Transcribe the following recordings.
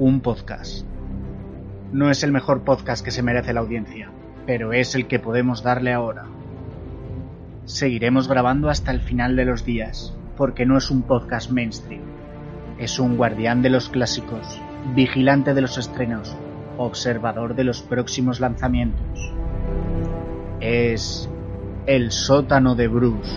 un podcast. No es el mejor podcast que se merece la audiencia, pero es el que podemos darle ahora. Seguiremos grabando hasta el final de los días, porque no es un podcast mainstream. Es un guardián de los clásicos, vigilante de los estrenos, observador de los próximos lanzamientos. Es el sótano de Bruce.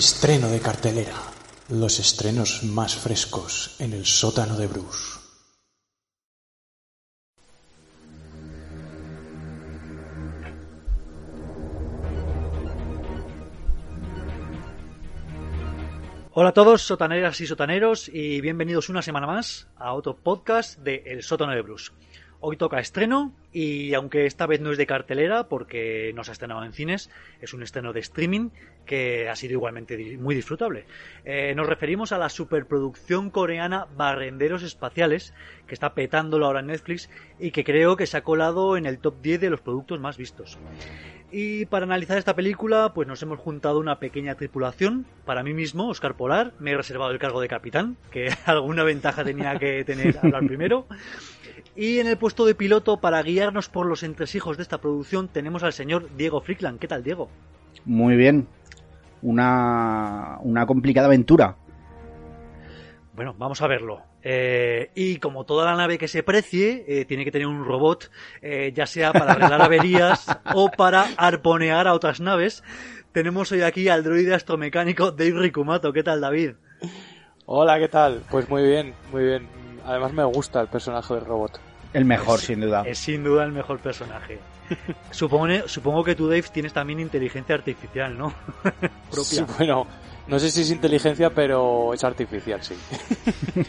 Estreno de cartelera. Los estrenos más frescos en el sótano de Bruce. Hola a todos, sotaneras y sotaneros, y bienvenidos una semana más a otro podcast de El sótano de Bruce. Hoy toca estreno y aunque esta vez no es de cartelera porque no se ha estrenado en cines, es un estreno de streaming que ha sido igualmente muy disfrutable. Eh, nos referimos a la superproducción coreana Barrenderos Espaciales que está petándolo ahora en Netflix y que creo que se ha colado en el top 10 de los productos más vistos. Y para analizar esta película, pues nos hemos juntado una pequeña tripulación. Para mí mismo, Oscar Polar, me he reservado el cargo de capitán, que alguna ventaja tenía que tener hablar primero. Y en el puesto de piloto, para guiarnos por los entresijos de esta producción, tenemos al señor Diego Frickland. ¿Qué tal, Diego? Muy bien. Una, una complicada aventura. Bueno, vamos a verlo. Eh, y como toda la nave que se precie, eh, tiene que tener un robot, eh, ya sea para arreglar averías o para arponear a otras naves. Tenemos hoy aquí al droide astromecánico Dave Rikumato. ¿Qué tal, David? Hola, ¿qué tal? Pues muy bien, muy bien. Además me gusta el personaje del robot. El mejor, sin duda. Es sin duda el mejor personaje. Supone, supongo que tú, Dave, tienes también inteligencia artificial, ¿no? Propia. Sí, bueno, no sé si es inteligencia, pero es artificial, sí.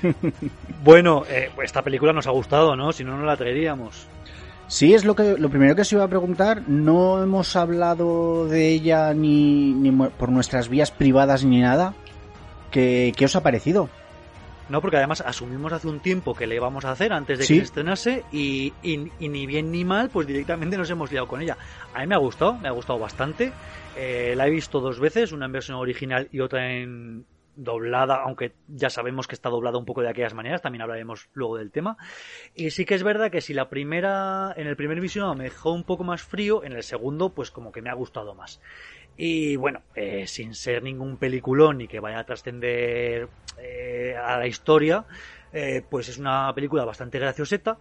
bueno, eh, esta película nos ha gustado, ¿no? Si no, no la traeríamos. Sí, es lo que lo primero que se iba a preguntar. No hemos hablado de ella ni, ni por nuestras vías privadas ni nada. ¿Qué, ¿Qué os ha parecido? No, porque además asumimos hace un tiempo que le íbamos a hacer antes de que se estrenase y, ni bien ni mal, pues directamente nos hemos liado con ella. A mí me ha gustado, me ha gustado bastante. Eh, la he visto dos veces, una en versión original y otra en doblada, aunque ya sabemos que está doblada un poco de aquellas maneras, también hablaremos luego del tema. Y sí que es verdad que si la primera, en el primer visionado me dejó un poco más frío, en el segundo pues como que me ha gustado más. Y bueno, eh, sin ser ningún peliculón ni que vaya a trascender eh, a la historia, eh, pues es una película bastante gracioseta.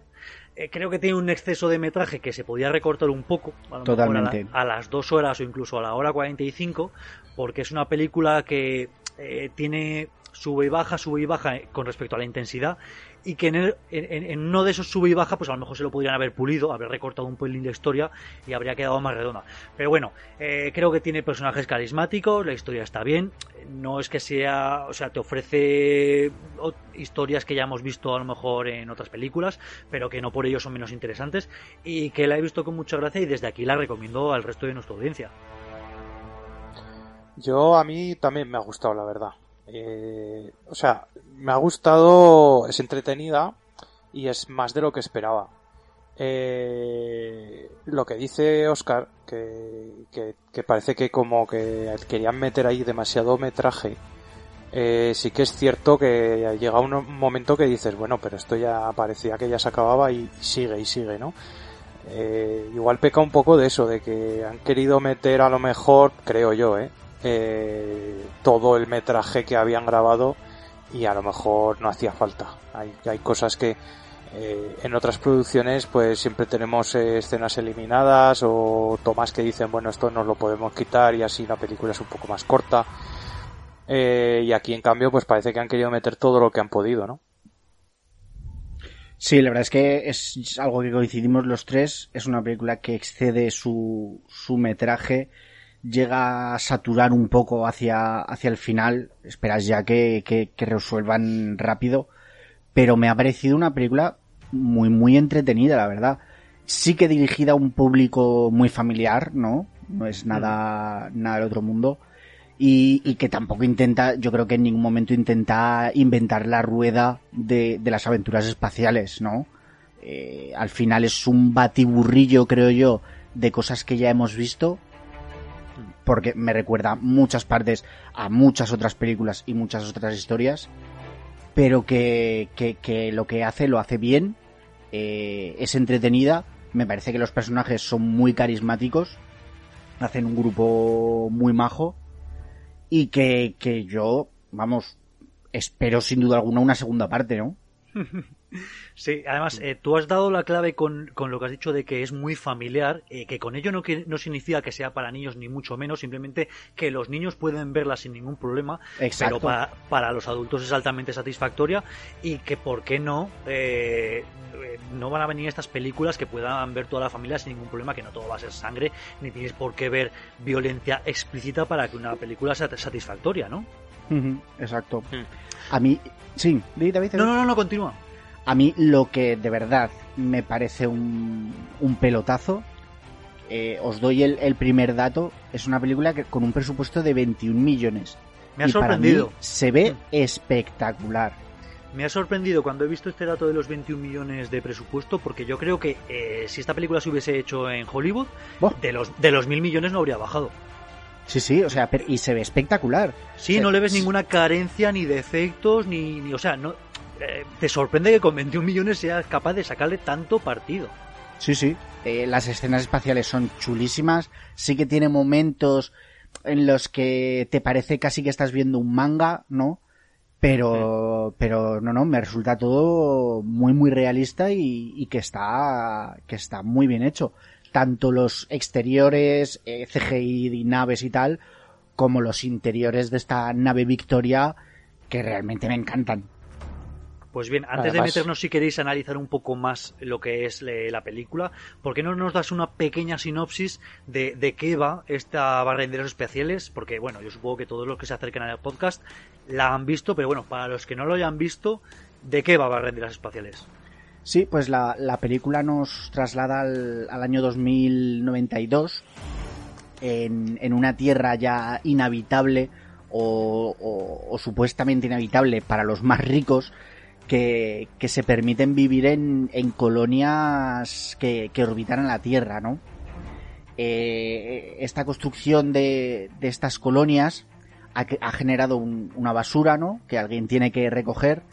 creo que tiene un exceso de metraje que se podía recortar un poco, a, Totalmente. a, las dos horas o incluso a la hora 45, porque es una película que tiene sube y baja, sube y baja con respecto a la intensidad y que en, uno de esos sube y baja, pues a lo mejor se lo podrían haber pulido, haber recortado un pelín de historia y habría quedado más redonda. Pero bueno, eh, creo que tiene personajes carismáticos, la historia está bien, no es que sea, o sea, te ofrece historias que ya hemos visto a lo mejor en otras películas, pero que no por ello son menos interesantes y que la he visto con mucha gracia y desde aquí la recomiendo al resto de nuestra audiencia. Yo a mí también me ha gustado, la verdad. Eh, o sea, me ha gustado, es entretenida y es más de lo que esperaba. Eh, lo que dice Oscar, que, que, parece que como que querían meter ahí demasiado metraje, eh, sí que es cierto que llega un momento que dices, bueno, pero esto ya parecía que ya se acababa y sigue y sigue, ¿no? Eh, igual peca un poco de eso, de que han querido meter a lo mejor, creo yo, ¿eh? Eh, todo el metraje que habían grabado y a lo mejor no hacía falta. Hay, hay cosas que eh, en otras producciones pues siempre tenemos eh, escenas eliminadas o tomas que dicen bueno esto nos lo podemos quitar y así la película es un poco más corta. Eh, y aquí en cambio pues parece que han querido meter todo lo que han podido, ¿no? Sí, la verdad es que es algo que coincidimos los tres. Es una película que excede su, su metraje llega a saturar un poco hacia, hacia el final. Esperas ya que, que, resuelvan rápido. Pero me ha parecido una película muy, muy entretenida, la verdad. sí que dirigida a un público muy familiar, ¿no? No es nada, nada del otro mundo. Y, y, que tampoco intenta, yo creo que en ningún momento intenta inventar la rueda de, de las aventuras espaciales, ¿no? Eh, al final es un batiburrillo, creo yo, de cosas que ya hemos visto, porque me recuerda muchas partes a muchas otras películas y muchas otras historias, pero que, que, lo que hace lo hace bien, eh, es entretenida, me parece que los personajes son muy carismáticos, hacen un grupo muy majo y que, que yo, vamos, espero sin duda alguna una segunda parte, ¿no? Sí, además, eh, tú has dado la clave con, con, lo que has dicho de que es muy familiar, eh, que con ello no, que, no significa que sea para niños ni mucho menos, simplemente que los niños pueden verla sin ningún problema, Exacto. pero para, para, los adultos es altamente satisfactoria y que, ¿por qué no? Eh, no van a venir estas películas que puedan ver toda la familia sin ningún problema, que no todo va a ser sangre, ni tienes por qué ver violencia explícita para que una película sea satisfactoria, ¿no? Exacto. -huh. A mí, sí, David. No, no, no, no, continúa. A mí lo que de verdad me parece un, un pelotazo, eh, os doy el, el, primer dato, es una película que con un presupuesto de 21 millones. Me ha y sorprendido. Para mí se ve espectacular. Me ha sorprendido cuando he visto este dato de los 21 millones de presupuesto, porque yo creo que eh, si esta película se hubiese hecho en Hollywood, oh. de los de los mil millones no habría bajado. Sí, sí, o sea, pero, y se ve espectacular. Sí, o sea, no le ves ninguna carencia ni defectos, ni, ni o sea, no, eh, te sorprende que con 21 millones seas capaz de sacarle tanto partido. Sí, sí. Eh, las escenas espaciales son chulísimas. Sí que tiene momentos en los que te parece casi que estás viendo un manga, ¿no? Pero, sí. pero no, no, me resulta todo muy, muy realista y, y, que está, que está muy bien hecho. Tanto los exteriores, eh, CGI, naves y tal, como los interiores de esta nave Victoria, que realmente me encantan. Pues bien, antes Además, de meternos, si queréis analizar un poco más lo que es la película, ¿por qué no nos das una pequeña sinopsis de, de qué va esta Barrenderos Especiales? Porque, bueno, yo supongo que todos los que se acerquen al podcast la han visto, pero bueno, para los que no lo hayan visto, ¿de qué va Barrenderos Espaciales? Sí, pues la, la película nos traslada al, al año 2092 en, en, una tierra ya inhabitable o, o, o supuestamente inhabitable para los más ricos, que, se permiten vivir en, en colonias que, orbitan a la Tierra, ¿no? Eh, esta construcción de, de, estas colonias ha, generado un, una basura, ¿no? Que alguien tiene que recoger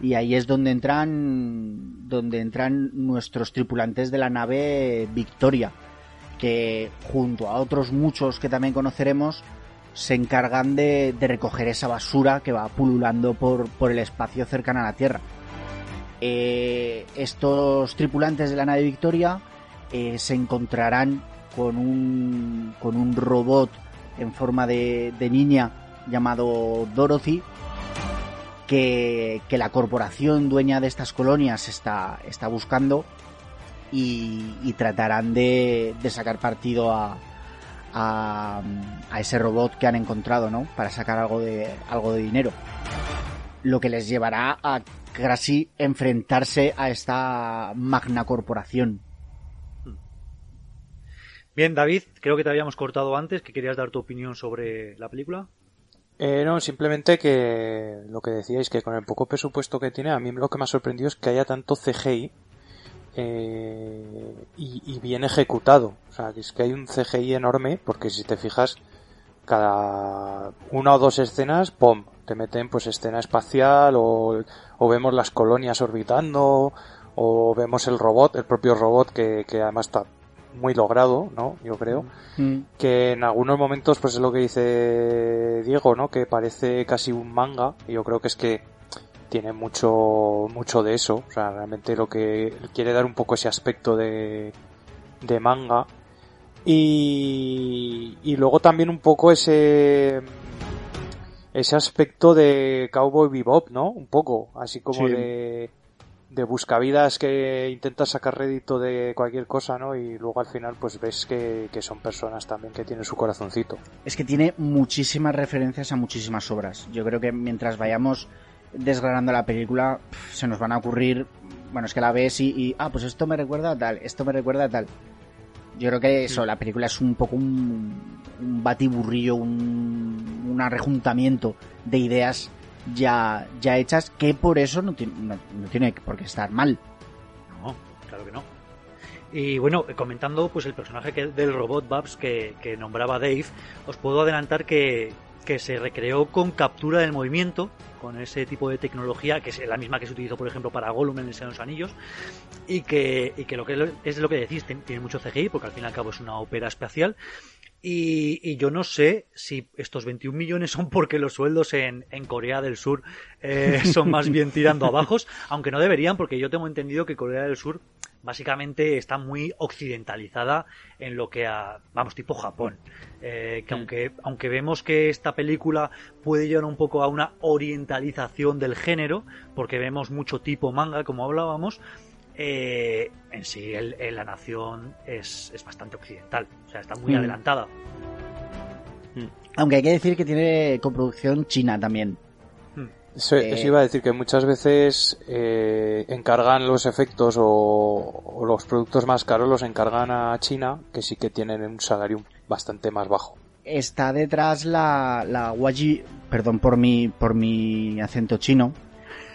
y ahí es donde entran donde entran nuestros tripulantes de la nave Victoria, que junto a otros muchos que también conoceremos se encargan de, de, recoger esa basura que va pululando por, por el espacio cercano a la Tierra. Eh, estos tripulantes de la nave Victoria eh, se encontrarán con un, con un robot en forma de, de niña llamado Dorothy que, que, la corporación dueña de estas colonias está, está buscando y, y tratarán de, de sacar partido a, a, a, ese robot que han encontrado, ¿no? Para sacar algo de, algo de dinero. Lo que les llevará a casi enfrentarse a esta magna corporación. Bien, David, creo que te habíamos cortado antes, que querías dar tu opinión sobre la película. Eh, no, simplemente que lo que decíais, que con el poco presupuesto que tiene, a mí lo que me ha sorprendido es que haya tanto CGI eh, y, y, bien ejecutado. O sea, que es que hay un CGI enorme, porque si te fijas, cada una o dos escenas, ¡pum! Te meten pues escena espacial o, o vemos las colonias orbitando o vemos el robot, el propio robot que, que además está muy logrado, ¿no? Yo creo. Mm. Que en algunos momentos, pues es lo que dice Diego, ¿no? Que parece casi un manga. Y yo creo que es que tiene mucho, mucho de eso. O sea, realmente lo que quiere dar un poco ese aspecto de, de manga. Y, y luego también un poco ese, ese aspecto de Cowboy Bebop, ¿no? Un poco, así como sí. de, de buscavidas que intentas sacar rédito de cualquier cosa, ¿no? Y luego al final pues ves que, que, son personas también que tienen su corazoncito. Es que tiene muchísimas referencias a muchísimas obras. Yo creo que mientras vayamos desgranando la película se nos van a ocurrir Bueno, es que la ves y, y, ah, pues esto me recuerda a tal, esto me recuerda a tal. Yo creo que eso, la película es un poco un, un batiburrillo, un, un arrejuntamiento de ideas ya, ya hechas que por eso no, tiene- no, no tiene por qué estar mal. No, claro que no. Y bueno, comentando pues el personaje que- del robot Babs que, que nombraba Dave, os puedo adelantar que, que se recreó con captura del movimiento, con ese tipo de tecnología, que es la misma que se utilizó, por ejemplo, para Gollum en el Señor de los Anillos, y que, y que lo que es lo- que decís, tiene mucho CGI, porque al fin y al cabo es una ópera espacial, y, y yo no sé si estos 21 millones son porque los sueldos en, en Corea del Sur eh, son más bien tirando a bajos, aunque no deberían, porque yo tengo entendido que Corea del Sur básicamente está muy occidentalizada en lo que a, vamos, tipo Japón. Eh, que Mm. aunque, aunque vemos que esta película puede llevar un poco a una orientalización del género, porque vemos mucho tipo manga, como hablábamos, eh, en sí el- el- la nación es, es bastante occidental, o sea, está muy Mm. adelantada. Aunque hay que decir que tiene coproducción china también. Eso, Eh, eso iba a decir que muchas veces eh, encargan los efectos o, o los productos más caros los encargan a China, que sí que tienen un salario bastante más bajo. Está detrás la, la Huaji, perdón por mi, por mi acento chino,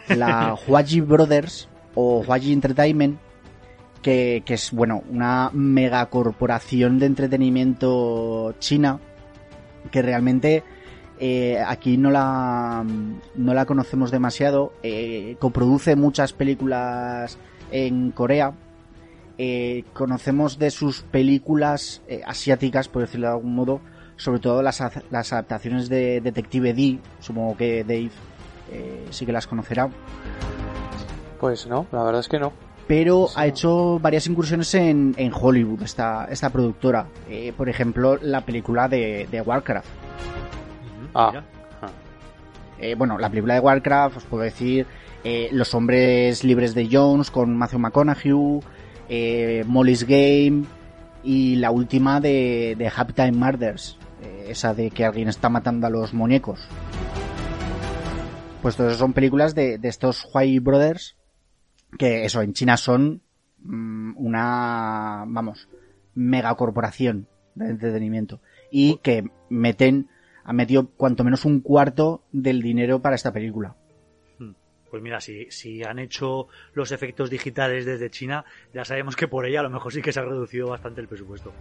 la Huaji Brothers o Huaji Entertainment, que, que es, bueno, una megacorporación de entretenimiento china que realmente eh, aquí no la, no la conocemos demasiado. eh, coproduce muchas películas en Corea. eh, conocemos de sus películas asiáticas, por decirlo de algún modo, sobre todo las, las adaptaciones de Detective D. Supongo que Dave eh, sí que las conocerá. Pues no, la verdad es que no. Pero Sí. ha hecho varias incursiones en, en Hollywood, esta, esta productora. Eh, por ejemplo, la película de, de Warcraft. Ah. Mira. Eh, bueno, la película de Warcraft, os puedo decir, eh, Los hombres libres de Jones con Matthew McConaughey, eh, Molly's Game y la última de, de Happy Time Murders, esa de que alguien está matando a los muñecos. Pues todas son películas de, de estos Huay Brothers que eso en China son mm, una, vamos, megacorporación de entretenimiento y que meten ha metido cuanto menos un cuarto del dinero para esta película. Pues mira, si, si han hecho los efectos digitales desde China, ya sabemos que por ella a lo mejor sí que se ha reducido bastante el presupuesto.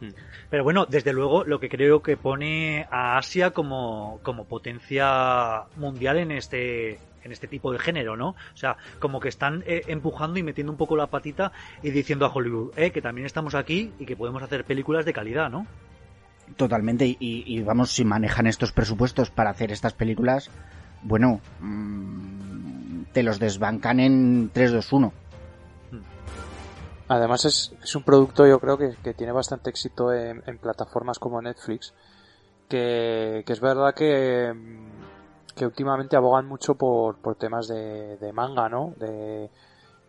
Hmm. Pero bueno, desde luego lo que creo que pone a Asia como, como potencia mundial en este en este tipo de género, ¿no? O sea, como que están eh, empujando y metiendo un poco la patita y diciendo a Hollywood, eh, que también estamos aquí y que podemos hacer películas de calidad, ¿no? Totalmente, y, y vamos, si manejan estos presupuestos para hacer estas películas, bueno, mm, te los desbancan en 3, 2, 1. Además es, es un producto yo creo que, que tiene bastante éxito en, en plataformas como Netflix, que, que es verdad que, que últimamente abogan mucho por, por temas de, de manga, ¿no? De,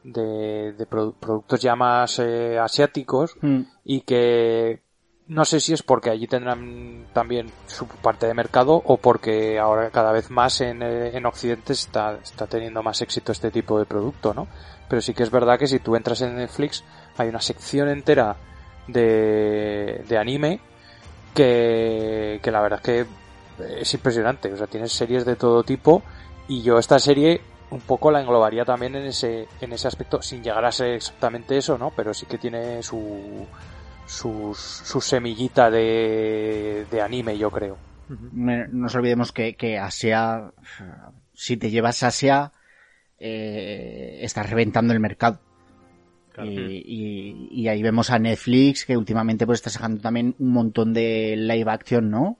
de, de produ- productos ya más eh, asiáticos Mm, y que no sé si es porque allí tendrán también su parte de mercado o porque ahora cada vez más en, eh, en Occidente está, está teniendo más éxito este tipo de producto, ¿no? Pero sí que es verdad que si tú entras en Netflix hay una sección entera de, de anime que, que la verdad es que es impresionante. O sea, tienes series de todo tipo y yo esta serie un poco la englobaría también en ese, en ese aspecto, sin llegar a ser exactamente eso, ¿no? Pero sí que tiene su, sus, su semillita de, de anime, yo creo. no nos olvidemos que, que Asia, si te llevas Asia, eh, estás reventando el mercado. Claro. Y, y- y ahí vemos a Netflix que últimamente pues está sacando también un montón de live action, ¿no?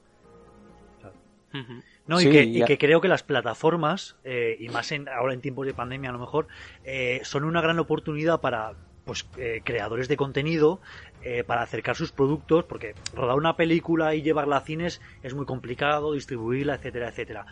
No, Sí, y, que, y ya- que creo que las plataformas, eh, y más en, ahora en tiempos de pandemia a lo mejor, eh, son una gran oportunidad para pues eh, creadores de contenido eh, para acercar sus productos, porque rodar una película y llevarla a cines es muy complicado, distribuirla, etcétera, etcétera.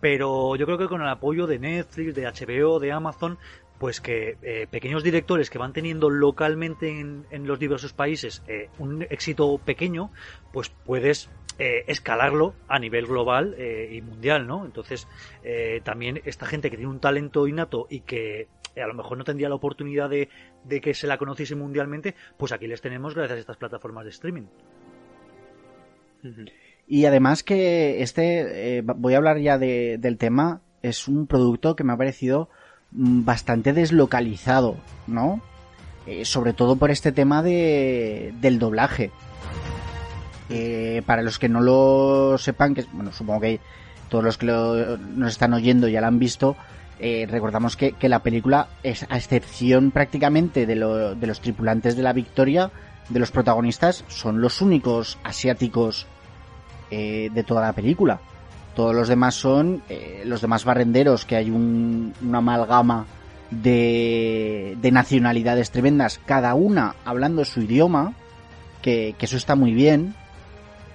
Pero yo creo que con el apoyo de Netflix, de HBO, de Amazon, pues que eh, pequeños directores que van teniendo localmente en, en los diversos países eh, un éxito pequeño, pues puedes eh, escalarlo a nivel global eh, y mundial, ¿no? Entonces, eh, también esta gente que tiene un talento innato y que a lo mejor no tendría la oportunidad de, de que se la conociese mundialmente, pues aquí les tenemos gracias a estas plataformas de streaming. Y además que este, eh, voy a hablar ya de, del tema, es un producto que me ha parecido mm, bastante deslocalizado, ¿no? Eh, sobre todo por este tema de, del doblaje. Eh, para los que no lo sepan, que bueno, supongo que todos los que nos están oyendo ya lo han visto, eh, recordamos que, que, la película, es, a excepción prácticamente de, lo, de los tripulantes de la Victoria, de los protagonistas, son los únicos asiáticos eh, de toda la película. Todos los demás son eh, los demás barrenderos, que hay un, una amalgama de, de, nacionalidades tremendas, cada una hablando su idioma, que, eso está muy bien,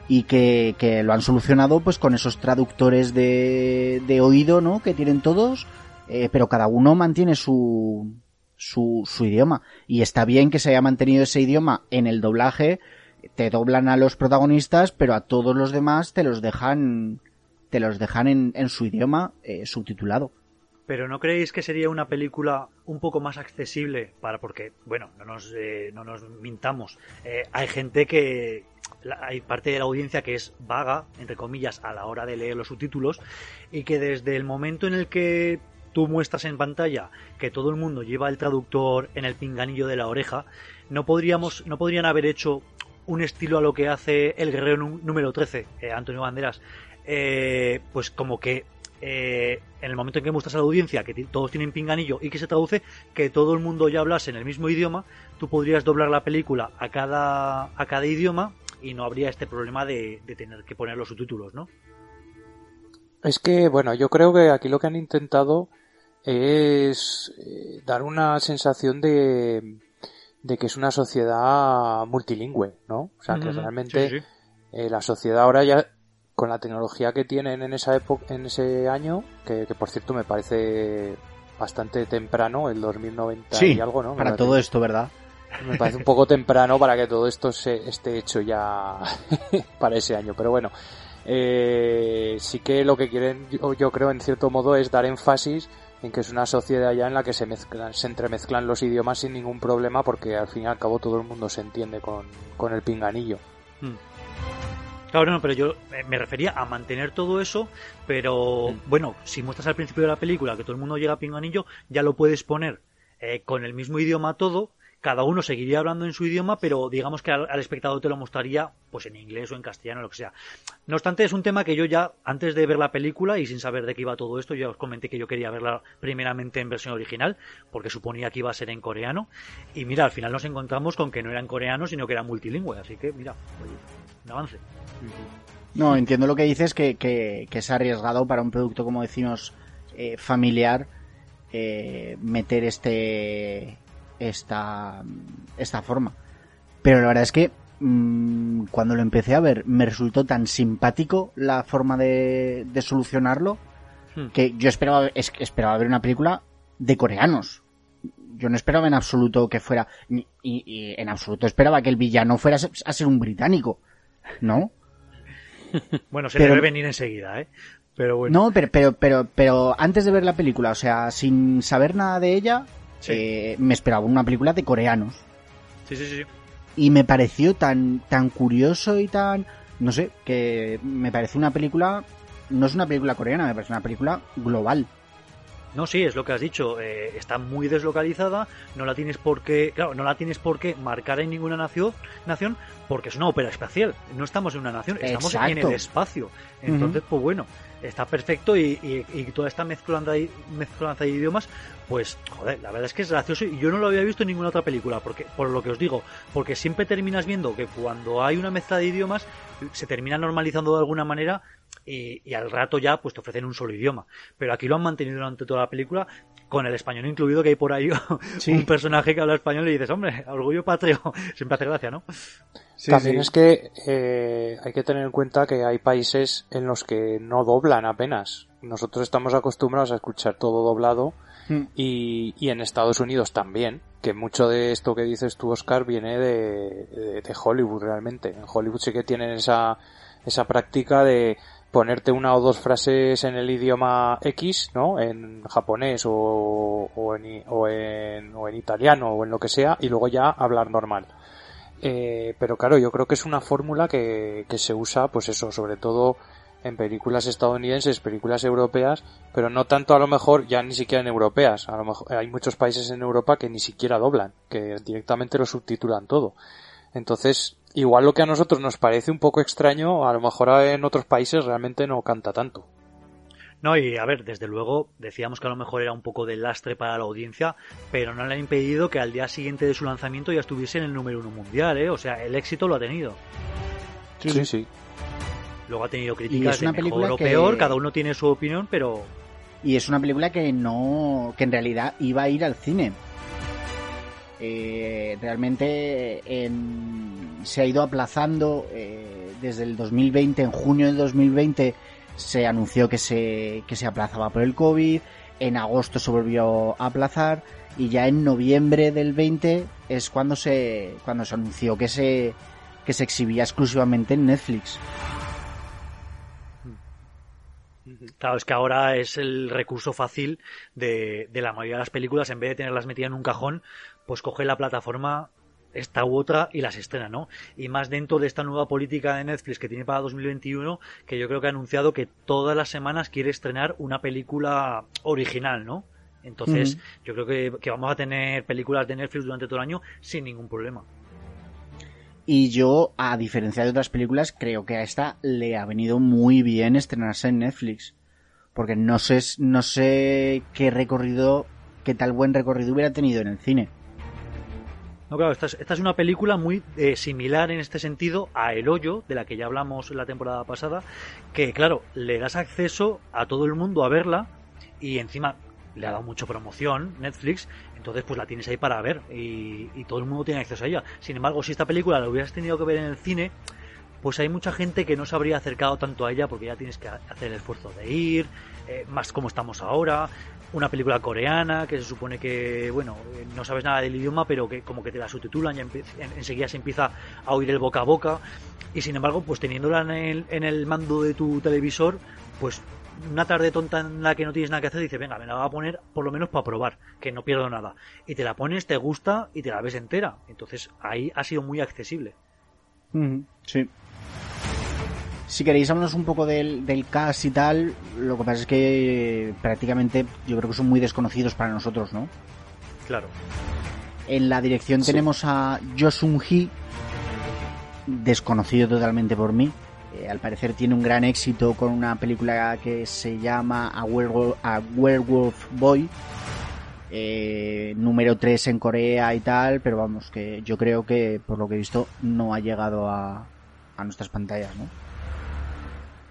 y que, lo han solucionado pues con esos traductores de, de oído, ¿no? Que tienen todos, eh, pero cada uno mantiene su, su idioma. Y está bien que se haya mantenido ese idioma en el doblaje, te doblan a los protagonistas, pero a todos los demás te los dejan, te los dejan en, en su idioma eh, subtitulado. Pero ¿no creéis que sería una película un poco más accesible para porque bueno no nos eh, no nos mintamos eh, hay gente que hay parte de la audiencia que es vaga entre comillas a la hora de leer los subtítulos y que desde el momento en el que tú muestras en pantalla que todo el mundo lleva el traductor en el pinganillo de la oreja no podríamos no podrían haber hecho un estilo a lo que hace el guerrero número 13 eh, Antonio Banderas pues como que eh, en el momento en que muestras a la audiencia que todos tienen pinganillo y que se traduce, que todo el mundo ya hablase en el mismo idioma, tú podrías doblar la película a cada, a cada idioma y no habría este problema de, de tener que poner los subtítulos, ¿no? Es que, bueno, yo creo que aquí lo que han intentado es eh, dar una sensación de, de que es una sociedad multilingüe, ¿no? O sea, que realmente sí, sí. Eh, la sociedad ahora ya con la tecnología que tienen en esa época, en ese año, que, que por cierto me parece bastante temprano, el 2090 sí, y algo, ¿no? Para todo esto, ¿verdad? Me parece un poco temprano para que todo esto se esté hecho ya para ese año, pero bueno, eh, sí que lo que quieren, yo, yo, creo, en cierto modo, es dar énfasis en que es una sociedad ya en la que se mezclan, se entremezclan los idiomas sin ningún problema, porque al fin y al cabo todo el mundo se entiende con, con el pinganillo. Hmm. Claro, no, pero yo me refería a mantener todo eso, pero mm. bueno, si muestras al principio de la película que todo el mundo llega a pinganillo, ya lo puedes poner eh, con el mismo idioma todo, cada uno seguiría hablando en su idioma, pero digamos que al, espectador te lo mostraría pues en inglés o en castellano, lo que sea. No obstante, es un tema que yo ya, antes de ver la película y sin saber de qué iba todo esto, ya os comenté que yo quería verla primeramente en versión original, porque suponía que iba a ser en coreano. Y mira, al final nos encontramos con que no era en coreano, sino que era multilingüe, así que mira, un avance. No, entiendo lo que dices, que, que, que es arriesgado para un producto, como decimos, eh, familiar, eh, meter este esta, esta forma. Pero la verdad es que mmm, cuando lo empecé a ver me resultó tan simpático la forma de, de solucionarlo hmm. que yo esperaba, es, esperaba ver una película de coreanos. Yo no esperaba en absoluto que fuera, y, y en absoluto esperaba que el villano fuera a ser un británico, ¿no? bueno, se pero, debe venir enseguida, ¿eh? Pero bueno. No, pero, pero, pero, pero antes de ver la película, o sea, sin saber nada de ella, sí. eh, me esperaba una película de coreanos. Sí, sí, sí. Y me pareció tan, tan curioso y tan, no sé, que me parece una película, no es una película coreana, me parece una película global. No, sí, es lo que has dicho. Eh, está muy deslocalizada. No la tienes por qué, claro, no la tienes por qué marcar en ninguna nación, nación, porque es una ópera espacial. No estamos en una nación, estamos Exacto. en el espacio. Entonces, uh -huh. pues bueno, está perfecto y, y, y toda esta mezclanza de, mezclanza de idiomas, pues, joder, la verdad es que es gracioso y yo no lo había visto en ninguna otra película, porque, por lo que os digo, porque siempre terminas viendo que cuando hay una mezcla de idiomas, se termina normalizando de alguna manera y, y, al rato ya pues te ofrecen un solo idioma. Pero aquí lo han mantenido durante toda la película con el español incluido que hay por ahí sí. un personaje que habla español y dices, hombre, orgullo patrio, siempre hace gracia, ¿no? Sí, También sí. es que eh, hay que tener en cuenta que hay países en los que no doblan apenas. Nosotros estamos acostumbrados a escuchar todo doblado mm. y, y, en Estados Unidos también, que mucho de esto que dices tú, Oscar, viene de, de, de Hollywood realmente. En Hollywood sí que tienen esa, esa práctica de ponerte una o dos frases en el idioma X, ¿no? En japonés o, o, en, o, en, o en italiano o en lo que sea, y luego ya hablar normal. Eh, pero claro, yo creo que es una fórmula que, que se usa, pues eso, sobre todo en películas estadounidenses, películas europeas, pero no tanto a lo mejor ya ni siquiera en europeas. A lo mejor hay muchos países en Europa que ni siquiera doblan, que directamente lo subtitulan todo. Entonces, igual lo que a nosotros nos parece un poco extraño, a lo mejor en otros países realmente no canta tanto. No, y a ver, desde luego decíamos que a lo mejor era un poco de lastre para la audiencia, pero no le ha impedido que al día siguiente de su lanzamiento ya estuviese en el número uno mundial, ¿eh? O sea, el éxito lo ha tenido. Sí, sí. sí. Luego ha tenido críticas de mejor o peor, cada uno tiene su opinión, pero... Y es una película que no... que en realidad iba a ir al cine. Eh, realmente se ha ido aplazando eh, desde el 2020, en junio del 2020 se anunció que se, que se aplazaba por el COVID, en agosto se volvió a aplazar y ya en noviembre del 20 es cuando se, cuando se anunció que se, que se exhibía exclusivamente en Netflix. Claro, es que ahora es el recurso fácil de, de, la mayoría de las películas, en vez de tenerlas metidas en un cajón, pues coge la plataforma esta u otra y las estrena, ¿no? Y más dentro de esta nueva política de Netflix que tiene para 2021, que yo creo que ha anunciado que todas las semanas quiere estrenar una película original, ¿no? Entonces, yo creo que, que, vamos a tener películas de Netflix durante todo el año sin ningún problema. Y yo, a diferencia de otras películas, creo que a esta le ha venido muy bien estrenarse en Netflix. Porque no sé, no sé qué recorrido, qué tal buen recorrido hubiera tenido en el cine. No, claro, esta es, una película muy eh, similar en este sentido a El Hoyo, de la que ya hablamos la temporada pasada, que claro, le das acceso a todo el mundo a verla y encima le ha dado mucha promoción Netflix, entonces pues la tienes ahí para ver y, todo el mundo tiene acceso a ella. Sin embargo, si esta película la hubieras tenido que ver en el cine, pues hay mucha gente que no se habría acercado tanto a ella porque ya tienes que hacer el esfuerzo de ir, eh, más como estamos ahora, una película coreana que se supone que, bueno, eh, no sabes nada del idioma, pero que como que te la subtitulan y enseguida se empieza a oír el boca a boca. Y sin embargo, pues teniéndola en el, en el mando de tu televisor, pues una tarde tonta en la que no tienes nada que hacer, dices, venga, me la voy a poner por lo menos para probar, que no pierdo nada. Y te la pones, te gusta y te la ves entera. Entonces ahí ha sido muy accesible. sí si queréis hablarnos un poco del, del cast y tal, lo que pasa es que prácticamente yo creo que son muy desconocidos para nosotros, ¿no? Claro. En la dirección tenemos a Josun Hee, desconocido totalmente por mí. Eh, al parecer tiene un gran éxito con una película que se llama A Werewolf, Boy, eh, número 3 en Corea y tal, pero vamos, que yo creo que por lo que he visto no ha llegado a, a nuestras pantallas, ¿no?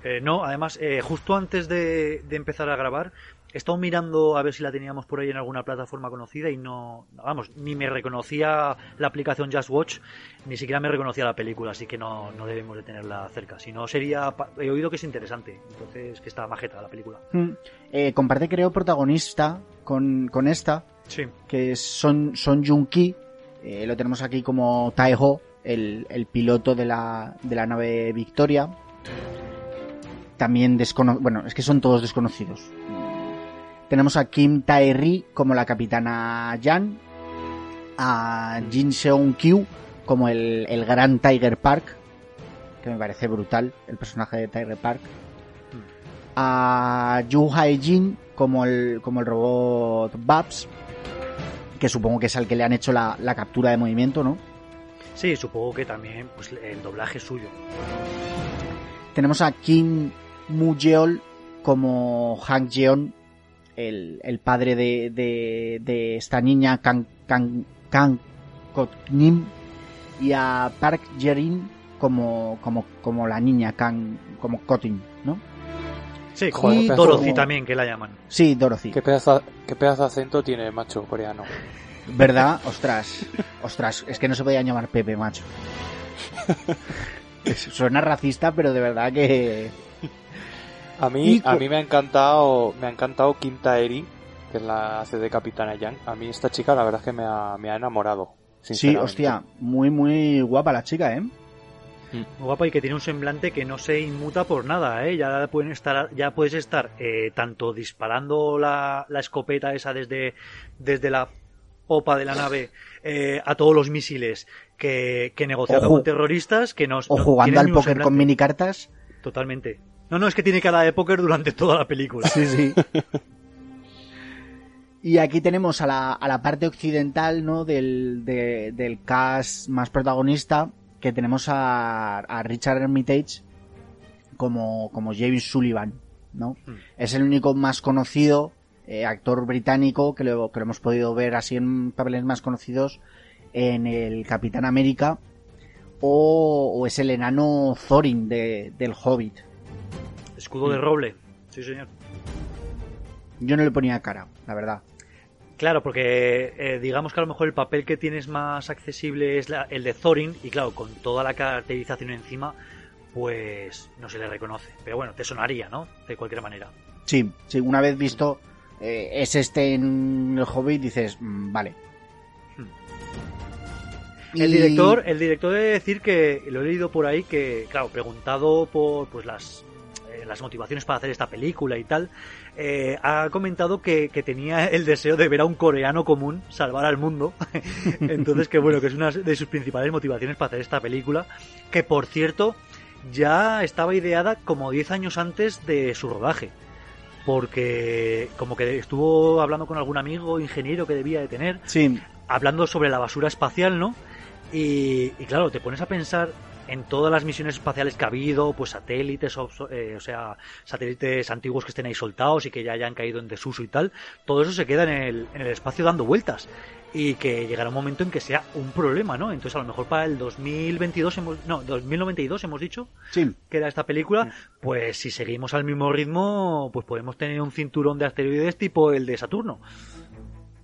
Eh, no, además, eh, justo antes de, empezar a grabar, he estado mirando a ver si la teníamos por ahí en alguna plataforma conocida y no, vamos, ni me reconocía la aplicación Just Watch, ni siquiera me reconocía la película, así que no, no debemos de tenerla cerca. Si no, sería, he oído que es interesante, entonces que está majeta la película. Mm. Eh, comparte, creo, protagonista con, con esta, sí. que es Son, Son Jung Ki, lo tenemos aquí como Taeho, el, el piloto de la, de la nave Victoria también desconocidos. Bueno, es que son todos desconocidos. Tenemos a Kim Tae-ri como la capitana Jan, a Jin Seong-kyu como el, el, gran Tiger Park, que me parece brutal, el personaje de Tiger Park. A Yu Hae-jin como el, como el robot Babs, que supongo que es al que le han hecho la, la captura de movimiento, ¿no? Sí, supongo que también pues, el doblaje es suyo. Tenemos a Kim Mujeol como Hang Jeon, el, el padre de, de, de, esta niña Kang, Kang, Kang Nim, y a Park Jerin como, como, como la niña Kang, como Kotin, ¿no? Sí, y Dorothy también, que la llaman. Sí, Dorothy. ¿Qué pedazo, qué pedazo de acento tiene el macho coreano? ¿Verdad? Ostras, ostras, es que no se podía llamar Pepe, macho. Suena racista, pero de verdad que a mí, a mí me ha encantado, me ha encantado Kim Tae-ri, que es la hace de Capitana Yang. A mí esta chica la verdad es que me ha, me ha enamorado. Sí, hostia, muy, muy guapa la chica, ¿eh? Muy guapa y que tiene un semblante que no se inmuta por nada, ¿eh? Ya, pueden estar, ya puedes estar eh, tanto disparando la, la, escopeta esa desde, desde la popa de la nave eh, a todos los misiles que, que negociando con terroristas que nos... O no, jugando al póker con minicartas. Totalmente. No, no, es que tiene cara de póker durante toda la película. Sí, sí. Y aquí tenemos a la, a la parte occidental, ¿no? Del, de, del cast más protagonista, que tenemos a, a Richard Armitage como, como James Sullivan, ¿no? Hmm. Es el único más conocido eh, actor británico que lo, que lo hemos podido ver así en papeles más conocidos en el Capitán América o, o es el enano Thorin de, del Hobbit. Escudo de roble. Sí, señor. Yo no le ponía cara, la verdad. Claro, porque eh, digamos que a lo mejor el papel que tienes más accesible es la- el de Thorin y claro, con toda la caracterización encima, pues no se le reconoce. Pero bueno, te sonaría, ¿no? De cualquier manera. Sí, sí, una vez visto eh, es este en el Hobbit, dices, mm, vale. El Y- director, el director debe decir que lo he leído por ahí que, claro, preguntado por pues las las motivaciones para hacer esta película y tal, eh, ha comentado que, que tenía el deseo de ver a un coreano común salvar al mundo. Entonces, que bueno, que es una de sus principales motivaciones para hacer esta película, que por cierto ya estaba ideada como 10 años antes de su rodaje. Porque como que estuvo hablando con algún amigo ingeniero que debía de tener, Sí, hablando sobre la basura espacial, ¿no? Y, y claro, te pones a pensar en todas las misiones espaciales que ha habido, pues satélites, eh, o sea, satélites antiguos que estén ahí soltados y que ya hayan caído en desuso y tal, todo eso se queda en el, en el espacio dando vueltas y que llegará un momento en que sea un problema, ¿no? Entonces a lo mejor para el 2022 hemos, no, 2092 hemos dicho sí. que era esta película, pues si seguimos al mismo ritmo, pues podemos tener un cinturón de asteroides tipo el de Saturno.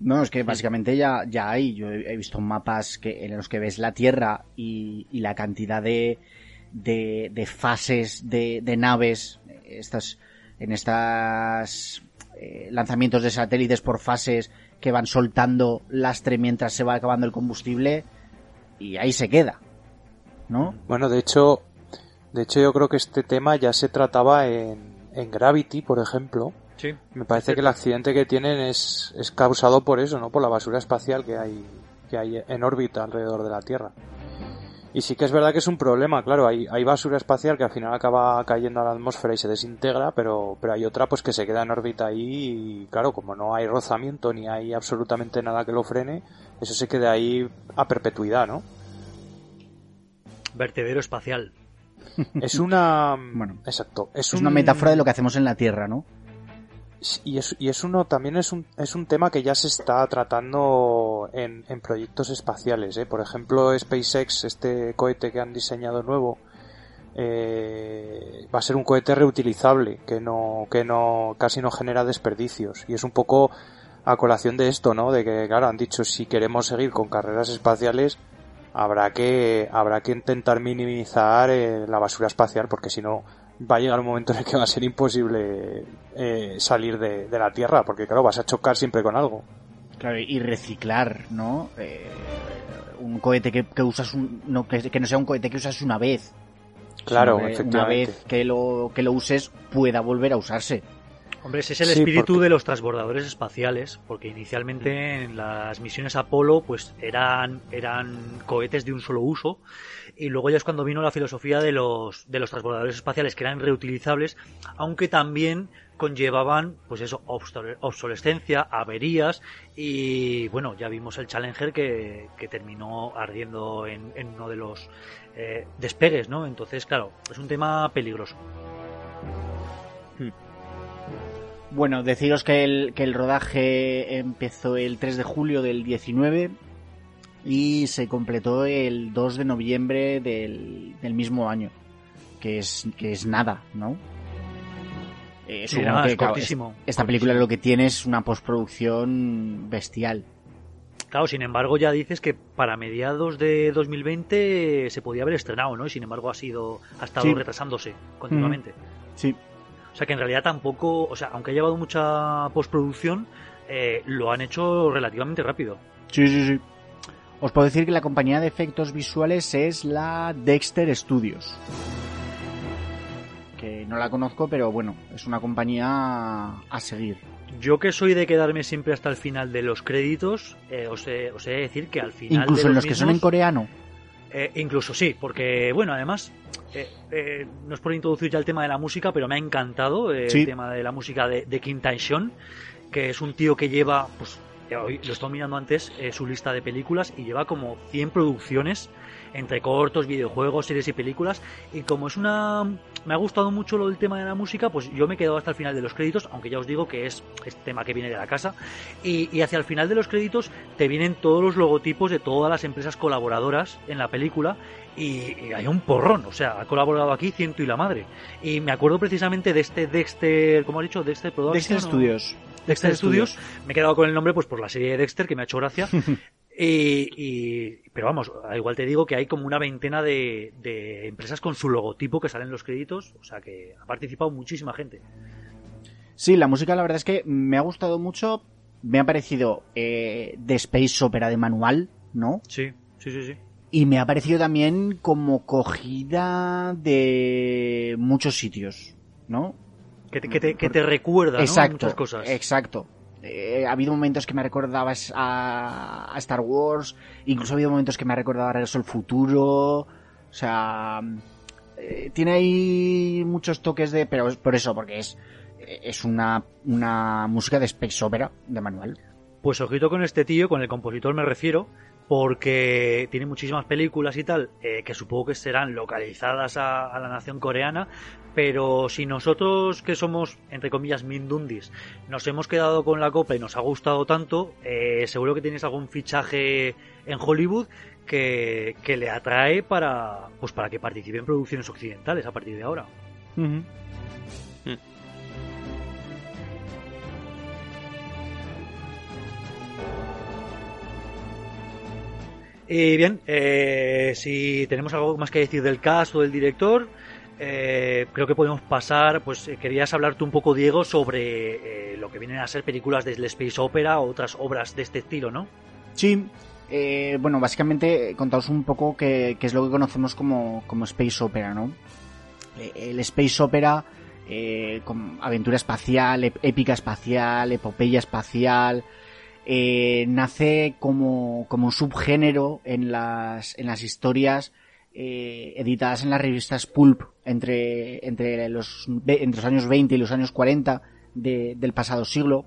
No, es que básicamente ya, ya hay. Yo he visto mapas que, en los que ves la Tierra y, y la cantidad de, de, de fases de, de naves, estas, en estas eh, lanzamientos de satélites por fases que van soltando lastre mientras se va acabando el combustible y ahí se queda. ¿No? Bueno, de hecho, de hecho yo creo que este tema ya se trataba en, en Gravity, por ejemplo. Sí. Me parece que el accidente que tienen es, es causado por eso, ¿no? Por la basura espacial que hay, que hay en órbita alrededor de la Tierra. Y sí que es verdad que es un problema, claro, hay, hay basura espacial que al final acaba cayendo a la atmósfera y se desintegra, pero, pero hay otra pues que se queda en órbita ahí y claro, como no hay rozamiento ni hay absolutamente nada que lo frene, eso se queda ahí a perpetuidad, ¿no? Vertedero espacial. Es una... Bueno, exacto. Es, Es una un- metáfora de lo que hacemos en la Tierra, ¿no? Y es, y es uno, también es un, es un tema que ya se está tratando en, en proyectos espaciales, ¿eh? Por ejemplo, SpaceX, este cohete que han diseñado nuevo, eh, va a ser un cohete reutilizable, que no, que no, casi no genera desperdicios. Y es un poco a colación de esto, ¿no? De que, claro, han dicho, si queremos seguir con carreras espaciales, habrá que, habrá que intentar minimizar eh, la basura espacial, porque si no, va a llegar un momento en el que va a ser imposible eh, salir de, de la Tierra, porque claro, vas a chocar siempre con algo. Claro, y reciclar, ¿no? Eh, un cohete que, que usas un, no, que, que no sea un cohete que usas una vez. Claro, que Una efectivamente. vez que lo, que lo uses pueda volver a usarse. Hombre, ese es el Sí, espíritu porque- de los transbordadores espaciales, porque inicialmente en las misiones Apolo pues eran, eran cohetes de un solo uso y luego ya es cuando vino la filosofía de los, de los transbordadores espaciales que eran reutilizables, aunque también conllevaban pues eso, obsolescencia, averías y bueno, ya vimos el Challenger que, que terminó ardiendo en, en uno de los eh, despegues, ¿no? Entonces, claro, es un tema peligroso. Bueno, deciros que el, que el rodaje empezó el 3 de julio del 19 y se completó el 2 de noviembre del, del mismo año. Que es, que es nada, ¿no? Eh, Sí, supongo nada, que, es claro, cortísimo, es- esta película lo que tiene es una postproducción bestial. Claro, sin embargo, ya dices que para mediados de 2020 se podía haber estrenado, ¿no? Y sin embargo ha sido ha estado Sí. retrasándose continuamente. Sí. O sea que en realidad tampoco, o sea, aunque ha llevado mucha postproducción, eh, lo han hecho relativamente rápido. Sí, sí, sí. Os puedo decir que la compañía de efectos visuales es la Dexter Studios. Que no la conozco, pero bueno, es una compañía a seguir. Yo que soy de quedarme siempre hasta el final de los créditos, eh, os, he, os, he, de decir que al final... Incluso de en los, que son en coreano. Eh, incluso sí, porque bueno, además, eh, eh, no es por introducir ya el tema de la música, pero me ha encantado eh, Sí. el tema de la música de, de Kim Tae-seon, que es un tío que lleva, pues hoy lo estaba mirando antes, eh, su lista de películas y lleva como 100 producciones entre cortos, videojuegos, series y películas. Y como es una. Me ha gustado mucho lo del tema de la música, pues yo me he quedado hasta el final de los créditos, aunque ya os digo que es, es tema que viene de la casa. Y, y hacia el final de los créditos te vienen todos los logotipos de todas las empresas colaboradoras en la película. Y, y hay un porrón, o sea, ha colaborado aquí ciento y la madre. Y me acuerdo precisamente de este Dexter, ¿cómo has dicho? Dexter Production. Dexter. Studios. Dexter Studios. Me he quedado con el nombre pues por la serie de Dexter que me ha hecho gracia. Y, y- pero vamos, igual te digo que hay como una veintena de, de empresas con su logotipo que salen en los créditos, o sea que ha participado muchísima gente. Sí, la música la verdad es que me ha gustado mucho. Me ha parecido eh, de Space Opera de manual, ¿no? Sí, sí, sí, sí. Y me ha parecido también como cogida de muchos sitios, ¿no? Que te, que te, que te recuerda ¿no? exacto, muchas cosas. exacto. Eh, ha habido momentos que me recordabas a, a Star Wars, incluso ha habido momentos que me ha recordado a Regreso al Futuro, o sea, eh, tiene ahí muchos toques de, pero es por eso, porque es es una, una música de space opera de manual. Pues ojito con este tío, con el compositor me refiero, porque tiene muchísimas películas y tal, eh, que supongo que serán localizadas a, a la nación coreana, pero si nosotros que somos, entre comillas, mindundis, nos hemos quedado con la copa y nos ha gustado tanto, eh, seguro que tienes algún fichaje en Hollywood que, que le atrae para, pues para que participe en producciones occidentales a partir de ahora. Y bien, eh, si tenemos algo más que decir del cast o del director, eh, creo que podemos pasar. Pues eh, querías hablarte un poco, Diego, sobre eh, lo que vienen a ser películas del Space Opera o otras obras de este estilo, ¿no? Sí, bueno, básicamente contaos un poco qué, es lo que conocemos como, como Space Opera, ¿no? El Space Opera, con aventura espacial, épica espacial, epopeya espacial, nace como, como un subgénero en las, en las historias eh, editadas en las revistas Pulp entre, entre, los, entre los años 20 y los años 40 de- del pasado siglo.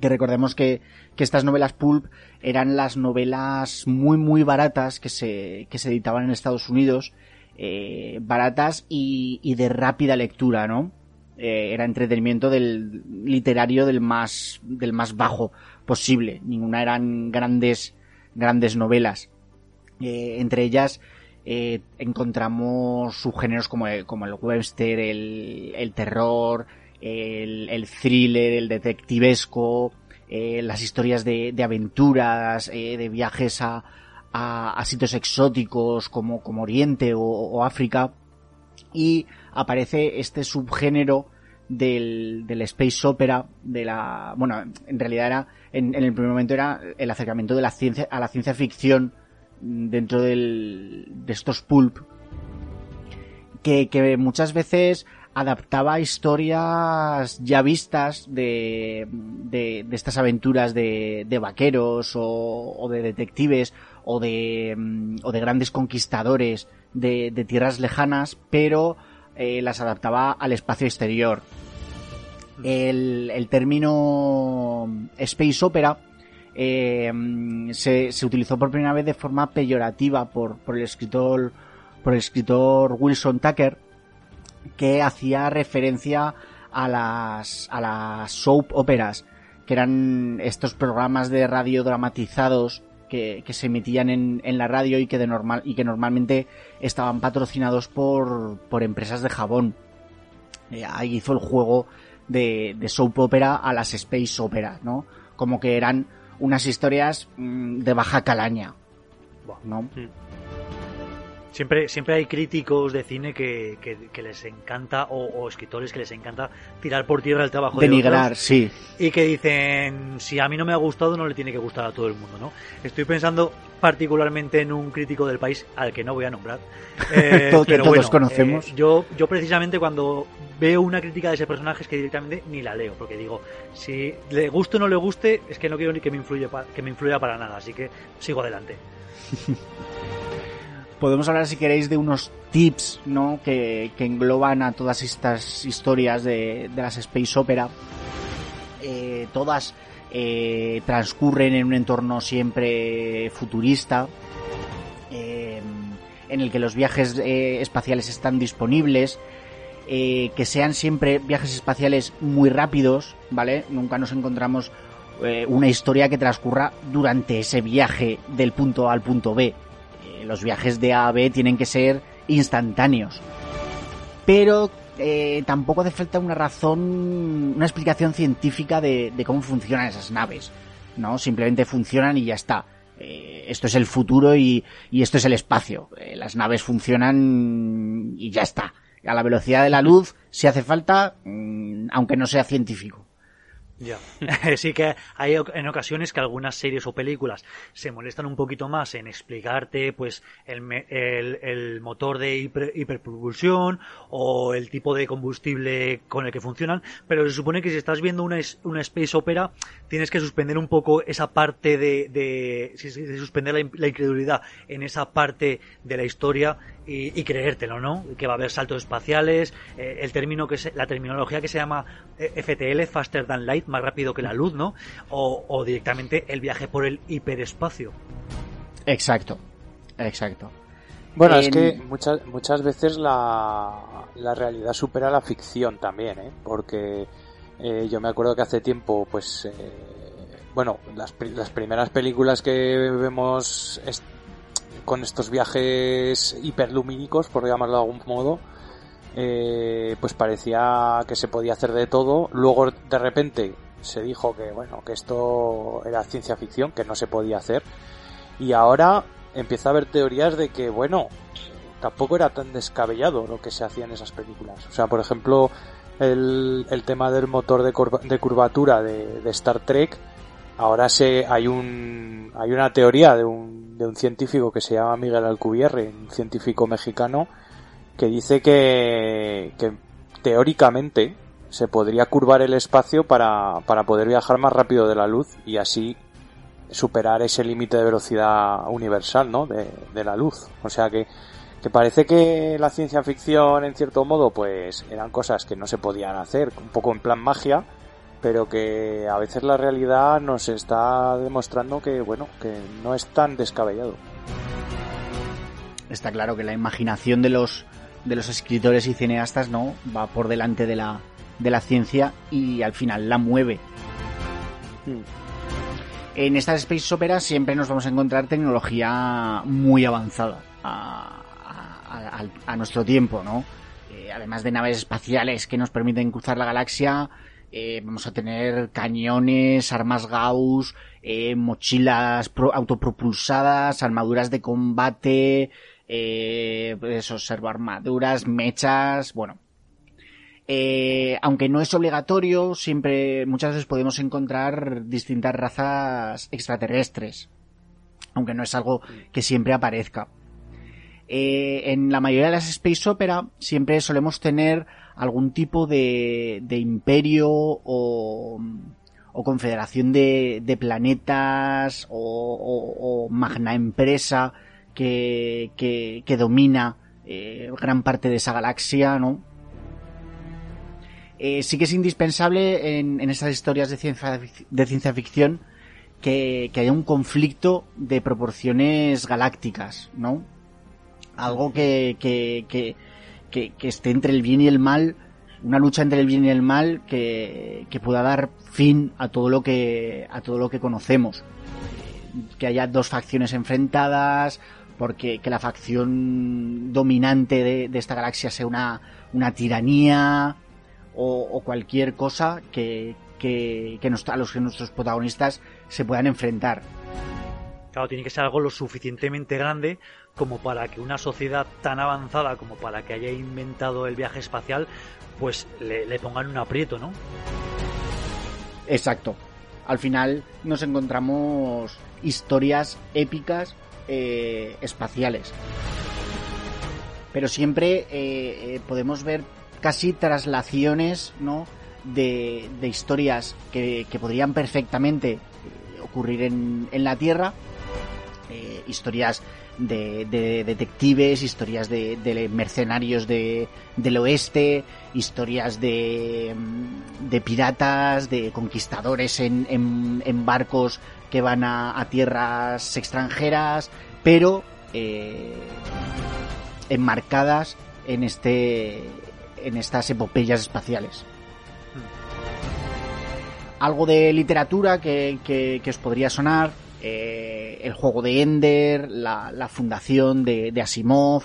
Que recordemos que, que estas novelas Pulp eran las novelas muy muy baratas que se, que se editaban en Estados Unidos, eh, baratas y, y de rápida lectura, ¿no? Eh, era entretenimiento del literario del más, del más bajo posible. Ninguna eran grandes, grandes novelas. Eh, entre ellas eh, encontramos subgéneros como, el- como el webster, el, terror, el, thriller, el detectivesco, eh, las historias de, de aventuras, eh, de viajes a, a, a sitios exóticos como, como Oriente o, África. Y aparece este subgénero del, del space opera, de la, bueno, en realidad era, en, en el primer momento era el acercamiento de la ciencia, a la ciencia ficción dentro del, de estos pulp, que, que muchas veces adaptaba historias ya vistas de, de, de estas aventuras de, de vaqueros o, o de detectives o de, mm, o de grandes conquistadores de, de tierras lejanas, pero eh, las adaptaba al espacio exterior. El, el término space opera eh, se, se utilizó por primera vez de forma peyorativa por, por el escritor por el escritor Wilson Tucker que hacía referencia a las a las soap operas que eran estos programas de radio dramatizados que, que se emitían en, en la radio y que de normal y que normalmente estaban patrocinados por, por empresas de jabón. Eh, ahí hizo el juego de, de soap opera a las space opera no como que eran unas historias mm, de baja calaña no Siempre, siempre hay críticos de cine que, que, les encanta, o, escritores que les encanta tirar por tierra el trabajo Denigrar, de sí. Y que dicen, si a mí no me ha gustado, no le tiene que gustar a todo el mundo, ¿no? Estoy pensando particularmente en un crítico del país al que no voy a nombrar. Eh, que todos conocemos. Eh, yo, yo precisamente cuando veo una crítica de ese personaje es que directamente ni la leo, porque digo, si le guste o no le guste, es que no quiero ni que me, influya, que me influya para nada, así que sigo adelante. Podemos hablar, si queréis, de unos tips ¿no? que, engloban a todas estas historias de, las Space Opera. Eh, todas eh, transcurren en un entorno siempre futurista, eh, en el que los viajes espaciales están disponibles, que sean siempre viajes espaciales muy rápidos, ¿vale? Nunca nos encontramos una historia que transcurra durante ese viaje del punto A al punto B los viajes de A a B tienen que ser instantáneos. Pero eh, tampoco hace falta una razón, una explicación científica de, cómo funcionan esas naves. ¿no? Simplemente funcionan y ya está. Eh, esto es el futuro y, esto es el espacio. Eh, las naves funcionan y ya está. A la velocidad de la luz, si hace falta, mm, aunque no sea científico. Ya. sí que hay en ocasiones que algunas series o películas se molestan un poquito más en explicarte pues el, el, motor de hiperpropulsión o el tipo de combustible con el que funcionan, pero se supone que si estás viendo una, una space opera tienes que suspender un poco esa parte de, de, suspender la, incredulidad en esa parte de la historia y, creértelo, ¿no? Que va a haber saltos espaciales, eh, el término que la terminología que se llama eh, FTL, Faster Than Light, más rápido que la luz, ¿no? O, directamente el viaje por el hiperespacio. Exacto, exacto. Bueno, es que muchas, muchas veces la, la realidad supera la ficción también, ¿eh? Porque eh, yo me acuerdo que hace tiempo, pues, eh, bueno, las, las, primeras películas que vemos con estos viajes hiperlumínicos, por llamarlo de algún modo, eh, pues parecía que se podía hacer de todo. Luego, de repente, se dijo que, bueno, que esto era ciencia ficción, que no se podía hacer. Y ahora empieza a haber teorías de que, bueno, tampoco era tan descabellado lo que se hacía en esas películas. O sea, por ejemplo, el, el tema del motor de, curvatura de, de, Star Trek, ahora se, hay un, hay una teoría de un, de un científico que se llama Miguel Alcubierre, un científico mexicano, que dice que, que teóricamente se podría curvar el espacio para, para poder viajar más rápido de la luz y así superar ese límite de velocidad universal, ¿no? De, de la luz. O sea que que parece que la ciencia ficción en cierto modo pues eran cosas que no se podían hacer, un poco en plan magia, pero que a veces la realidad nos está demostrando que bueno, que no es tan descabellado. Está claro que la imaginación de los de los escritores y cineastas no va por delante de la de la ciencia y al final la mueve. Hmm. En estas space operas siempre nos vamos a encontrar tecnología muy avanzada a, nuestro tiempo, ¿no? Eh, además de naves espaciales que nos permiten cruzar la galaxia, eh, vamos a tener cañones, armas Gauss, eh, mochilas autopropulsadas, armaduras de combate, eh, eso, servoarmaduras, mechas, bueno. aunque no es obligatorio, siempre, muchas veces podemos encontrar distintas razas extraterrestres. Aunque no es algo que siempre aparezca. Eh, en la mayoría de las space opera siempre solemos tener algún tipo de, imperio o, confederación de, de planetas o, magna empresa que, domina eh, gran parte de esa galaxia, ¿no? Eh, sí que es indispensable en, en esas historias de ciencia, de ciencia ficción que haya un conflicto de proporciones galácticas, ¿no? Algo que, que, que, esté entre el bien y el mal, una lucha entre el bien y el mal que, que pueda dar fin a todo lo que, a todo lo que conocemos. Que haya dos facciones enfrentadas, porque que la facción dominante de, de esta galaxia sea una, una tiranía o, o cualquier cosa que, que, que nos, a los que nuestros protagonistas se puedan enfrentar. Claro, tiene que ser algo lo suficientemente grande como para que una sociedad tan avanzada como para que haya inventado el viaje espacial, pues le, pongan un aprieto, ¿no? Exacto. Al final nos encontramos historias épicas eh, espaciales. Pero siempre eh, eh, podemos ver casi traslaciones, ¿no? De, historias que, podrían perfectamente ocurrir en, en la Tierra. historias de, detectives, historias de, mercenarios de, del oeste, historias de, de piratas, de conquistadores en, en, barcos que van a, tierras extranjeras, pero eh, enmarcadas en este en estas epopeyas espaciales. Algo de literatura que, que os podría sonar, eh, el juego de Ender, la, fundación de, Asimov,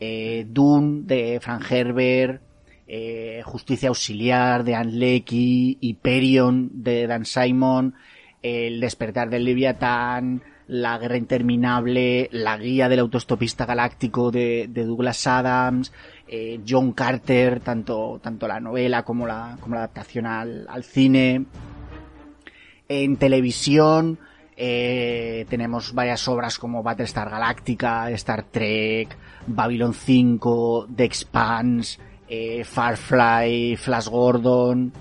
eh, Dune de Frank Herbert, eh, Justicia Auxiliar de Anne Leckie, Hyperion de Dan Simon, El despertar del Leviatán, La guerra interminable, La guía del autostopista galáctico de, Douglas Adams, John Carter, tanto, tanto la novela como la, como la adaptación al, al cine. En televisión, eh, tenemos varias obras como Battlestar Galactica, Star Trek, Babylon 5, The Expanse, eh, Farfly, Flash Gordon.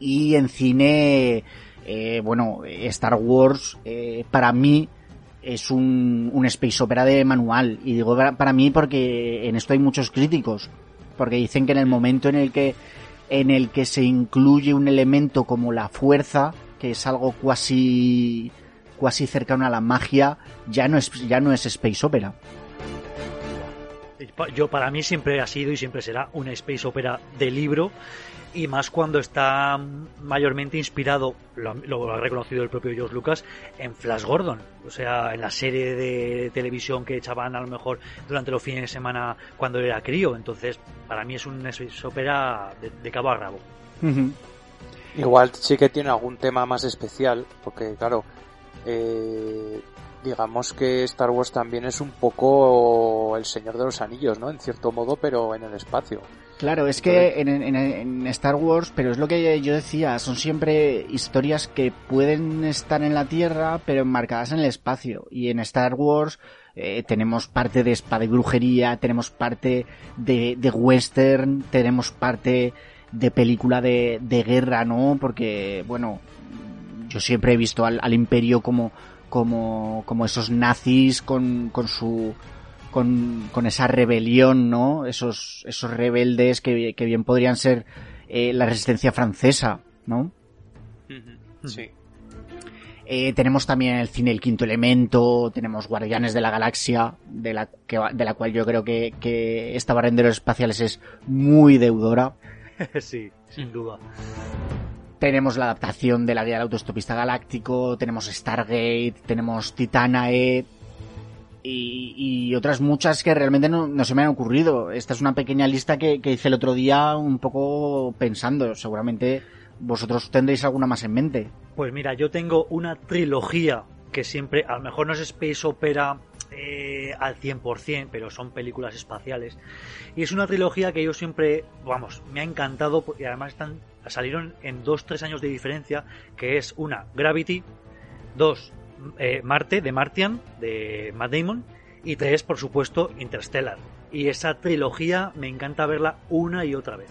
Y en cine, eh, bueno, Star Wars, para mí, es un, un space opera de manual. Y digo para mí porque en esto hay muchos críticos. Porque dicen que en el momento en el que, en el que se incluye un elemento como la fuerza, que es algo cuasi cuasi cercano a la magia, ya no es ya no es space opera. Yo para mí siempre ha sido y siempre será una space opera de libro y más cuando está mayormente inspirado, lo, ha reconocido el propio George Lucas, en Flash Gordon, o sea, en la serie de televisión que echaban a lo mejor durante los fines de semana cuando era crío. Entonces, para mí es una space opera de, cabo a rabo. Igual sí que tiene algún tema más especial, porque claro, eh, digamos que Star Wars también es un poco el Señor de los Anillos, ¿no? En cierto modo, pero en el espacio. Claro, es que en, Star Wars, pero es lo que yo decía, son siempre historias que pueden estar en la Tierra, pero enmarcadas en el espacio. Y en Star Wars eh, tenemos parte de espada y brujería, tenemos parte de, de western, tenemos parte de película de, de guerra, ¿no? Porque, bueno, yo siempre he visto al, al imperio como, como, como esos nazis con, con su, con, con esa rebelión, ¿no? Esos, esos rebeldes que, que bien podrían ser eh, la resistencia francesa, ¿no? Sí. Eh, tenemos también el cine El Quinto Elemento, tenemos Guardianes de la Galaxia, de la, que, de la cual yo creo que, que esta Barrenderos Espaciales es muy deudora. sí, sin duda. Tenemos la adaptación de la guía del autostopista galáctico, tenemos Stargate, tenemos Titanae y, otras muchas que realmente no, se me han ocurrido. Esta es una pequeña lista que, hice el otro día un poco pensando. Seguramente vosotros tendréis alguna más en mente. Pues mira, yo tengo una trilogía que siempre, a lo mejor no es space opera eh, al 100%, pero son películas espaciales. Y es una trilogía que yo siempre, vamos, me ha encantado y además están, salieron en dos, tres años de diferencia, que es una, Gravity, dos, eh, Marte, de Martian, de Matt Damon, y tres, por supuesto, Interstellar. Y esa trilogía me encanta verla una y otra vez.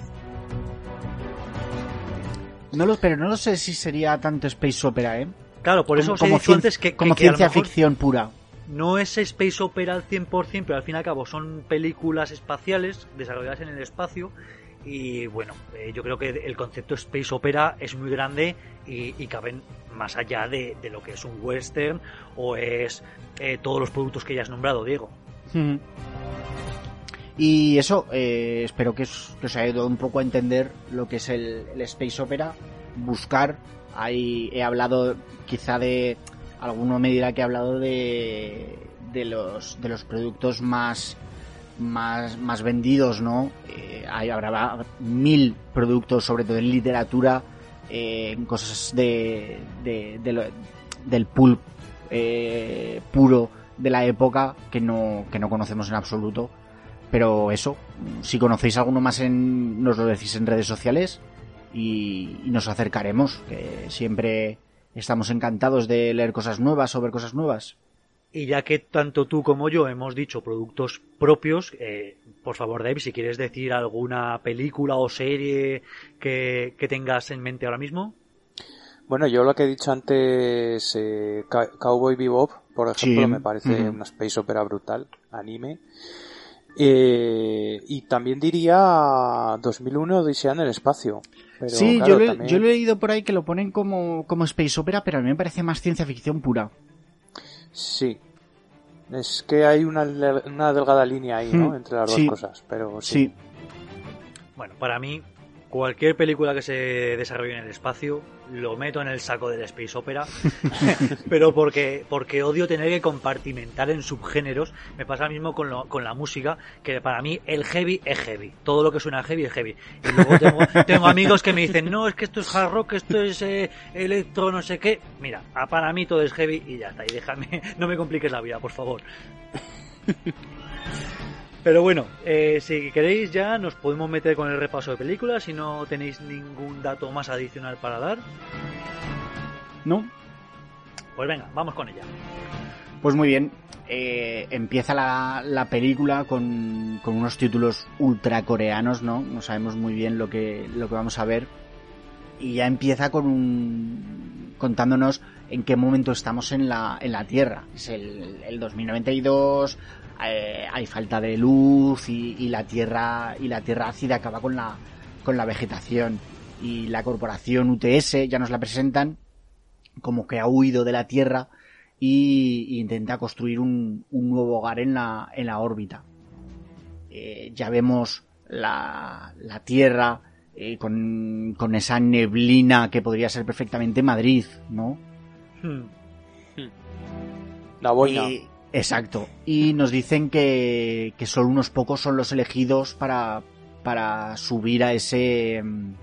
No lo, pero no lo sé si sería tanto space opera, ¿eh? Claro, por eso como, antes que, como ciencia ficción pura no es space opera al 100%, pero al fin y al cabo son películas espaciales desarrolladas en el espacio y bueno, eh, yo creo que el concepto space opera es muy grande y, caben más allá de, lo que es un western o es eh, todos los productos que ya has nombrado, Diego. Y eso, eh, espero que os, haya ayudado un poco a entender lo que es el, el space opera, buscar, ahí he hablado quizá de alguno me dirá que ha hablado de, de los de los productos más más, más vendidos, ¿no? Eh, habrá mil productos, sobre todo en literatura, eh, cosas de, de, del pulp eh, puro de la época que no, que no conocemos en absoluto. Pero eso, si conocéis alguno más en, nos lo decís en redes sociales y, y nos acercaremos, que siempre estamos encantados de leer cosas nuevas o ver cosas nuevas. Y ya que tanto tú como yo hemos dicho productos propios, eh, por favor, Dave, si quieres decir alguna película o serie que, que tengas en mente ahora mismo. Bueno, yo lo que he dicho antes, eh, Cowboy Bebop, por ejemplo, Sí. me parece una space opera brutal, anime. Eh, y también diría 2001 Odisea en el espacio. Pero, sí, claro, yo, lo también- yo lo he leído por ahí que lo ponen como, como space opera, pero a mí me parece más ciencia ficción pura. Sí. Es que hay una, una delgada línea ahí, ¿no? Hmm, Entre las sí. dos cosas, pero sí. Sí, Bueno, para mí, cualquier película que se desarrolle en el espacio, lo meto en el saco del space opera, pero porque, porque odio tener que compartimentar en subgéneros. Me pasa lo mismo con, lo- con la música, que para mí el heavy es heavy. Todo lo que suena heavy es heavy. Y luego tengo, tengo amigos que me dicen, no, es que esto es hard rock, esto es eh, electro, no sé qué. Mira, para mí todo es heavy y ya está. Y déjame, no me compliques la vida, por favor. Pero bueno, eh, si queréis ya nos podemos meter con el repaso de películas si no tenéis ningún dato más adicional para dar. ¿no? Pues venga, vamos con ella. Pues muy bien. Eh, empieza la, la película con, con unos títulos ultra coreanos, ¿no? No sabemos muy bien lo que, lo que vamos a ver. Y ya empieza con un. contándonos en qué momento estamos en la, en la Tierra. Es el, el 2092, eh, hay falta de luz y, y la Tierra. y la Tierra ácida acaba con la, con la vegetación. Y la corporación UTS ya nos la presentan como que ha huido de la Tierra y, y intenta construir un, un nuevo hogar en la, en la órbita. Eh, ya vemos la, la Tierra eh, con, con esa neblina que podría ser perfectamente Madrid, ¿no? Hmm. La boina. Y- exacto. Y nos dicen que, que solo unos pocos son los elegidos para, para subir a ese... mm,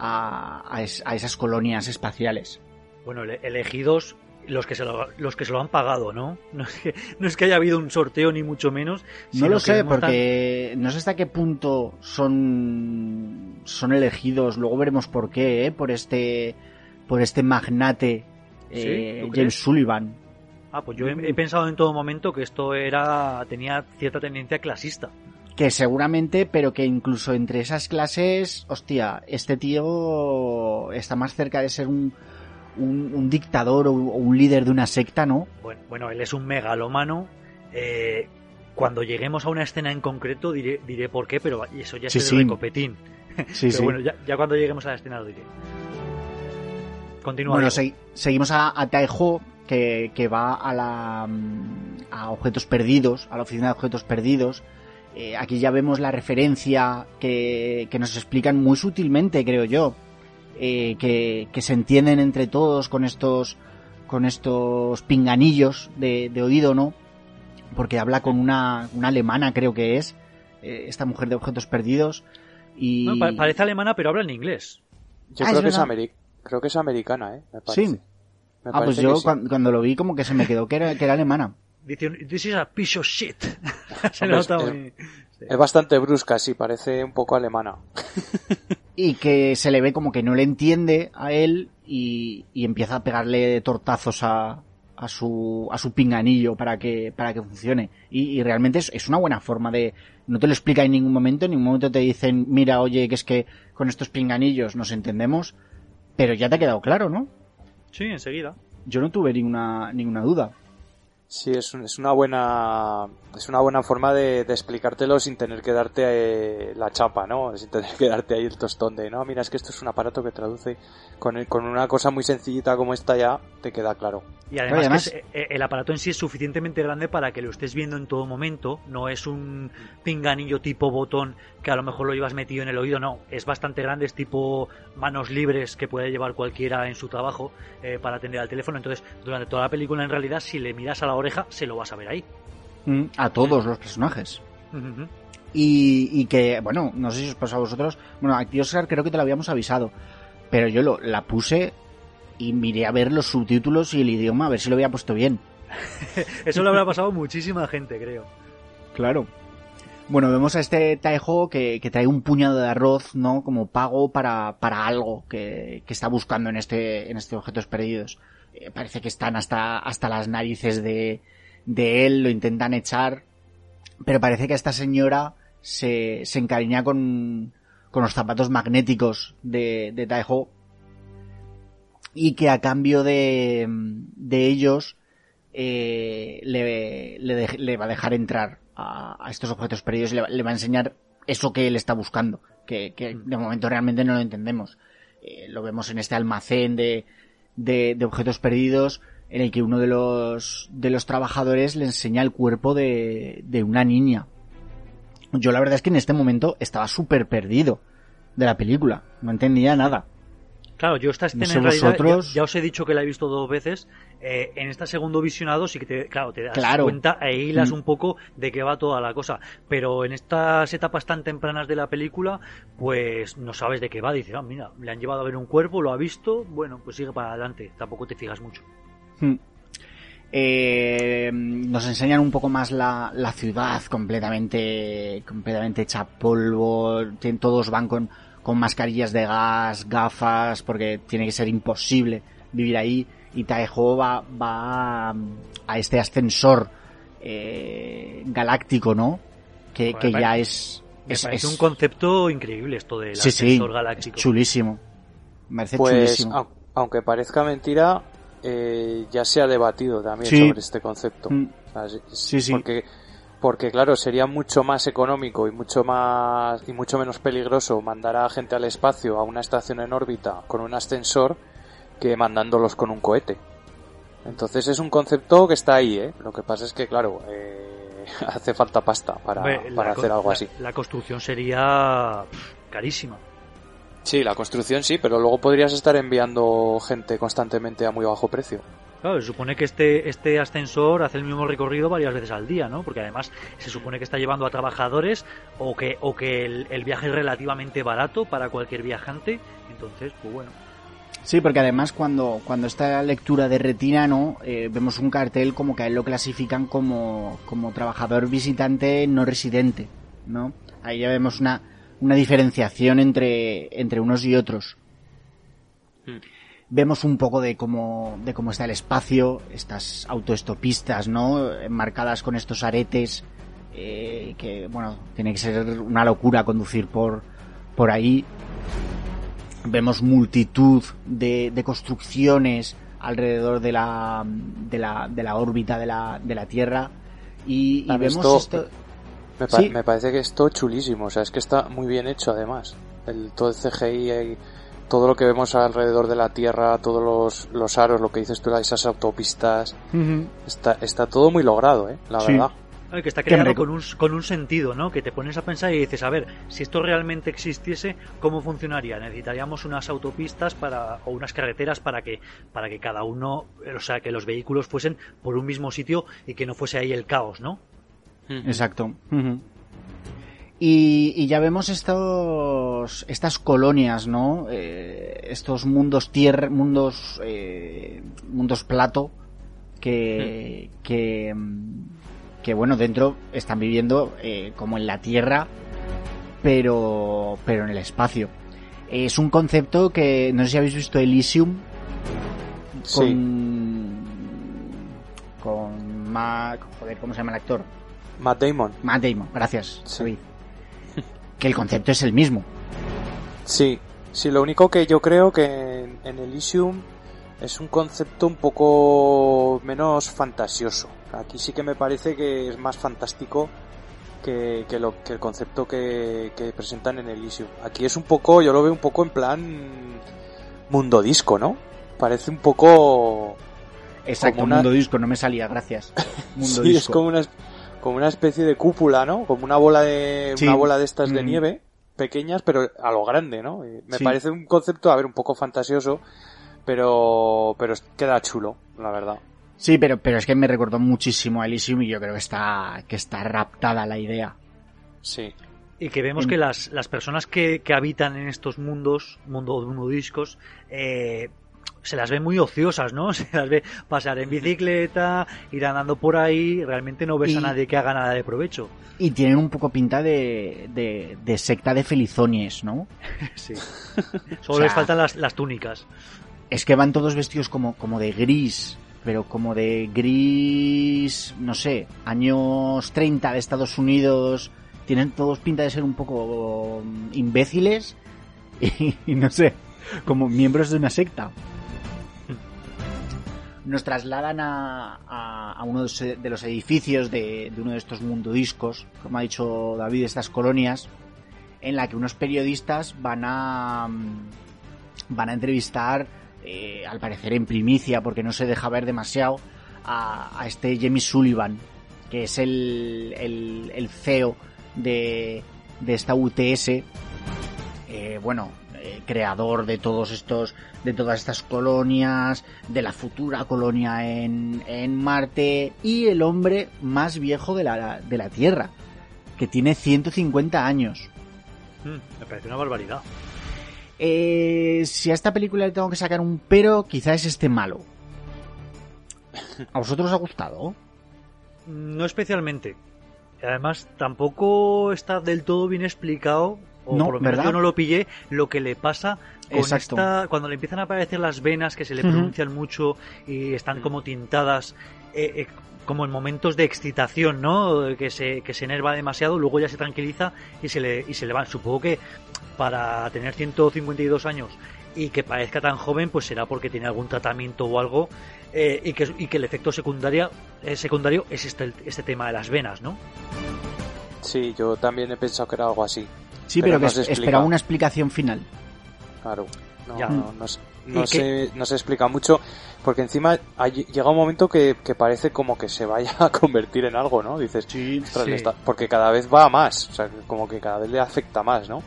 A, a es- a esas colonias espaciales. Bueno, ele- elegidos los que se lo, los que se lo han pagado, ¿no? No es que, no es que haya habido un sorteo ni mucho menos. No lo sé, porque no sé hasta qué punto son, son elegidos. Luego veremos por qué, ¿eh? Por este, por este magnate ¿Sí? eh, ¿Tú James crees? Sullivan. Ah, pues yo he, he pensado en todo momento que esto era tenía cierta tendencia clasista. Que seguramente, pero que incluso entre esas clases, hostia, este tío está más cerca de ser un, un, un dictador o, un líder de una secta, ¿no? Bueno, bueno él es un megalómano. eh, cuando lleguemos a una escena en concreto diré, diré por qué, pero eso ya Sí, es sí. el recopetín. Sí, pero bueno, ya, ya cuando lleguemos a la escena lo diré. Continúa. Bueno, seguimos a, a Taeho, que, que va a la mm, a objetos perdidos, a la oficina de objetos perdidos. Eh, aquí ya vemos la referencia que, que nos explican muy sutilmente, creo yo, eh, que, que se entienden entre todos con estos con estos pinganillos de, de oído, ¿no? Porque habla con una, una alemana, creo que es, eh, esta mujer de objetos perdidos. Y... No, parece alemana, pero habla en inglés. Yo Ah, creo, es que es creo que es americana, ¿eh? Me parece. Sí. Me Ah, pues yo sí. cuando lo vi como que se me quedó que era, que era alemana. Dice, this is a piece of shit. Se Hombre, nota es- muy... Es bastante brusca, sí, parece un poco alemana. y que se le ve como que no le entiende a él y, y empieza a pegarle tortazos a, a su a su pinganillo para que para que funcione y, y realmente es, es una buena forma de no te lo explica en ningún momento en ningún momento te dicen mira oye que es que con estos pinganillos nos entendemos pero ya te ha quedado claro no Sí, enseguida. yo no tuve ninguna ninguna duda Sí, es, un- es una buena es una buena forma de, de explicártelo sin tener que darte eh, la chapa, ¿no? Sin tener que darte ahí el tostón de, no, mira, es que esto es un aparato que traduce con, el- con una cosa muy sencillita como esta ya te queda claro. Y además, además- que es- eh, el aparato en sí es suficientemente grande para que lo estés viendo en todo momento. No es un pinganillo tipo botón que a lo mejor lo llevas metido en el oído. No, es bastante grande, es tipo manos libres que puede llevar cualquiera en su trabajo eh, para atender al teléfono. Entonces, durante toda la película, en realidad, si le miras a la oreja, se lo vas a ver ahí. Mm, a todos los personajes y, y que, bueno, no sé si os pasa a vosotros. Bueno, a ti, Oscar, creo que te lo habíamos avisado. Pero yo lo, la puse y miré a ver los subtítulos y el idioma, a ver si lo había puesto bien. Eso le habrá pasado muchísima gente, creo. Claro. Bueno, vemos a este Taejo que, que trae un puñado de arroz, ¿no? Como pago para, para algo que, que está buscando en este, en este objetos perdidos. Eh, parece que están hasta, hasta las narices de, de él, lo intentan echar, pero parece que esta señora se, se encariña con, con los zapatos magnéticos de, de Taejo y que a cambio de, de ellos eh, le, le, va a dejar entrar a, estos objetos perdidos y le, va- a enseñar eso que él está buscando, que, que de momento realmente no lo entendemos. Eh, lo vemos en este almacén de, de, objetos perdidos en el que uno de los, de los trabajadores le enseña el cuerpo de, de una niña. Yo la verdad es que en este momento estaba súper perdido de la película, no entendía nada. Claro, yo esta escena No sé en realidad, ya, vosotros. ya os he dicho que la he visto dos veces. eh, en este segundo visionado sí que te, claro, te das Claro. cuenta e hilas Mm. un poco de qué va toda la cosa. Pero en estas etapas tan tempranas de la película, pues no sabes de qué va. Dices, ah, mira, le han llevado a ver un cuerpo, lo ha visto, bueno, pues sigue para adelante. Tampoco te fijas mucho. Hmm. Eh, nos enseñan un poco más la, la ciudad completamente, completamente hecha polvo. Todos van con, con mascarillas de gas, gafas, porque tiene que ser imposible vivir ahí. Y Taejo va, va a, a este ascensor eh, galáctico, ¿no? Que, Joder, que ya parece- es, Me es, parece es- un concepto increíble esto del sí, sí, ascensor galáctico. chulísimo. Me parece Pues, chulísimo. au- aunque parezca mentira, eh, ya se ha debatido también Sí. sobre este concepto. Mm. O sea, sí- Sí, sí. Porque, porque claro, sería mucho más económico y mucho más y mucho menos peligroso mandar a gente al espacio a una estación en órbita con un ascensor que mandándolos con un cohete. Entonces es un concepto que está ahí, ¿eh? Lo que pasa es que, claro, eh, hace falta pasta para, Hombre, para la hacer algo la- así. La construcción sería carísima. Sí, la construcción sí, pero luego podrías estar enviando gente constantemente a muy bajo precio. Claro, se supone que este, este ascensor hace el mismo recorrido varias veces al día, ¿no? Porque además se supone que está llevando a trabajadores o que, o que el, el viaje es relativamente barato para cualquier viajante. Entonces, pues bueno. Sí, porque además cuando, cuando esta lectura de retina, ¿no? Eh, vemos un cartel como que a él lo clasifican como, como trabajador visitante no residente, ¿no? Ahí ya vemos una, una diferenciación entre, entre unos y otros. Hmm. Vemos un poco de cómo, de cómo está el espacio, estas autoestopistas, ¿no? Enmarcadas con estos aretes, eh, que, bueno, tiene que ser una locura conducir por, por ahí vemos multitud de, de construcciones alrededor de la, de la, de la órbita de la, de la Tierra y, y vemos esto- esto... Me, pa- Sí. me parece que esto chulísimo, o sea, es que está muy bien hecho además. El, todo el CGI todo lo que vemos alrededor de la Tierra, todos los, los aros, lo que dices tú, esas autopistas, está, está todo muy logrado, eh, la Sí. verdad. Eh, Que está creado con un, con un sentido, ¿no? Que te pones a pensar y dices, a ver, si esto realmente existiese, ¿cómo funcionaría? Necesitaríamos unas autopistas para, o unas carreteras para que, para que cada uno, o sea, que los vehículos fuesen por un mismo sitio y que no fuese ahí el caos, ¿no? Exacto. Y, y ya vemos estos, estas colonias, ¿no? Eh, estos mundos tierra, mundos, eh, mundos plato, que, que, mm, que bueno, dentro están viviendo eh, como en la tierra, pero, pero en el espacio. Es un concepto que, no sé si habéis visto Elysium, Sí. con, con Mac, joder, ¿cómo se llama el actor? Matt Damon. Matt Damon, gracias, Sí. David. Que el concepto es el mismo. Sí, sí, lo único que yo creo que en, en Elysium es un concepto un poco menos fantasioso. Aquí sí que me parece que es más fantástico que, que lo, que el concepto que, que presentan en Elysium. Aquí es un poco, yo lo veo un poco en plan mundo disco, ¿no? Parece un poco... Exacto, una- mundo disco, no me salía, gracias. Mundo sí, disco. es como una, como una especie de cúpula, ¿no? Como una bola de, Sí. una bola de estas de Mm. nieve, pequeñas, pero a lo grande, ¿no? Y Me Sí. parece un concepto, a ver, un poco fantasioso, pero, pero queda chulo, la verdad. Sí, pero, pero es que me recordó muchísimo a Elysium y yo creo que está, que está raptada la idea. Sí. Y que vemos En- que las, las personas que, que habitan en estos mundos, mundo mundo discos, eh, se las ve muy ociosas, ¿no? Se las ve pasar en bicicleta, ir andando por ahí, realmente no ves Y- a nadie que haga nada de provecho. Y tienen un poco pinta de, de, de secta de felizones, ¿no? Sí. Solo O sea- les faltan las, las túnicas. Es que van todos vestidos como, como de gris, pero como de gris, no sé, años 30 de Estados Unidos. Tienen todos pinta de ser un poco mm, imbéciles y, y no sé, como miembros de una secta. Nos trasladan a, a- a uno de los- de los edificios de, de uno de estos mundodiscos, como ha dicho David, estas colonias, en la que unos periodistas van a mm, van a entrevistar, eh, al parecer en primicia, porque no se deja ver demasiado, a, a este Jamie Sullivan, que es el, el, el CEO de, de esta UTS, eh, bueno, eh, creador de todos estos, de todas estas colonias, de la futura colonia en, en Marte, y el hombre más viejo de la, de la Tierra, que tiene 150 años. Mm, me parece una barbaridad. Eh, si a esta película le tengo que sacar un pero, quizá es este malo. ¿A vosotros os ha gustado? No especialmente. Además, tampoco está del todo bien explicado, o No, por lo menos ¿verdad? yo no lo pillé, lo que le pasa con Exacto. esta. Cuando le empiezan a aparecer las venas que se le pronuncian mucho y están como tintadas, eh, eh, como en momentos de excitación, ¿no? Que se, que se enerva demasiado, luego ya se tranquiliza y se le, y se le va. Supongo que para tener 152 años y que parezca tan joven, pues será porque tiene algún tratamiento o algo eh, y, que, y que el efecto secundaria, eh, secundario es este, este tema de las venas, ¿no? Sí, yo también he pensado que era algo así. Sí, Pero pero, que no se es- explica. esperaba una explicación final. Claro. No, Ya. no, no se- no ¿Y se, no se explica mucho, porque encima hay- llega un momento que, que parece como que se vaya a convertir en algo, ¿no? Dices, "Ostras, sí. le está-", porque cada vez va a más, o sea, como que cada vez le afecta más, ¿no?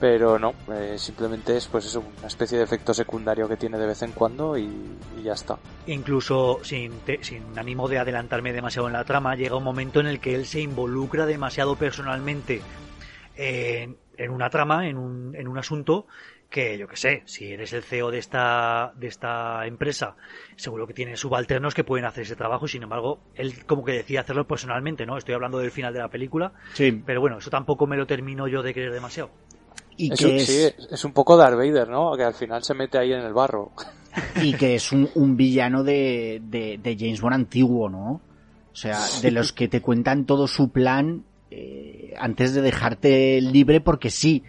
Pero no, eh, simplemente es pues eso, una especie de efecto secundario que tiene de vez en cuando y, y ya está. Incluso sin, te- sin ánimo de adelantarme demasiado en la trama, llega un momento en el que él se involucra demasiado personalmente en, en una trama, en un, en un asunto que yo que sé, si eres el CEO de esta, de esta empresa, seguro que tiene subalternos que pueden hacer ese trabajo y sin embargo, él como que decide hacerlo personalmente, ¿no? Estoy hablando del final de la película, Sí. pero bueno, eso tampoco me lo termino yo de creer demasiado. Y Eso, que, es, sí, es un poco Darth Vader, ¿no? Que al final se mete ahí en el barro. y que es un, un villano de, de, de James Bond antiguo, ¿no? O sea, de los que te cuentan todo su plan eh, antes de dejarte libre porque sí.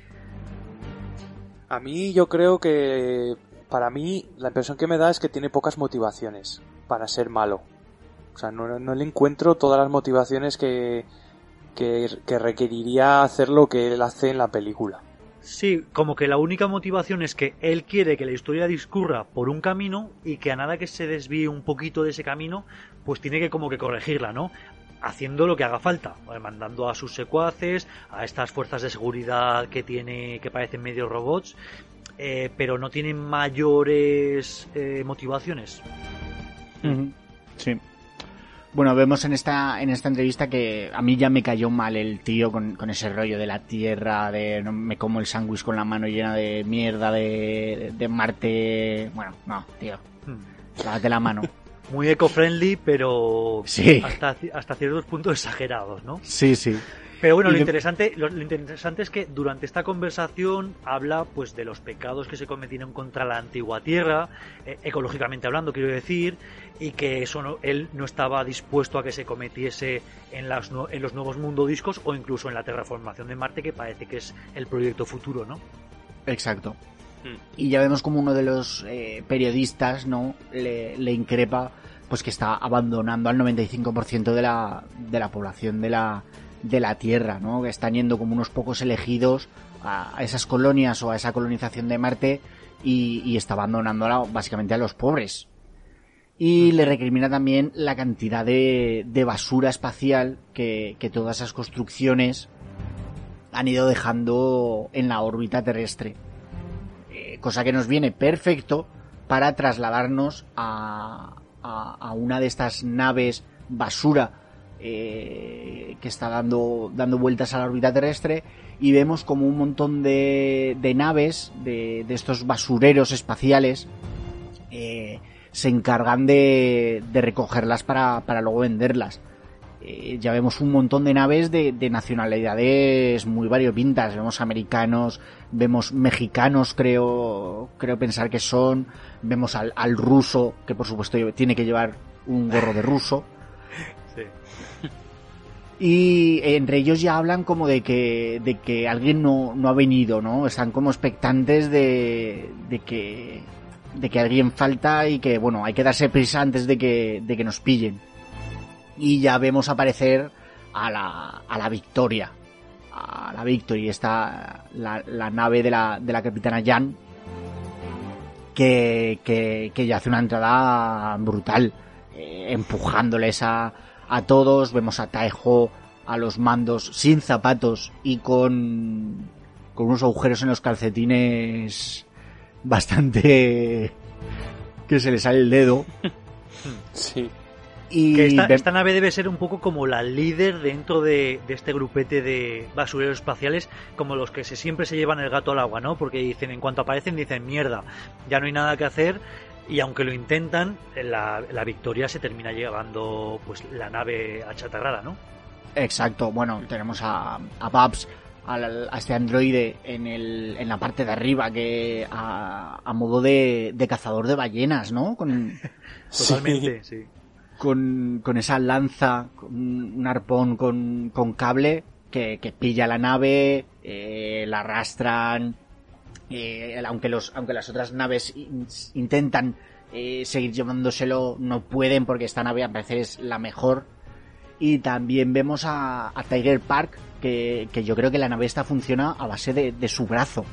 A mí yo creo que para mí la impresión que me da es que tiene pocas motivaciones para ser malo. O sea, no, no le encuentro todas las motivaciones que, que, que requeriría hacer lo que él hace en la película. Sí, como que la única motivación es que él quiere que la historia discurra por un camino y que a nada que se desvíe un poquito de ese camino, pues tiene que como que corregirla, ¿no? Haciendo lo que haga falta, eh, mandando a sus secuaces, a estas fuerzas de seguridad que tiene, que parecen medio robots, eh, pero no tienen mayores eh, motivaciones. Sí. Bueno, vemos en esta, en esta entrevista que a mí ya me cayó mal el tío con, con ese rollo de la tierra, de no me como el sándwich con la mano llena de mierda de, de Marte. Bueno, no, tío, Hmm. lávate la mano. Muy eco-friendly, pero Sí. hasta, hasta ciertos puntos exagerados, ¿no? Sí, sí. Pero bueno, lo interesante, lo, lo interesante es que durante esta conversación habla pues de los pecados que se cometieron contra la antigua Tierra, eh, ecológicamente hablando, quiero decir, y que eso no- él no estaba dispuesto a que se cometiese en, las, en los nuevos mundodiscos o incluso en la terraformación de Marte, que parece que es el proyecto futuro, ¿no? Exacto. Hmm. Y ya vemos como uno de los eh, periodistas, ¿no? Le, le increpa, pues que está abandonando al 95% de la, de la población de la, de la Tierra, ¿no? Que están yendo como unos pocos elegidos a, a esas colonias o a esa colonización de Marte y, y está abandonando básicamente a los pobres. Y le recrimina también la cantidad de, de basura espacial que, que todas esas construcciones han ido dejando en la órbita terrestre. Cosa que nos viene perfecto para trasladarnos a, a, a una de estas naves basura eh, que está dando, dando vueltas a la órbita terrestre y vemos como un montón de, de naves, de, de estos basureros espaciales, eh, se encargan de, de recogerlas para, para luego venderlas. Eh, ya vemos un montón de naves de, de, nacionalidades muy variopintas. Vemos americanos, vemos mexicanos, creo, creo pensar que son. Vemos al, al ruso, que por supuesto tiene que llevar un gorro de ruso. Sí. Y entre ellos ya hablan como de que, de que alguien no, no ha venido, ¿no? Están como expectantes de, de que, de que alguien falta y que, bueno, hay que darse prisa antes de que, de que nos pillen y ya vemos aparecer a la, a la Victoria. A la Victory, está la, la nave de la, de la capitana Jan, que, que, que ya hace una entrada brutal, eh, empujándoles a, a todos. Vemos a Taejo a los mandos sin zapatos y con, con unos agujeros en los calcetines bastante que se le sale el dedo. Sí. Y esta, esta, nave debe ser un poco como la líder dentro de, de, este grupete de basureros espaciales, como los que se, siempre se llevan el gato al agua, ¿no? Porque dicen, en cuanto aparecen, dicen, mierda, ya no hay nada que hacer. Y aunque lo intentan, la, la victoria se termina llevando pues la nave achatarrada, ¿no? Exacto, bueno, tenemos a, a Babs, a, a, este androide en, el, en la parte de arriba, que a, a modo de, de, cazador de ballenas, ¿no? Con... Totalmente, sí. sí con, con esa lanza, con un arpón con, con cable que, que, pilla la nave, eh, la arrastran, eh, aunque, los, aunque las otras naves in, intentan eh, seguir llevándoselo, no pueden porque esta nave a veces es la mejor. Y también vemos a, a Tiger Park, que, que, yo creo que la nave esta funciona a base de, de su brazo.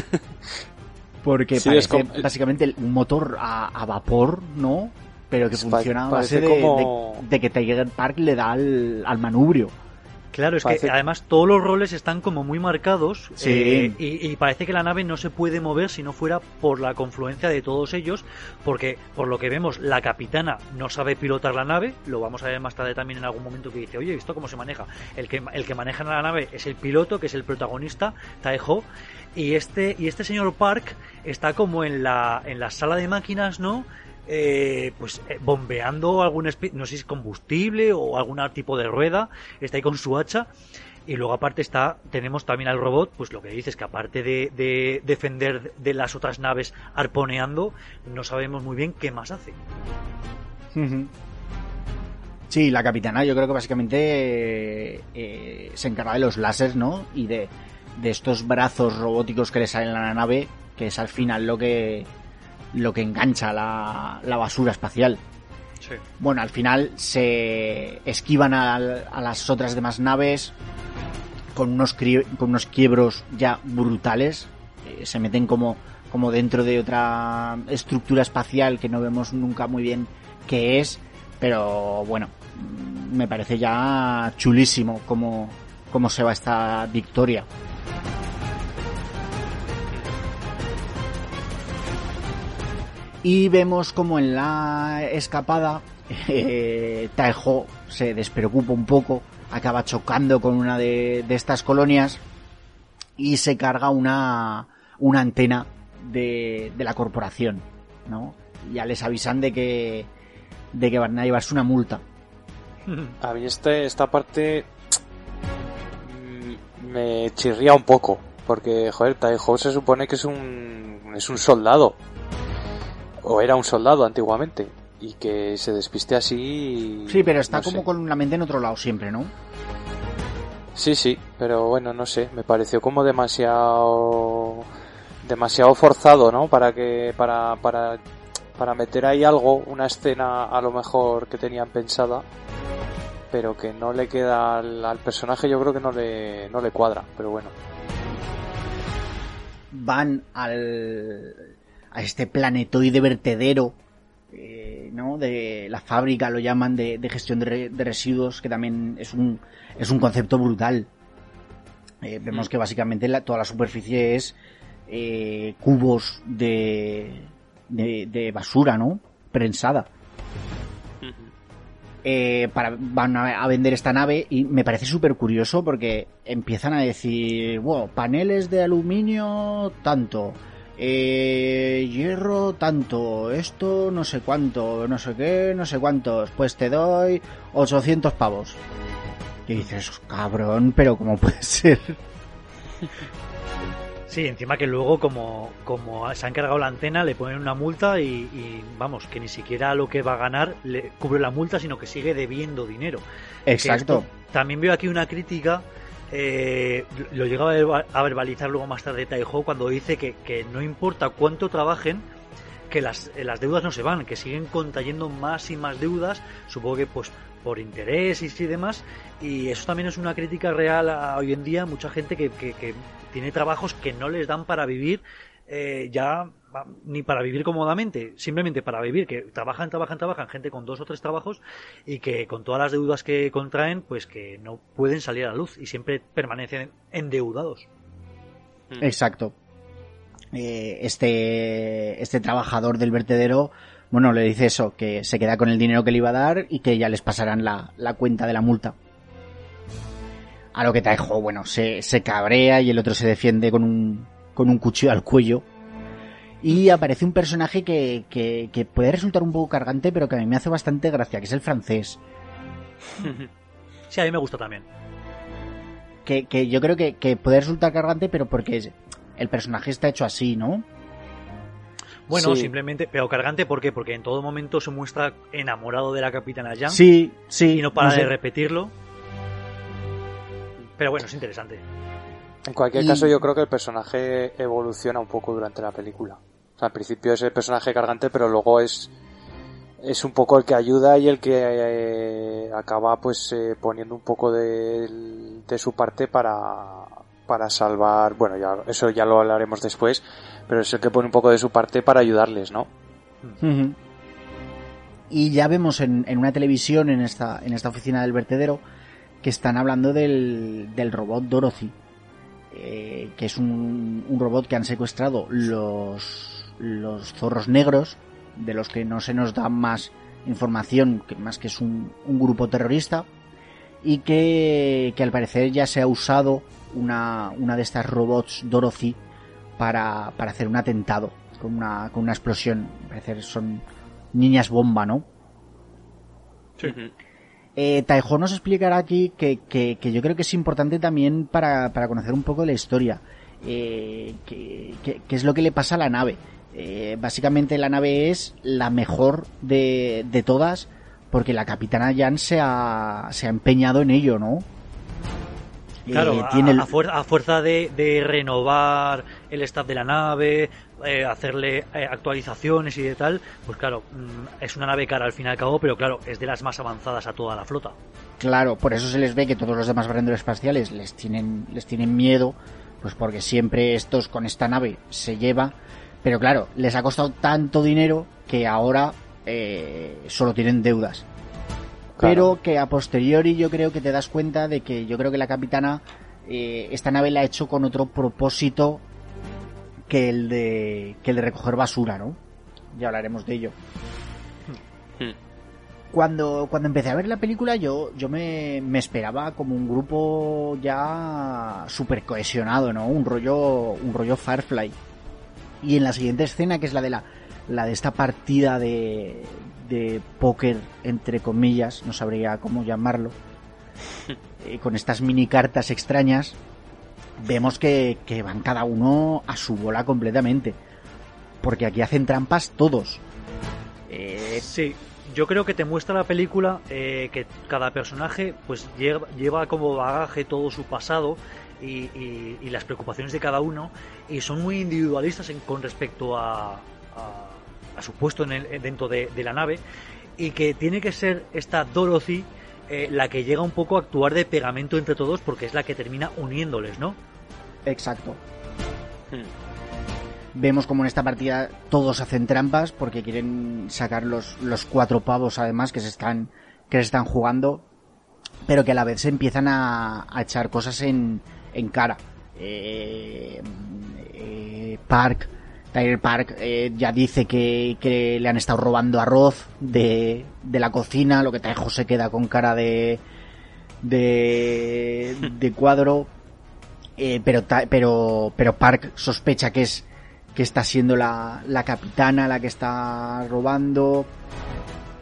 porque sí, parece como... básicamente un motor a, a vapor, ¿no? Pero que funciona a base de, como... de, de, que Tiger Park le da al, al manubrio. Claro, es parece... que además todos los roles están como muy marcados sí. eh, y, y, parece que la nave no se puede mover si no fuera por la confluencia de todos ellos, porque por lo que vemos la capitana no sabe pilotar la nave, lo vamos a ver más tarde también en algún momento que dice, oye, ¿esto cómo se maneja? El que, el que maneja la nave es el piloto, que es el protagonista, Taeho, y este, y este señor Park está como en la, en la sala de máquinas, ¿no? Eh, pues eh, bombeando algún no sé si es combustible o algún tipo de rueda está ahí con su hacha y luego aparte está tenemos también al robot pues lo que dices que aparte de, de defender de las otras naves arponeando no sabemos muy bien qué más hace. Sí, la capitana yo creo que básicamente eh, se encarga de los láseres, ¿no? Y de, de estos brazos robóticos que le salen a la nave, que es al final lo que, lo que engancha la, la basura espacial. Sí. Bueno, al final se esquivan a, a las otras demás naves con unos, con unos quiebros ya brutales. Eh, se meten como, como dentro de otra estructura espacial que no vemos nunca muy bien qué es. Pero bueno, me parece ya chulísimo cómo, cómo se va esta victoria. Y vemos como en la escapada eh, Taejo se despreocupa un poco, acaba chocando con una de, de estas colonias y se carga una, una antena de, de, la corporación, ¿no? Ya les avisan de que, de que van a llevarse una multa. A mí este, esta parte me chirría un poco, porque, joder, Taejo se supone que es un, es un soldado, o era un soldado antiguamente y que se despiste así. Sí, pero está no como sé. con la mente en otro lado siempre, ¿no? Sí, sí, pero bueno, no sé, me pareció como demasiado demasiado forzado, ¿no? Para que para para para meter ahí algo, una escena a lo mejor que tenían pensada, pero que no le queda al, al personaje, yo creo que no le no le cuadra, pero bueno. Van al a este planetoide vertedero, eh, ¿no? De la fábrica lo llaman de, de gestión de, re, de, residuos, que también es un, es un concepto brutal. Eh, vemos que básicamente la, toda la superficie es eh, cubos de, de, de, basura, ¿no? Prensada. Eh, para, van a, a, vender esta nave y me parece súper curioso porque empiezan a decir, wow, paneles de aluminio tanto, eh, hierro tanto, esto no sé cuánto, no sé qué, no sé cuántos, pues te doy 800 pavos. Y dices, cabrón, pero ¿cómo puede ser? Sí, encima que luego como, como se han cargado la antena le ponen una multa y, y, vamos, que ni siquiera lo que va a ganar le cubre la multa, sino que sigue debiendo dinero. Exacto. También veo aquí una crítica, eh, lo llegaba a verbalizar luego más tarde Taiho cuando dice que, no importa cuánto trabajen, que las, las deudas no se van, que siguen contrayendo más y más deudas, supongo que pues por intereses y demás, y eso también es una crítica real a hoy en día, mucha gente que, que tiene trabajos que no les dan para vivir eh, ya ni para vivir cómodamente, simplemente para vivir, que trabajan, trabajan, trabajan, gente con dos o tres trabajos y que con todas las deudas que contraen, pues que no pueden salir a la luz y siempre permanecen endeudados. Exacto. Eh, este, este trabajador del vertedero, bueno, le dice eso, que se queda con el dinero que le iba a dar y que ya les pasarán la, la cuenta de la multa. A lo que Taijo, bueno, se, se cabrea y el otro se defiende con un, con un cuchillo al cuello. Y aparece un personaje que, que, que, puede resultar un poco cargante, pero que a mí me hace bastante gracia, que es el francés. Sí, a mí me gusta también. Que, que yo creo que, que, puede resultar cargante, pero porque el personaje está hecho así, ¿no? Bueno, sí. simplemente, pero cargante, ¿por qué? Porque en todo momento se muestra enamorado de la capitana Yang. Sí, sí. Y no para no sé. de repetirlo. Pero bueno, es interesante. En cualquier y... caso, yo creo que el personaje evoluciona un poco durante la película. O sea, al principio es el personaje cargante, pero luego es es un poco el que ayuda y el que eh, acaba pues eh, poniendo un poco de, de, su parte para para salvar, bueno, ya eso ya lo hablaremos después, pero es el que pone un poco de su parte para ayudarles, ¿no? Uh -huh. Y ya vemos en, en, una televisión en esta en esta oficina del vertedero que están hablando del, del robot Dorothy eh, que es un, un, robot que han secuestrado los, los zorros negros, de los que no se nos da más información, que más que es un, un grupo terrorista, y que, que, al parecer ya se ha usado una, una de estas robots Dorothy para, para hacer un atentado con una, con una explosión. Al parecer son niñas bomba, ¿no? Sí. Eh, nos explicará aquí que, que, que, yo creo que es importante también para, para conocer un poco de la historia. Eh, que, que, es lo que le pasa a la nave. Eh, básicamente la nave es la mejor de, de todas porque la capitana Jan se ha, se ha empeñado en ello, ¿no? Claro, tiene el... a, fuerza, a, fuerza de, de, renovar el staff de la nave, eh, hacerle eh, actualizaciones y de tal, pues claro, mmm, es una nave cara al fin y al cabo, pero claro, es de las más avanzadas a toda la flota. Claro, por eso se les ve que todos los demás barrenderos espaciales les tienen, les tienen miedo, pues porque siempre estos con esta nave se lleva, pero claro, les ha costado tanto dinero que ahora eh, solo tienen deudas. Claro. Pero que a posteriori yo creo que te das cuenta de que yo creo que la capitana eh, esta nave la ha hecho con otro propósito que el de que el de recoger basura, ¿no? Ya hablaremos de ello. Hmm. Cuando, cuando empecé a ver la película yo, yo me, me esperaba como un grupo ya súper cohesionado, ¿no? Un rollo, un rollo Firefly. Y en la siguiente escena, que es la de la, la de esta partida de, de póker, entre comillas, no sabría cómo llamarlo, eh, con estas mini cartas extrañas, vemos que, van cada uno a su bola completamente. Porque aquí hacen trampas todos. Eh... Sí, yo creo que te muestra la película eh, que cada personaje pues lleva, lleva, como bagaje todo su pasado y, las preocupaciones de cada uno y son muy individualistas en, con respecto a, a a su puesto en el, dentro de, de, la nave y que tiene que ser esta Dorothy eh, la que llega un poco a actuar de pegamento entre todos porque es la que termina uniéndoles, ¿no? Exacto. Hmm. Vemos como en esta partida todos hacen trampas porque quieren sacar los, los cuatro pavos además que se están que se están jugando pero que a la vez se empiezan a, a echar cosas en, en cara. Eh, eh, Park Tyler Park eh, ya dice que, que, le han estado robando arroz de, de la cocina, lo que Taejo se queda con cara de, de, de cuadro. Eh, pero, pero, pero Park sospecha que es, que está siendo la, la capitana la que está robando.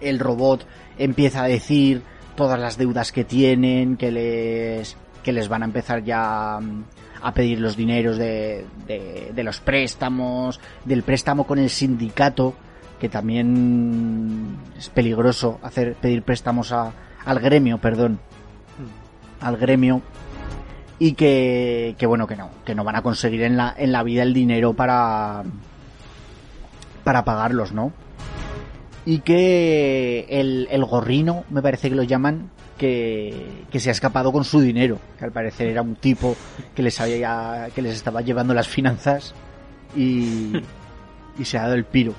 El robot empieza a decir todas las deudas que tienen, que les, que les van a empezar ya mm, a pedir los dineros de, de, de los préstamos, del préstamo con el sindicato, que también es peligroso hacer pedir préstamos a, al gremio, perdón, al gremio y que, que bueno que no, que no van a conseguir en la, en la vida el dinero para para pagarlos, ¿no? Y que el, el gorrino, me parece que lo llaman, que, que se ha escapado con su dinero, que al parecer era un tipo que les había, que les estaba llevando las finanzas y, y se ha dado el piro.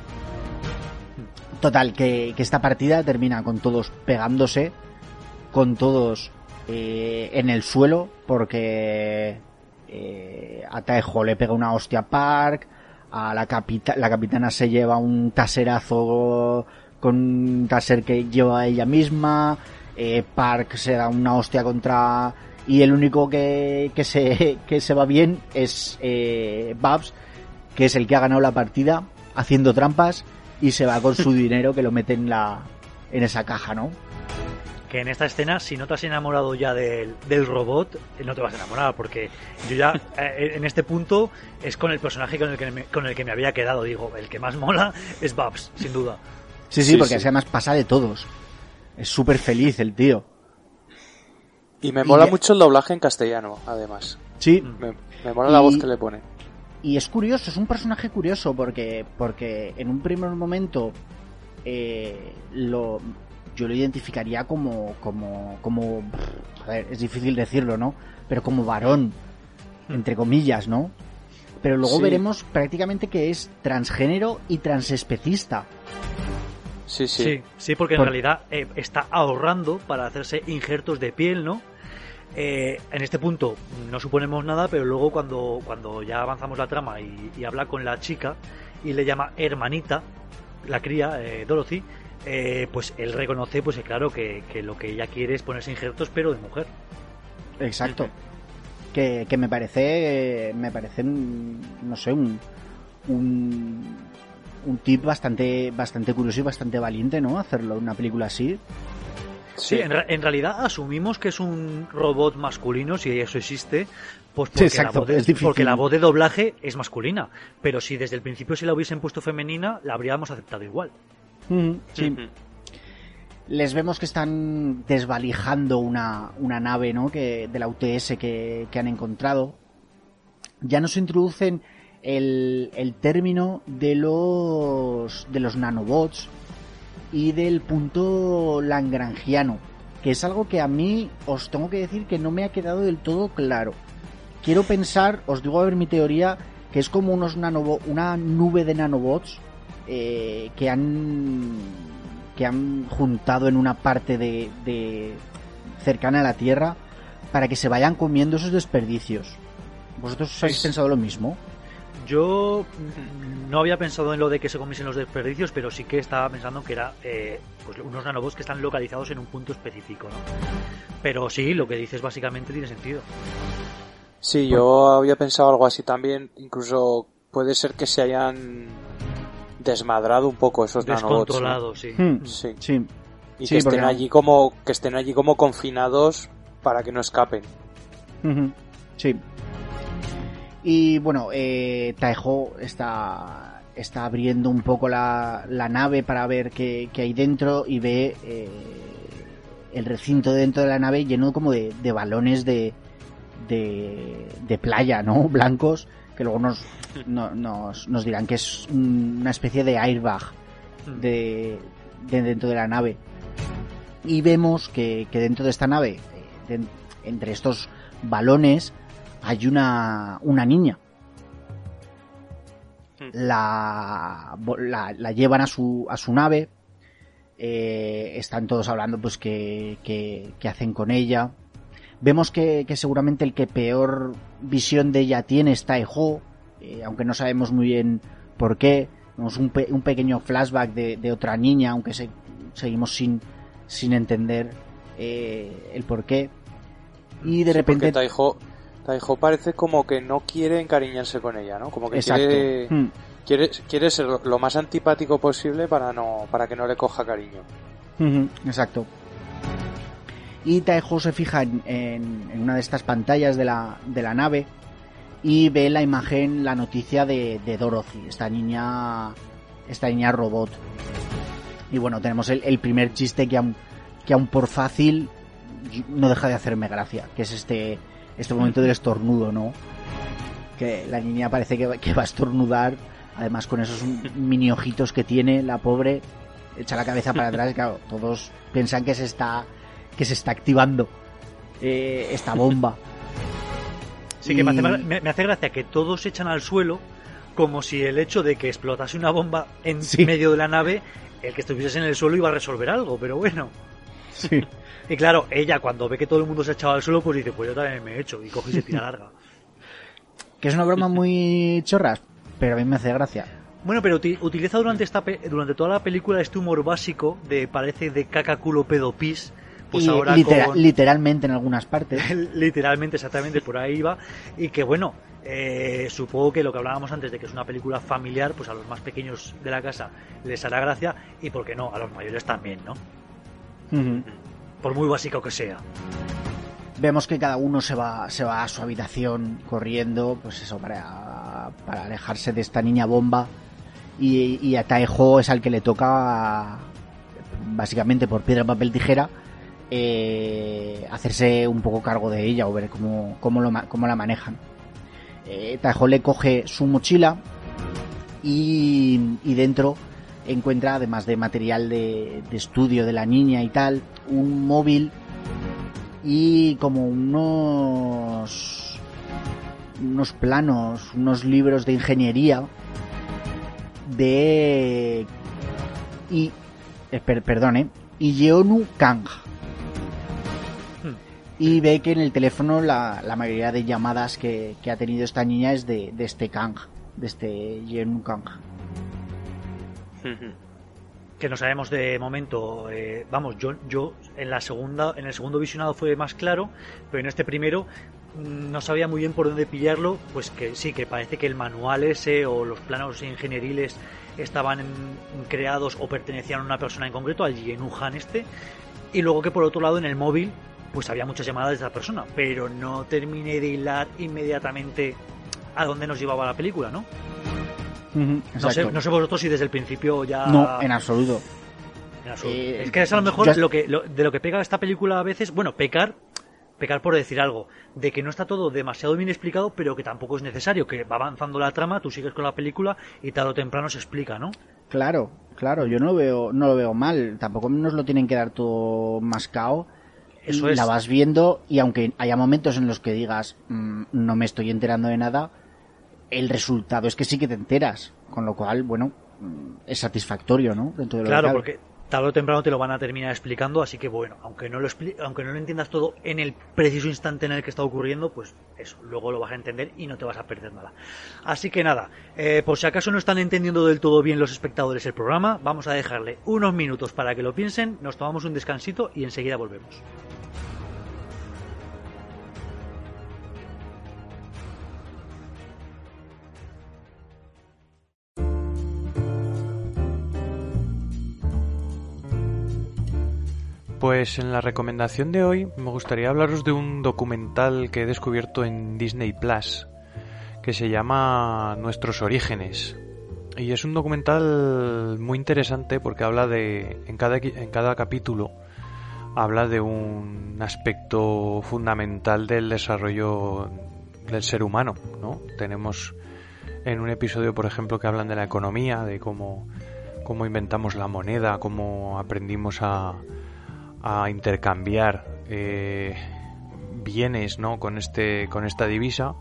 Total, que, que esta partida termina con todos pegándose, con todos eh, en el suelo, porque eh, a Taejo le pega una hostia a Park, a la, capita la capitana se lleva un taserazo con un taser que lleva ella misma, eh, Park se da una hostia contra... Y el único que, que, se, que se va bien es eh, Babs, que es el que ha ganado la partida haciendo trampas y se va con su dinero que lo mete en la en esa caja, ¿no? Que en esta escena, si no te has enamorado ya del, del robot, eh, no te vas a enamorar, porque yo ya eh, en este punto es con el personaje con el, que me, con el que me había quedado. Digo, el que más mola es Babs, sin duda. Sí, sí, Sí, porque sí. además pasa de todos. Es súper feliz el tío. Y me mola mucho el doblaje en castellano, además. Sí, Me, me mola la voz que le pone. y es curioso, es un personaje curioso porque, porque en un primer momento eh, lo, yo lo identificaría como, como, como, a ver, es difícil decirlo, ¿no? Pero como varón, entre comillas, ¿no? Pero luego Sí. veremos prácticamente que es transgénero y transespecista. Sí, sí. Sí, sí, porque en Por- realidad eh, está ahorrando para hacerse injertos de piel, ¿no? Eh, en este punto no suponemos nada, pero luego cuando, cuando ya avanzamos la trama y, y habla con la chica y le llama hermanita, la cría, eh, Dorothy, eh, pues él reconoce, pues eh, claro, que, que lo que ella quiere es ponerse injertos, pero de mujer. Exacto. Que, que me parece, me parece, un- no sé, un, un, un tip bastante, bastante curioso y bastante valiente, ¿no? Hacerlo en una película así. Sí, en, ra- en realidad asumimos que es un robot masculino, si eso existe, pues Sí, porque, exacto, la voz de, es difícil. porque la voz de doblaje es masculina. Pero si desde el principio se la hubiesen puesto femenina, la habríamos aceptado igual. Sí. Les vemos que están desvalijando una, una nave, ¿no? Que, de la UTS que, que han encontrado. Ya nos introducen el, el término de los, de los nanobots y del punto langrangiano, que es algo que a mí os tengo que decir que no me ha quedado del todo claro. Quiero pensar, os digo a ver mi teoría, que es como unos nanobo una nube de nanobots eh, que han que han juntado en una parte de, de cercana a la Tierra para que se vayan comiendo esos desperdicios. ¿Vosotros habéis Sí. pensado lo mismo? Yo no había pensado en lo de que se comiesen los desperdicios, pero sí que estaba pensando que era eh, pues unos nanobots que están localizados en un punto específico, ¿no? Pero sí, lo que dices básicamente tiene sentido. Sí, yo había pensado algo así también. Incluso puede ser que se hayan desmadrado un poco esos nanobots. ¿no? Descontrolados, sí. Hmm, Sí. Sí. Y Sí, que estén porque- allí como que estén allí como confinados para que no escapen. Sí. Y bueno, eh, Taejo está, está abriendo un poco la, la nave para ver qué, qué hay dentro y ve eh, el recinto dentro de la nave lleno como de, de balones de, de, de playa, ¿no? Blancos, que luego nos, no- nos, dirán que es un- una especie de airbag de, de dentro de la nave. Y vemos que, que dentro de esta nave, entre estos balones, hay una, una niña. La, la llevan a su, a su nave. eh, están todos hablando pues que, que, que hacen con ella. Vemos que, que seguramente el que peor visión de ella tiene es Taeho, eh, aunque no sabemos muy bien por qué. Vemos un, pe- un pequeño flashback de, de otra niña, aunque se- seguimos sin, sin entender eh, el por qué. Y de Sí, repente... Taiho, Taiho parece como que no quiere encariñarse con ella, ¿no? Como que Exacto. quiere, Mm. quiere, quiere ser lo, más antipático posible para no, para que no le coja cariño. Exacto. Y Taeho se fija en, una de estas pantallas de la, de la nave y ve la imagen, la noticia de, Dorothy, esta niña, esta niña robot. Y bueno, tenemos el, primer chiste que aún, que aún por fácil no deja de hacerme gracia, que es este, este momento del estornudo, ¿no? Que la niña parece que, va- que va a estornudar, además con esos mini ojitos que tiene, la pobre, echa la cabeza para atrás claro, todos piensan que se está, que se está activando eh, esta bomba. Sí, que me hace, Y- me- me hace gracia que todos se echan al suelo como si el hecho de que explotase una bomba en Sí. medio de la nave, el que estuviese en el suelo iba a resolver algo, pero bueno. Sí. Y claro, ella cuando ve que todo el mundo se ha echado al suelo, pues dice, pues yo también me he hecho, y coge y se tira larga. Que es una broma muy chorras, pero a mí me hace gracia. Bueno, pero uti- utiliza durante esta durante toda la película este humor básico de parece de caca culo pedo pis, pues y ahora litera- con- literalmente en algunas partes. literalmente, exactamente, por ahí va. Y que bueno, eh, supongo que lo que hablábamos antes de que es una película familiar, pues a los más pequeños de la casa les hará gracia y, ¿por qué no? A los mayores también, ¿no? Por muy básico que sea. Vemos que cada uno se va, se va a su habitación corriendo, pues eso, para, para alejarse de esta niña bomba. Y, y a Taejo es al que le toca, básicamente por piedra, papel, tijera, eh, hacerse un poco cargo de ella o ver cómo, cómo, lo, cómo la manejan. Eh, le coge su mochila y, y dentro encuentra, además de material de, de estudio de la niña y tal, un móvil y como unos unos planos, unos libros de ingeniería de y per- perdón, eh, Yeonu Kang. Y ve que en el teléfono la, la mayoría de llamadas que, que ha tenido esta niña es de, de este Kang, de este Yeonu Kang. que no sabemos de momento eh, vamos yo yo en la segunda en el segundo visionado fue más claro pero en este primero mm, no sabía muy bien por dónde pillarlo pues que sí que parece que el manual ese o los planos ingenieriles estaban creados o pertenecían a una persona en concreto al Yenu Han este y luego que por otro lado en el móvil pues había muchas llamadas de esa persona pero no terminé de hilar inmediatamente a dónde nos llevaba la película no no sé, no sé vosotros si desde el principio ya No, en absoluto. en absoluto. Eh, es que es a lo mejor yo- lo que, lo- de lo que pega esta película a veces, bueno, pecar, pecar por decir algo, de que no está todo demasiado bien explicado, pero que tampoco es necesario, que va avanzando la trama, tú sigues con la película y tarde o temprano se explica, ¿no? Claro, claro, yo no lo veo, no lo veo mal. Tampoco nos lo tienen que dar todo mascao. Eso Y es. La vas viendo y aunque haya momentos en los que digas "Mm, no me estoy enterando de nada, el resultado es que sí que te enteras. Con lo cual, bueno, mm, es satisfactorio, ¿no? Dentro de lo que Claro, porque tarde o temprano te lo van a terminar explicando, así que bueno, aunque no lo aunque no lo entiendas todo en el preciso instante en el que está ocurriendo, pues eso, luego lo vas a entender y no te vas a perder nada. Así que nada, eh, por si acaso no están entendiendo del todo bien los espectadores el programa, vamos a dejarle unos minutos para que lo piensen, nos tomamos un descansito y enseguida volvemos. Pues en la recomendación de hoy me gustaría hablaros de un documental que he descubierto en Disney Plus que se llama Nuestros Orígenes. Y es un documental muy interesante porque habla de. En cada, en cada capítulo habla de un aspecto fundamental del desarrollo del ser humano, ¿no? Tenemos en un episodio, por ejemplo, que hablan de la economía, de cómo, cómo inventamos la moneda, cómo aprendimos a, a intercambiar eh, bienes ¿no? con este con esta divisa.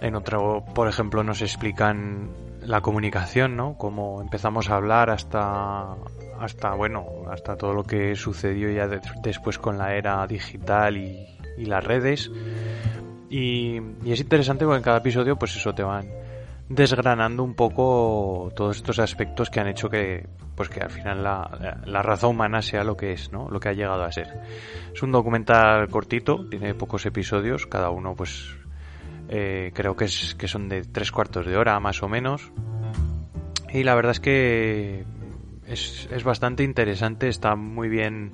En otro por ejemplo nos explican la comunicación no cómo empezamos a hablar hasta hasta bueno hasta todo lo que sucedió ya de- después con la era digital y, y las redes. Y, y es interesante porque en cada episodio pues eso te van desgranando un poco todos estos aspectos que han hecho que pues que al final la, raza humana sea lo que es, ¿no? Lo que ha llegado a ser. Es un documental cortito, tiene pocos episodios, cada uno pues eh, creo que es que son de tres cuartos de hora más o menos. Y la verdad es que es, es bastante interesante, está muy bien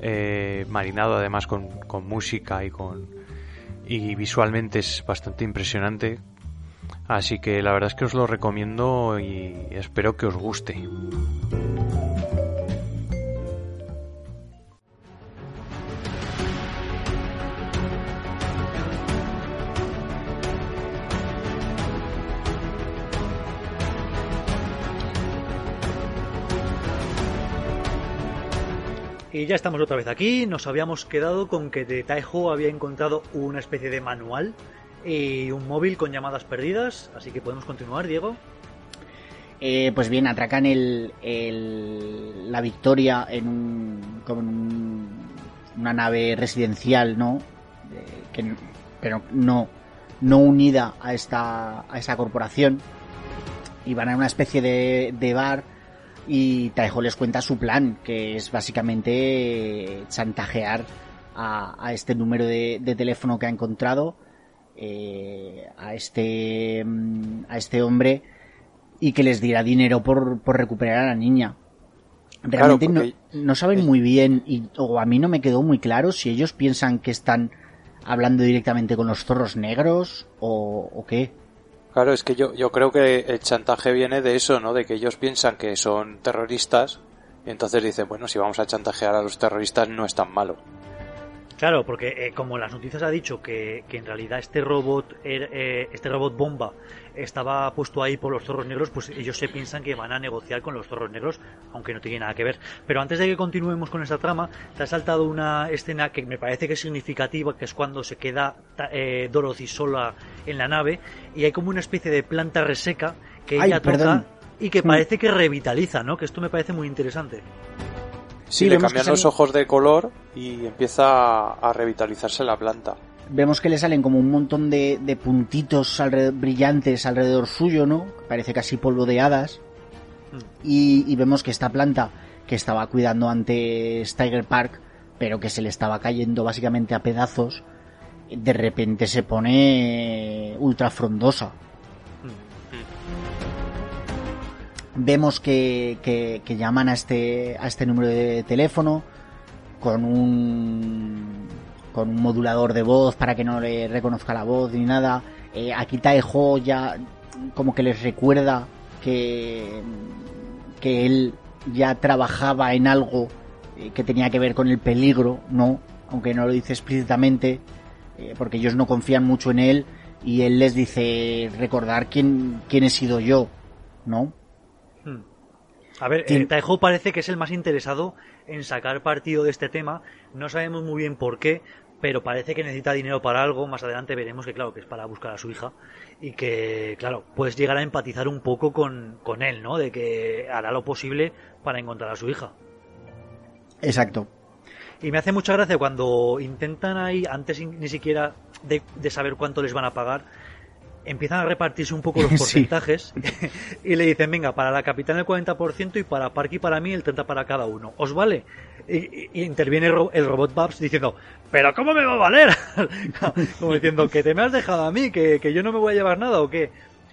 eh, marinado además con, con música y con y visualmente es bastante impresionante Así que la verdad es que os lo recomiendo y espero que os guste. Y ya estamos otra vez aquí. Nos habíamos quedado con que de Taiho había encontrado una especie de manual y un móvil con llamadas perdidas, así que podemos continuar, Diego. Eh, pues bien, atracan el, la Victoria en, un, como en una nave residencial, ¿no? que, pero no, no unida a esta, a esta corporación. Y van a una especie de, de bar y Taiho les cuenta su plan, que es básicamente chantajear a, a este número de teléfono que ha encontrado eh, a este mm, a este hombre y que les diera dinero por, por recuperar a la niña. Realmente no, saben muy bien y o a mí no me quedó muy claro si ellos piensan que están hablando directamente con los zorros negros o, o qué. Claro, es que yo, yo creo que el chantaje viene de eso, ¿no? De que ellos piensan que son terroristas y entonces dicen, bueno, si vamos a chantajear a los terroristas no es tan malo. Claro, porque eh, como las noticias ha dicho que, en realidad este robot, er, eh, este robot bomba estaba puesto ahí por los zorros negros, pues ellos se piensan que van a negociar con los zorros negros, aunque no tiene nada que ver. Pero antes de que continuemos con esta trama, te ha saltado una escena que me parece que es significativa, que es cuando se queda eh, Dorothy sola en la nave y hay como una especie de planta reseca que ella toca y que parece que revitaliza, ¿no? Que esto me parece muy interesante. Sí, le cambian los ojos de color y empieza a revitalizarse la planta. Vemos que le salen como un montón de, puntitos brillantes alrededor suyo, ¿no? Parece casi polvo de hadas. Hmm. Y, vemos que esta planta que estaba cuidando ante Tiger Park, pero que se le estaba cayendo básicamente a pedazos, de repente se pone ultra frondosa. Vemos que, que, llaman a este, a este número de teléfono con un, con un modulador de voz para que no le reconozca la voz ni nada. Eh, aquí Taejo ya como que les recuerda que, que él ya trabajaba en algo eh, que tenía que ver con el peligro, ¿no? Aunque no lo dice explícitamente, eh, porque ellos no confían mucho en él y él les dice recordar quién, quién he sido yo, ¿no? A ver, eh, Taiho parece que es el más interesado en sacar partido de este tema. No sabemos muy bien por qué, pero parece que necesita dinero para algo. Más adelante veremos que, claro, que es para buscar a su hija. Y que, claro, puedes llegar a empatizar un poco con, con él, ¿no? De que hará lo posible para encontrar a su hija. Exacto. Y me hace mucha gracia cuando intentan ahí, antes ni siquiera de, de saber cuánto les van a pagar, empiezan a repartirse un poco los porcentajes y le dicen, venga, para la capitana el 40% y para Parky para mí el 30% para cada uno. ¿Os vale? Y, interviene el, robot Babs diciendo, ¿pero cómo me va a valer? Como diciendo, que te me has dejado a mí, que, yo no me voy a llevar nada o qué.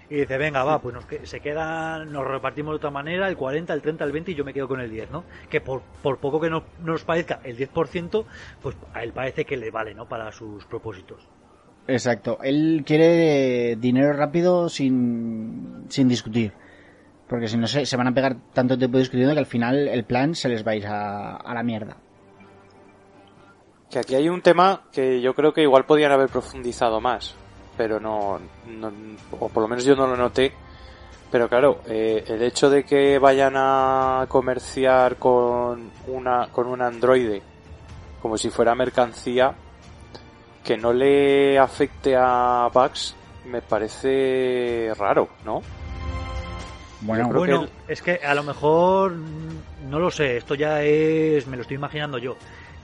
Y dice, venga, va, pues nos, se quedan, nos repartimos de otra manera, el 40, el 30, el 20 y yo me quedo con el 10, ¿no? Que por, por poco que no, nos parezca el 10%, pues a él parece que le vale, ¿no? Para sus propósitos. Exacto. Él quiere dinero rápido sin, sin discutir. Porque si no se, se van a pegar tanto tiempo discutiendo que al final el plan se les va a ir a, la mierda. Que aquí hay un tema que yo creo que igual podían haber profundizado más, pero no, no o por lo menos yo no lo noté. Pero claro, eh, el hecho de que vayan a comerciar con una con un androide como si fuera mercancía, que no le afecte a Bugs me parece raro, ¿no? Bueno, bueno es que a lo mejor mm, no lo sé, esto ya es, me lo estoy imaginando yo,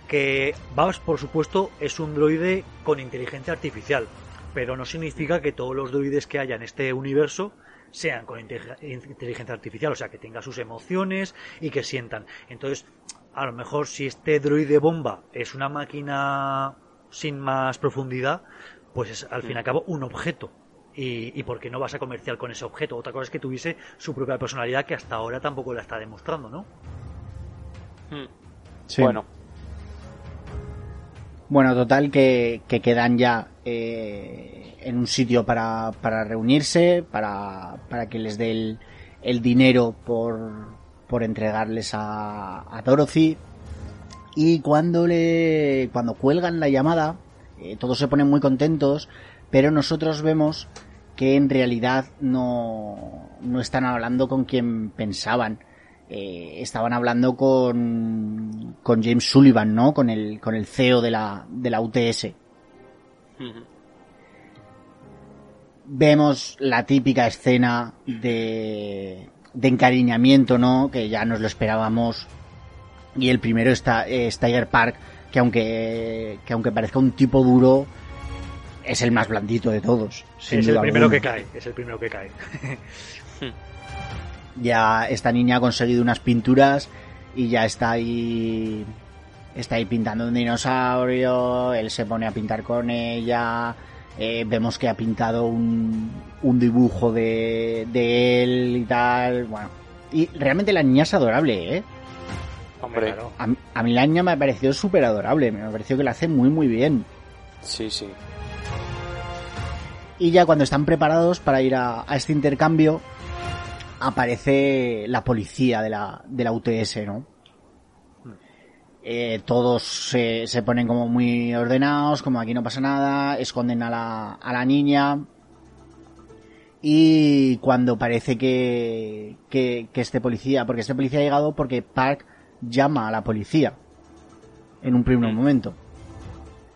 que Bugs por supuesto es un droide con inteligencia artificial, pero no significa que todos los droides que haya en este universo sean con inteligencia artificial, o sea, que tenga sus emociones y que sientan. Entonces, a lo mejor si este droide bomba es una máquina sin más profundidad, pues es al fin y al cabo un objeto. Y, y por qué no vas a comercial con ese objeto. Otra cosa es que tuviese su propia personalidad que hasta ahora tampoco la está demostrando, ¿no? Hmm. Sí. Bueno, Bueno, total que, que quedan ya eh, en un sitio para, para reunirse, para, para que les dé el, el dinero por, por entregarles a, a Dorothy. Y cuando le, cuando cuelgan la llamada, eh, todos se ponen muy contentos, pero nosotros vemos que en realidad no, no están hablando con quien pensaban. Eh, estaban hablando con, con James Sullivan, ¿no? Con el, con el CEO de la, de la UTS. Vemos la típica escena de, de encariñamiento, ¿no? Que ya nos lo esperábamos. Y el primero está, es Tiger Park, que aunque, que aunque parezca un tipo duro, es el más blandito de todos. sin es el primero alguna. que cae, es el primero que cae. ya esta niña ha conseguido unas pinturas y ya está ahí está ahí pintando un dinosaurio él se pone a pintar con ella eh, vemos que ha pintado un, un dibujo de, de él y tal bueno y realmente la niña es adorable eh hombre, Claro. a, a mí la niña me ha parecido súper adorable me pareció que la hace muy muy bien sí, sí. Y ya cuando están preparados para ir a, a este intercambio, aparece la policía de la, de la UTS, ¿no? Eh, todos se, se ponen como muy ordenados, como aquí no pasa nada, esconden a la, a la niña. Y cuando parece que, que, que este policía, porque este policía ha llegado porque Park llama a la policía en un primer momento.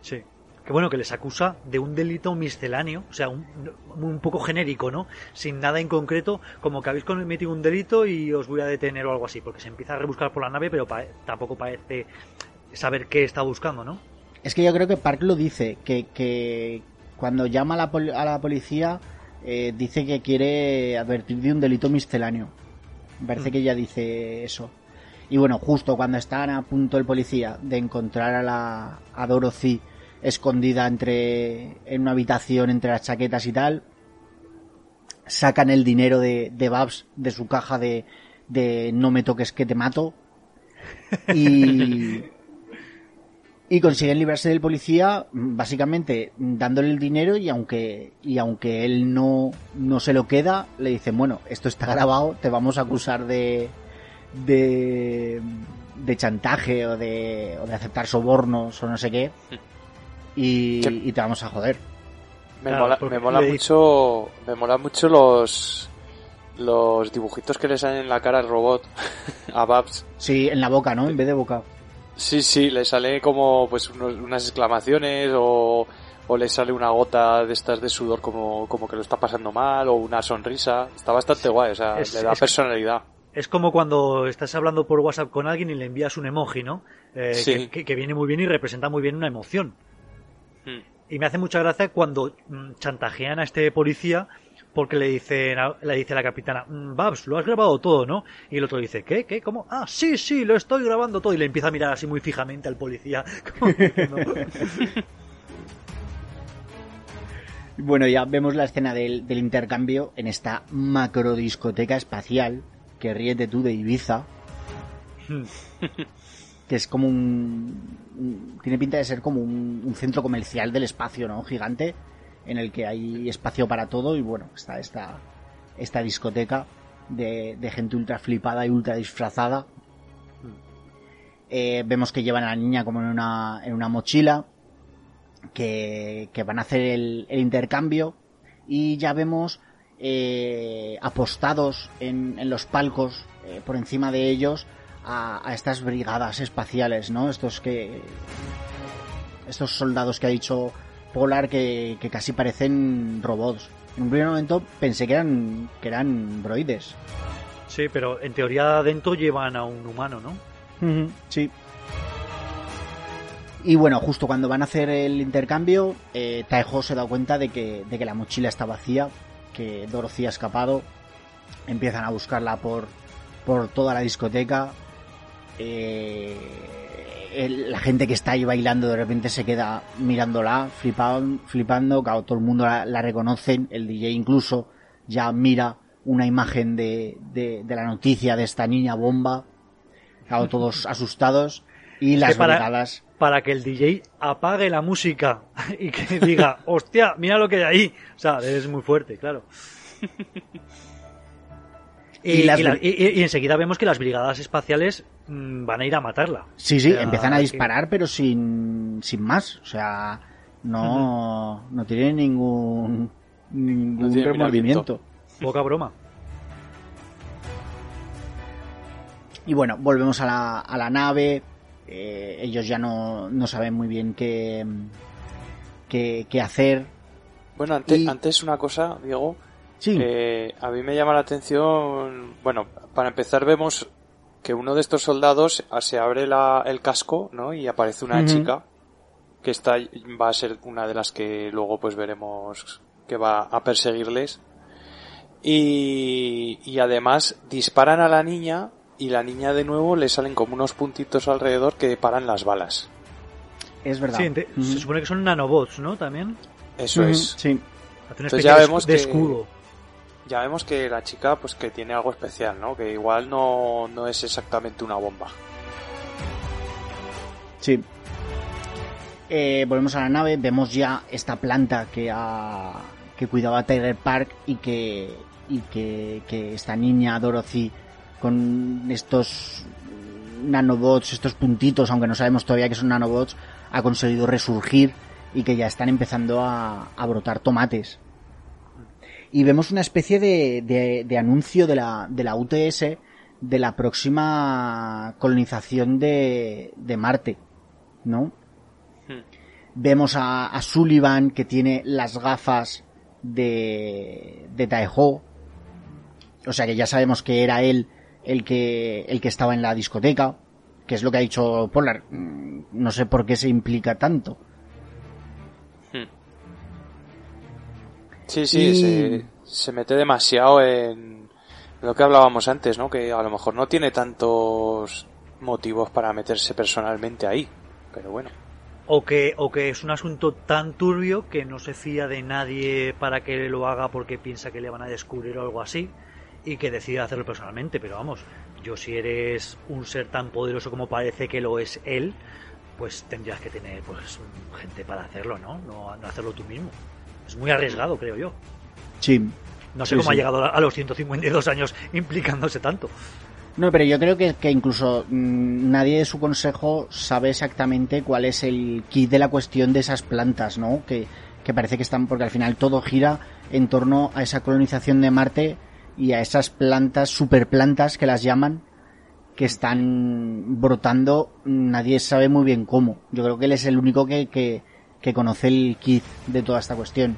Sí. Que bueno, que les acusa de un delito misceláneo, o sea, un, un poco genérico, ¿no? Sin nada en concreto, como que habéis cometido un delito y os voy a detener o algo así, porque se empieza a rebuscar por la nave, pero pa- tampoco parece saber qué está buscando, ¿no? Es que yo creo que Park lo dice, que, que cuando llama a la, pol- a la policía eh, dice que quiere advertir de un delito misceláneo. Me parece Mm. que ella dice eso. Y bueno, justo cuando están a punto el policía de encontrar a la a Dorothy escondida entre en una habitación entre las chaquetas y tal, sacan el dinero de, de Babs de su caja de, de no me toques que te mato y y consiguen librarse del policía básicamente dándole el dinero y aunque y aunque él no no se lo queda le dicen bueno esto está grabado te vamos a acusar de de de chantaje o de, o de aceptar sobornos o no sé qué y, ¿Qué? y te vamos a joder Me Claro, mola, me mola mucho, me mola mucho los los dibujitos que le salen en la cara al robot a Babs. sí en la boca no en vez de boca Sí, sí, le sale como pues unos- unas exclamaciones o, o le sale una gota de estas de sudor como, como que lo está pasando mal o una sonrisa. Está bastante guay, o sea, Es- le da es- personalidad. Es como cuando estás hablando por WhatsApp con alguien y le envías un emoji, ¿no? Eh, Sí. que, que- que viene muy bien y representa muy bien una emoción. Hmm. Y me hace mucha gracia cuando mm, chantajean a este policía porque le dicen a, le dice a la capitana, "Mm, Babs, lo has grabado todo, ¿no? Y el otro dice, ¿qué? ¿Qué? ¿Cómo? Ah, sí, sí, lo estoy grabando todo. Y le empieza a mirar así muy fijamente al policía. como diciendo, Bueno, ya vemos la escena del, del intercambio en esta macro discoteca espacial que ríete tú de Ibiza, que es como un, un- tiene pinta de ser como un, un centro comercial del espacio, ¿no? Gigante, en el que hay espacio para todo y bueno, está esta, esta discoteca de, de gente ultra flipada y ultra disfrazada. Eh, vemos que llevan a la niña como en una, en una mochila que, que van a hacer el, el intercambio y ya vemos eh, apostados en, en los palcos eh, por encima de ellos a, a estas brigadas espaciales, ¿no? Estos que estos soldados que ha dicho Polar que, que casi parecen robots. En un primer momento pensé que eran que eran droides. sí, pero en teoría dentro llevan a un humano, ¿no? Sí. Y bueno, justo cuando van a hacer el intercambio, eh, Taeho se da cuenta de que, de que la mochila está vacía, que Dorothy ha escapado. Empiezan a buscarla por, por toda la discoteca. Eh, el- la gente que está ahí bailando de repente se queda mirándola, flipando, flipando, claro, todo el mundo la, la reconocen, el DJ incluso ya mira una imagen de, de, de la noticia de esta niña bomba, claro, todos asustados y las para- brigadas Para que el DJ apague la música y que diga, hostia, mira lo que hay ahí. O sea, es muy fuerte, claro. Y, Y las y la- bri- y- y enseguida vemos que las brigadas espaciales mm, van a ir a matarla. Sí, sí, O sea, empiezan a que- disparar, pero sin, sin más. O sea, no, no tienen ningún, ningún No remordimiento. Poca broma. Y bueno, volvemos a la, a la nave. Eh, ellos ya no, no saben muy bien qué, qué, qué hacer. Bueno, antes, Y- antes una cosa, Diego. Sí, Eh, a mí me llama la atención. Bueno, para empezar, vemos que uno de estos soldados se abre la- el casco, ¿no? Y aparece una chica que está, va a ser una de las que luego pues veremos que va a perseguirles. Y, y además disparan a la niña y la niña de nuevo le salen como unos puntitos alrededor que paran las balas. es verdad. Sí, se supone que son nanobots, ¿no? También. Eso es. Sí, Entonces ya de, vemos de que- escudo. Ya vemos que la chica pues que tiene algo especial, ¿no? Que igual no, no es exactamente una bomba. sí. Eh, volvemos a la nave, vemos ya esta planta que ha, que cuidaba Tiger Park y que, y que, que esta niña Dorothy con estos nanobots, estos puntitos, aunque no sabemos todavía que son nanobots, ha conseguido resurgir y que ya están empezando a, a brotar tomates. Y vemos una especie de, de- de anuncio de la, de la UTS de la próxima colonización de, de Marte, ¿no? Hmm. Vemos a, a Sullivan que tiene las gafas de, de Taeho. O sea que ya sabemos que era él el que, el que estaba en la discoteca. Que es lo que ha dicho Polar. Mm, No sé por qué se implica tanto. Sí, sí, Y- se, se mete demasiado en lo que hablábamos antes, ¿no? Que a lo mejor no tiene tantos motivos para meterse personalmente ahí. Pero bueno. O que, o que es un asunto tan turbio que no se fía de nadie para que lo haga porque piensa que le van a descubrir o algo así y que decide hacerlo personalmente. Pero vamos, yo si eres un ser tan poderoso como parece que lo es él, pues tendrías que tener pues gente para hacerlo, ¿no? No, no hacerlo tú mismo. Es muy arriesgado, creo yo. Sí. No sé Sí, cómo ha llegado a los 152 años implicándose tanto. No, pero yo creo que, que incluso mm, nadie de su consejo sabe exactamente cuál es el kit de la cuestión de esas plantas, ¿no? Que, que parece que están, porque al final todo gira en torno a esa colonización de Marte y a esas plantas, superplantas que las llaman, que están brotando, nadie sabe muy bien cómo. Yo creo que él es el único que, que, que conoce el kit de toda esta cuestión.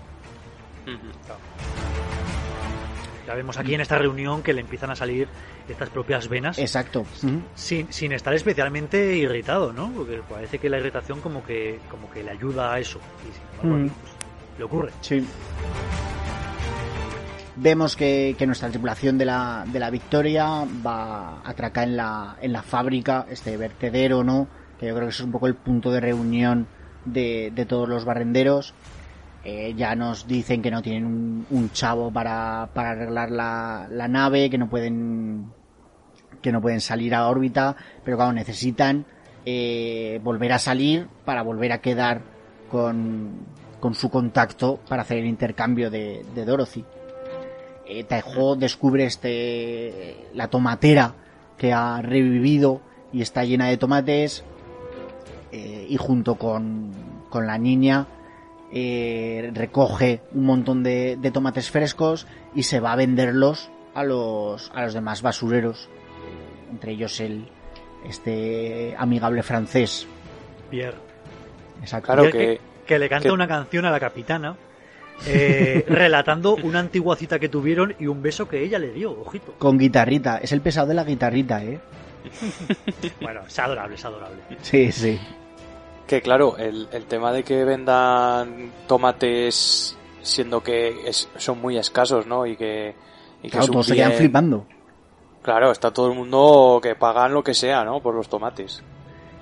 Ya vemos aquí en esta reunión que le empiezan a salir estas propias venas Exacto. Sin, sin estar especialmente irritado, ¿no? Porque parece que la irritación como que como que le ayuda a eso. Y sin embargo, pues, le ocurre. Sí. Vemos que, nuestra tripulación de la, de la Victoria va a atracar en la, en la fábrica, este vertedero, ¿no? Que yo creo que es un poco el punto de reunión de, de todos los barrenderos. Eh, ya nos dicen que no tienen un, chavo para, para arreglar la, nave, que no pueden que no pueden salir a órbita, pero claro, necesitan eh, volver a salir para volver a quedar con, con su contacto para hacer el intercambio de Dorothy. Eh, Taeho descubre este la tomatera que ha revivido y está llena de tomates eh, y junto con, con la niña eh, recoge un montón de, de tomates frescos y se va a venderlos a los, a los demás basureros. Entre ellos el este amigable francés. Pierre. exacto. Claro Pierre que, que le canta que- una canción a la capitana eh, relatando una antigua cita que tuvieron y un beso que ella le dio, ojito. con guitarrita es el pesado de la guitarrita eh Bueno, es adorable, es adorable. sí sí Que claro, el, el tema de que vendan tomates siendo que es- son muy escasos, ¿no? Y que, y que Claro, un todos se quedan flipando. Claro, está todo el mundo que pagan lo que sea, ¿no? Por los tomates.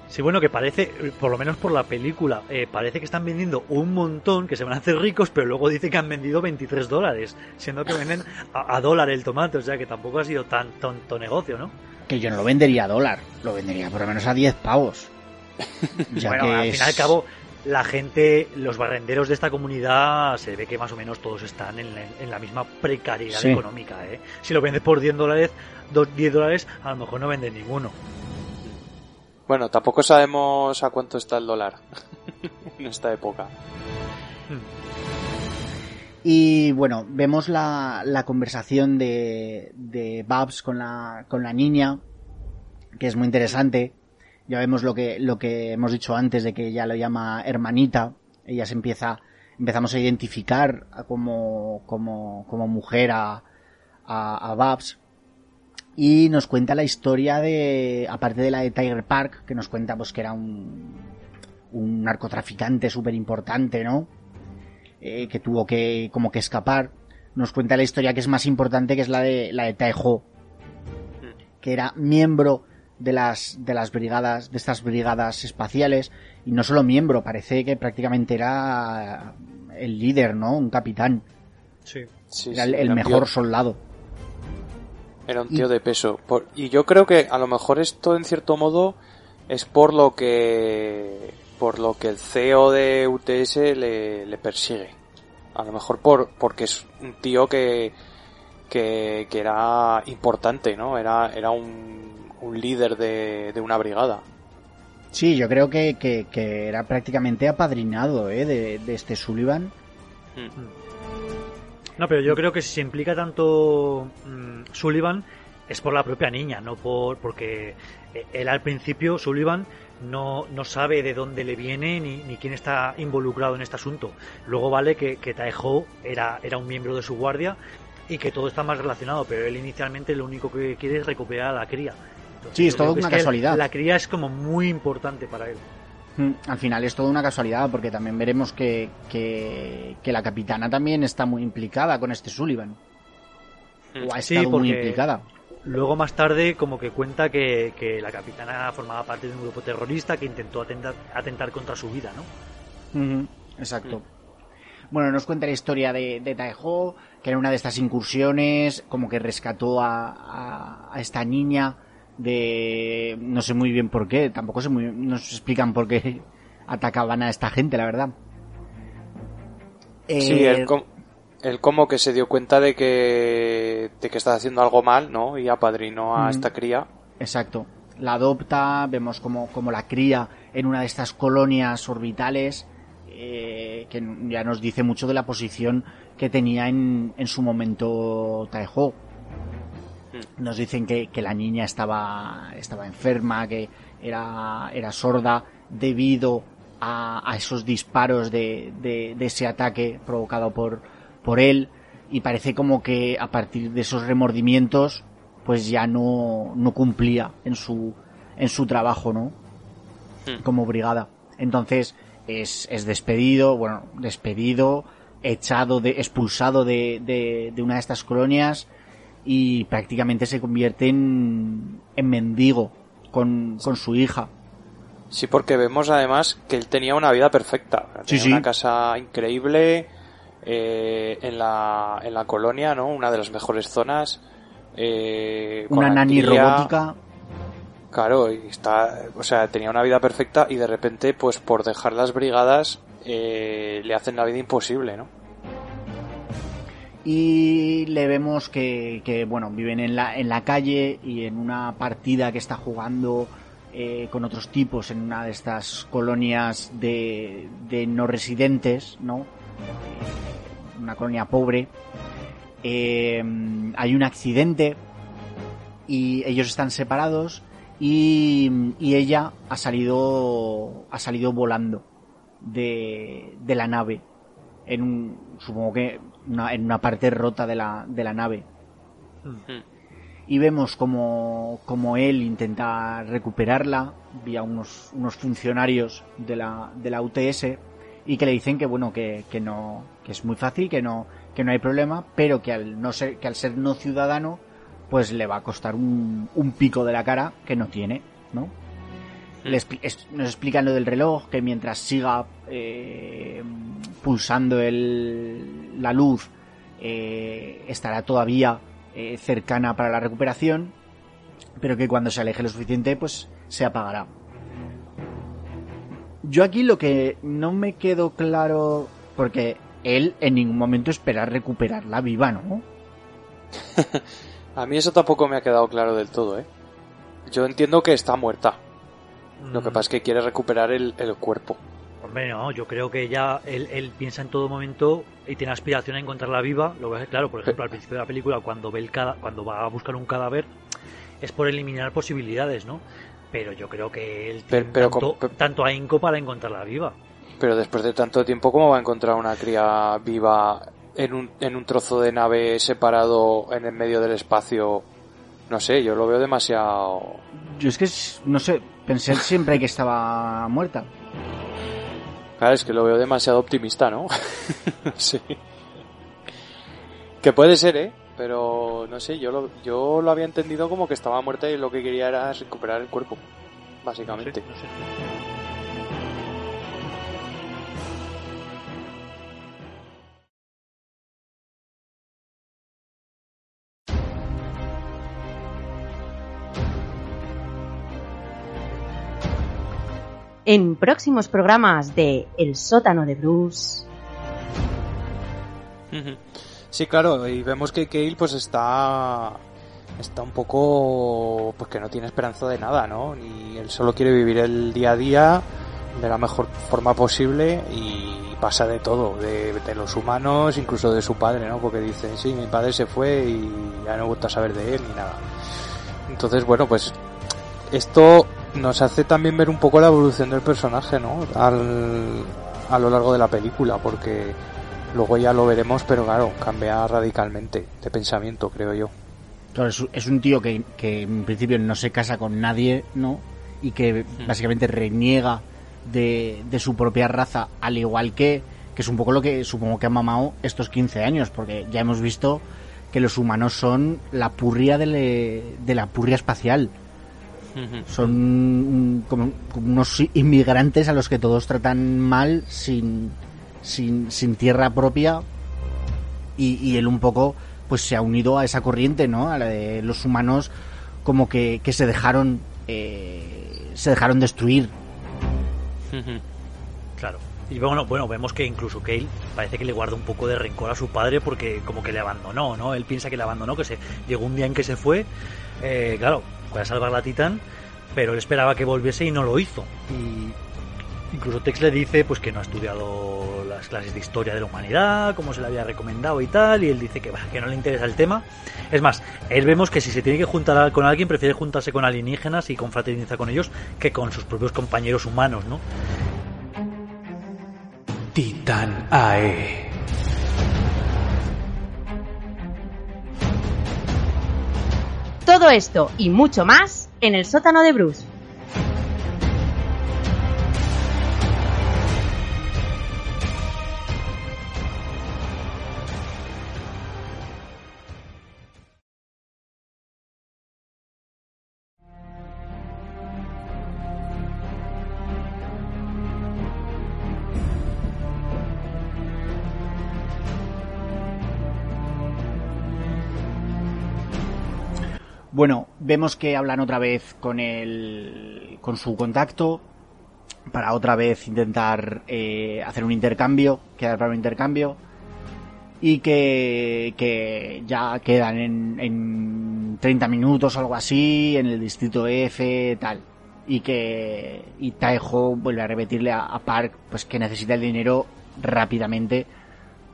Sí, bueno, que parece, por lo menos por la película, eh, parece que están vendiendo un montón, que se van a hacer ricos, pero luego dice que han vendido 23 dólares, siendo que venden a, a dólar el tomate, o sea que tampoco ha sido tan tonto negocio, ¿no? Que yo no lo vendería a dólar, lo vendería por lo menos a 10 pavos. Ya bueno, que al es- fin y al cabo, la gente, los barrenderos de esta comunidad, se ve que más o menos todos están en la, en la misma precariedad Sí. económica, ¿eh? Si lo vendes por 10 dólares, dos- 10 dólares, a lo mejor no venden ninguno. Bueno, tampoco sabemos a cuánto está el dólar en esta época. Y bueno, vemos la, la conversación de, de Babs con la, con la niña, que es muy interesante. Ya vemos lo que, lo que hemos dicho antes de que ella lo llama hermanita. Ella se empieza, empezamos a identificar como, como, como mujer a, a, a Babs. Y nos cuenta la historia de, aparte de la de Tiger Park, que nos cuenta pues que era un, un narcotraficante súper importante, ¿no? eh, que tuvo que como que escapar. Nos cuenta la historia que es más importante, que es la de la de Taeho, que era miembro de las de las brigadas de estas brigadas espaciales y no solo miembro, parece que prácticamente era el líder, ¿no? Un capitán, Sí. Sí, era sí, el, mejor soldado. Era un tío de peso. Por- y yo creo que a lo mejor esto en cierto modo es por lo que por lo que el CEO de UTS le, le persigue. A lo mejor por porque es un tío que que, que era importante, ¿no? Era era un, un líder de, de una brigada. Sí, yo creo que, que, que era prácticamente apadrinado ¿eh? de, de este Sullivan. No, pero yo creo que si se implica tanto mm, Sullivan es por la propia niña, no por porque eh, él al principio, Sullivan, no, no sabe de dónde le viene ni, ni quién está involucrado en este asunto. Luego vale que, que Taeho era, era un miembro de su guardia y que todo está más relacionado, pero él inicialmente lo único que quiere es recuperar a la cría. Entonces, Sí, es que una él- casualidad. la cría es como muy importante para él. Mm, Al final es toda una casualidad porque también veremos que, que, que la capitana también está muy implicada con este Sullivan. O ha Sí, estado muy implicada. Luego más tarde como que cuenta que, que la capitana formaba parte de un grupo terrorista que intentó atentar, atentar contra su vida, ¿no? Exacto. Bueno, nos cuenta la historia de, de Taeho, que era una de estas incursiones, como que rescató a, a, a esta niña de... no sé muy bien por qué, tampoco sé muy nos explican por qué atacaban a esta gente, la verdad. Sí, Eh, él, com- él como que se dio cuenta de que de que estaba haciendo algo mal, ¿no? Y apadrinó a Mm. esta cría. Exacto. La adopta, vemos como, como la cría en una de estas colonias orbitales, eh, que ya nos dice mucho de la posición que tenía en, en su momento Taeho. Nos dicen que, que la niña estaba, estaba enferma, que era, era sorda debido a, a esos disparos de, de, de ese ataque provocado por, por él y parece como que a partir de esos remordimientos pues ya no, no cumplía en su, en su trabajo, ¿no? Como brigada. Entonces es, es despedido, bueno, despedido, echado, de, expulsado de, de, de una de estas colonias y prácticamente se convierte en, en mendigo con, con su hija. Sí, porque vemos además que él tenía una vida perfecta. Tenía Sí, sí. una casa increíble eh, en, la, en la colonia, ¿no? Una de las mejores zonas. eh, Una nani robótica. Claro, y está, o sea, tenía una vida perfecta y de repente, pues por dejar las brigadas, eh, le hacen la vida imposible, ¿no? Y le vemos que, bueno viven en la, en la calle y en una partida que está jugando eh, con otros tipos en una de estas colonias de, de no residentes no Eh, una colonia pobre. Eh, hay un accidente y ellos están separados y, y ella ha salido ha salido volando de, de la nave en un, supongo que una- en una parte rota de la, de la nave. y vemos como, como él intenta recuperarla vía unos, unos funcionarios de la, de la UTS y que le dicen que bueno que, que no que es muy fácil que no que no hay problema pero que al no ser que al ser no ciudadano pues le va a costar un, un pico de la cara que no tiene no Le expli- es- nos explican lo del reloj que mientras siga eh, pulsando el, la luz eh, estará todavía eh, cercana para la recuperación pero que cuando se aleje lo suficiente pues se apagará yo aquí lo que no me quedó claro, porque él en ningún momento espera recuperarla viva, ¿no? A mí eso tampoco me ha quedado claro del todo, ¿eh? Yo entiendo que está muerta. Lo que Mm, pasa es que quiere recuperar el, el cuerpo. Hombre, no, yo creo que ya él, él piensa en todo momento y tiene aspiración a encontrarla viva. Lo que claro, por ejemplo, al principio de la película, cuando ve el cada- cuando va a buscar un cadáver, es por eliminar posibilidades, ¿no? Pero yo creo que él Pero- tiene pero tanto, con- tanto ahínco para encontrarla viva. Pero después de tanto tiempo, ¿cómo va a encontrar una cría viva en un, en un trozo de nave separado en el medio del espacio? No sé, yo lo veo demasiado... Yo es que, es- no sé, pensé siempre que estaba muerta. Claro, es que lo veo demasiado optimista, ¿no? sé. Que puede ser, ¿eh? Pero no sé, yo lo, yo lo había entendido como que estaba muerta y lo que quería era recuperar el cuerpo, básicamente. En próximos programas de El sótano de Bruce. Sí, claro, y vemos que Kale pues está está un poco pues que no tiene esperanza de nada, ¿no? Y él solo quiere vivir el día a día de la mejor forma posible y pasa de todo, de, los humanos, incluso de su padre, ¿no? Porque dice, sí, mi padre se fue y ya no he vuelto a saber de él ni nada. Entonces, bueno, pues esto nos hace también ver un poco la evolución del personaje, ¿no? Al, a lo largo de la película, porque luego ya lo veremos, pero claro, cambia radicalmente de pensamiento, creo yo. Claro, es, un tío que, que en principio no se casa con nadie, ¿no? Y que básicamente reniega de, de su propia raza, al igual que, que es un poco lo que supongo que ha mamado estos 15 años, porque ya hemos visto que los humanos son la purria de, le- de la purria espacial. Son como, como unos inmigrantes a los que todos tratan mal, sin, sin, sin tierra propia. Y, y él un poco pues se ha unido a esa corriente, ¿no? A la de los humanos como que, que se dejaron eh, se dejaron destruir. Claro. Y bueno, bueno, vemos que incluso Kale parece que le guarda un poco de rencor a su padre porque como que le abandonó, ¿no? Él piensa que le abandonó, que se llegó un día en que se fue, eh, claro, para salvar la Titán, pero él esperaba que volviese y no lo hizo. Y incluso Tex le dice pues que no ha estudiado las clases de historia de la humanidad, como se le había recomendado y tal, y él dice que, bah, que no le interesa el tema. Es más, él vemos que si se tiene que juntar con alguien, prefiere juntarse con alienígenas y confraternizar con ellos que con sus propios compañeros humanos, ¿no? Titán AE. Todo esto y mucho más en el sótano de Bruce. Bueno, vemos que hablan otra vez con el, con su contacto para otra vez intentar eh, hacer un intercambio, quedar para un intercambio y que, que ya quedan en, en 30 minutos o algo así en el distrito F tal. Y que y Taejo vuelve a repetirle a, a Park pues que necesita el dinero rápidamente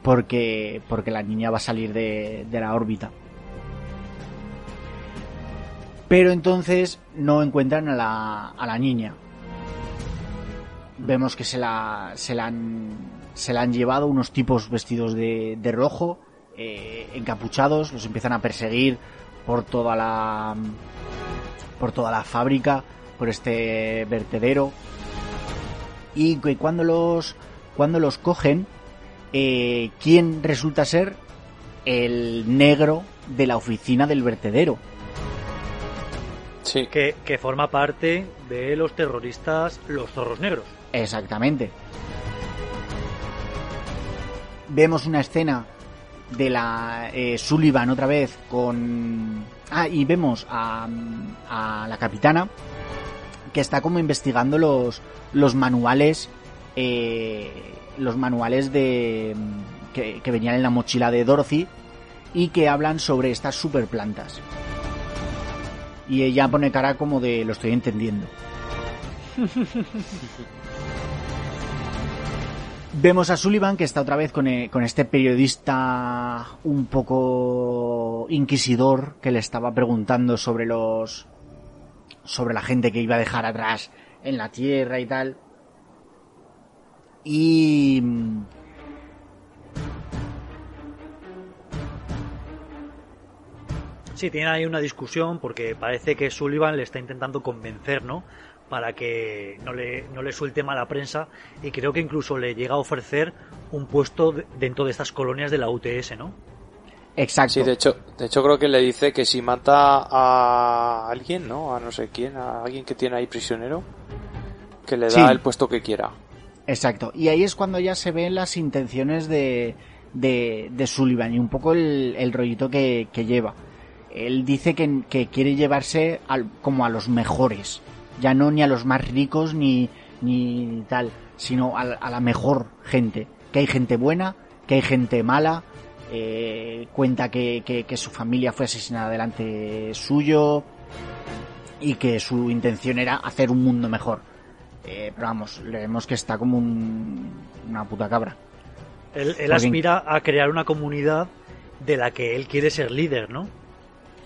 porque porque la niña va a salir de, de la órbita pero entonces no encuentran a la, a la niña. Vemos que se la, se la, han, se la han llevado unos tipos vestidos de, de rojo, eh, encapuchados, los empiezan a perseguir por toda la por toda la fábrica, por este vertedero. Y cuando los cuando los cogen, eh, ¿quién resulta ser el negro de la oficina del vertedero? Sí. Que, que forma parte de los terroristas Los Zorros Negros. Exactamente. Vemos una escena de la eh, Sullivan otra vez con... Ah, y vemos a, a la capitana que está como investigando los, los manuales eh, los manuales de que, que venían en la mochila de Dorothy y que hablan sobre estas superplantas. Y ella pone cara como de lo estoy entendiendo. Vemos a Sullivan que está otra vez con, eh, con este periodista un poco inquisidor que le estaba preguntando sobre los sobre la gente que iba a dejar atrás en la tierra y tal. Y Sí, tiene ahí una discusión porque parece que Sullivan le está intentando convencer, ¿no? Para que no le, no le suelte mala prensa y creo que incluso le llega a ofrecer un puesto de- dentro de estas colonias de la UTS, ¿no? exacto. Sí, de hecho, de hecho creo que le dice que si mata a alguien, ¿no? A no sé quién, a alguien que tiene ahí prisionero, que le da Sí. el puesto que quiera. Exacto. Y ahí es cuando ya se ven las intenciones de, de, de Sullivan y un poco el, el rollito que, que lleva. Él dice que, que quiere llevarse al, como a los mejores. Ya no ni a los más ricos ni, ni tal, sino a, a la mejor gente. Que hay gente buena, que hay gente mala. eh, cuenta que, que, que su familia fue asesinada delante suyo y que su intención era hacer un mundo mejor. Eh, pero vamos, le vemos que está como un- una puta cabra. Él, él aspira a crear una comunidad de la que él quiere ser líder, ¿no?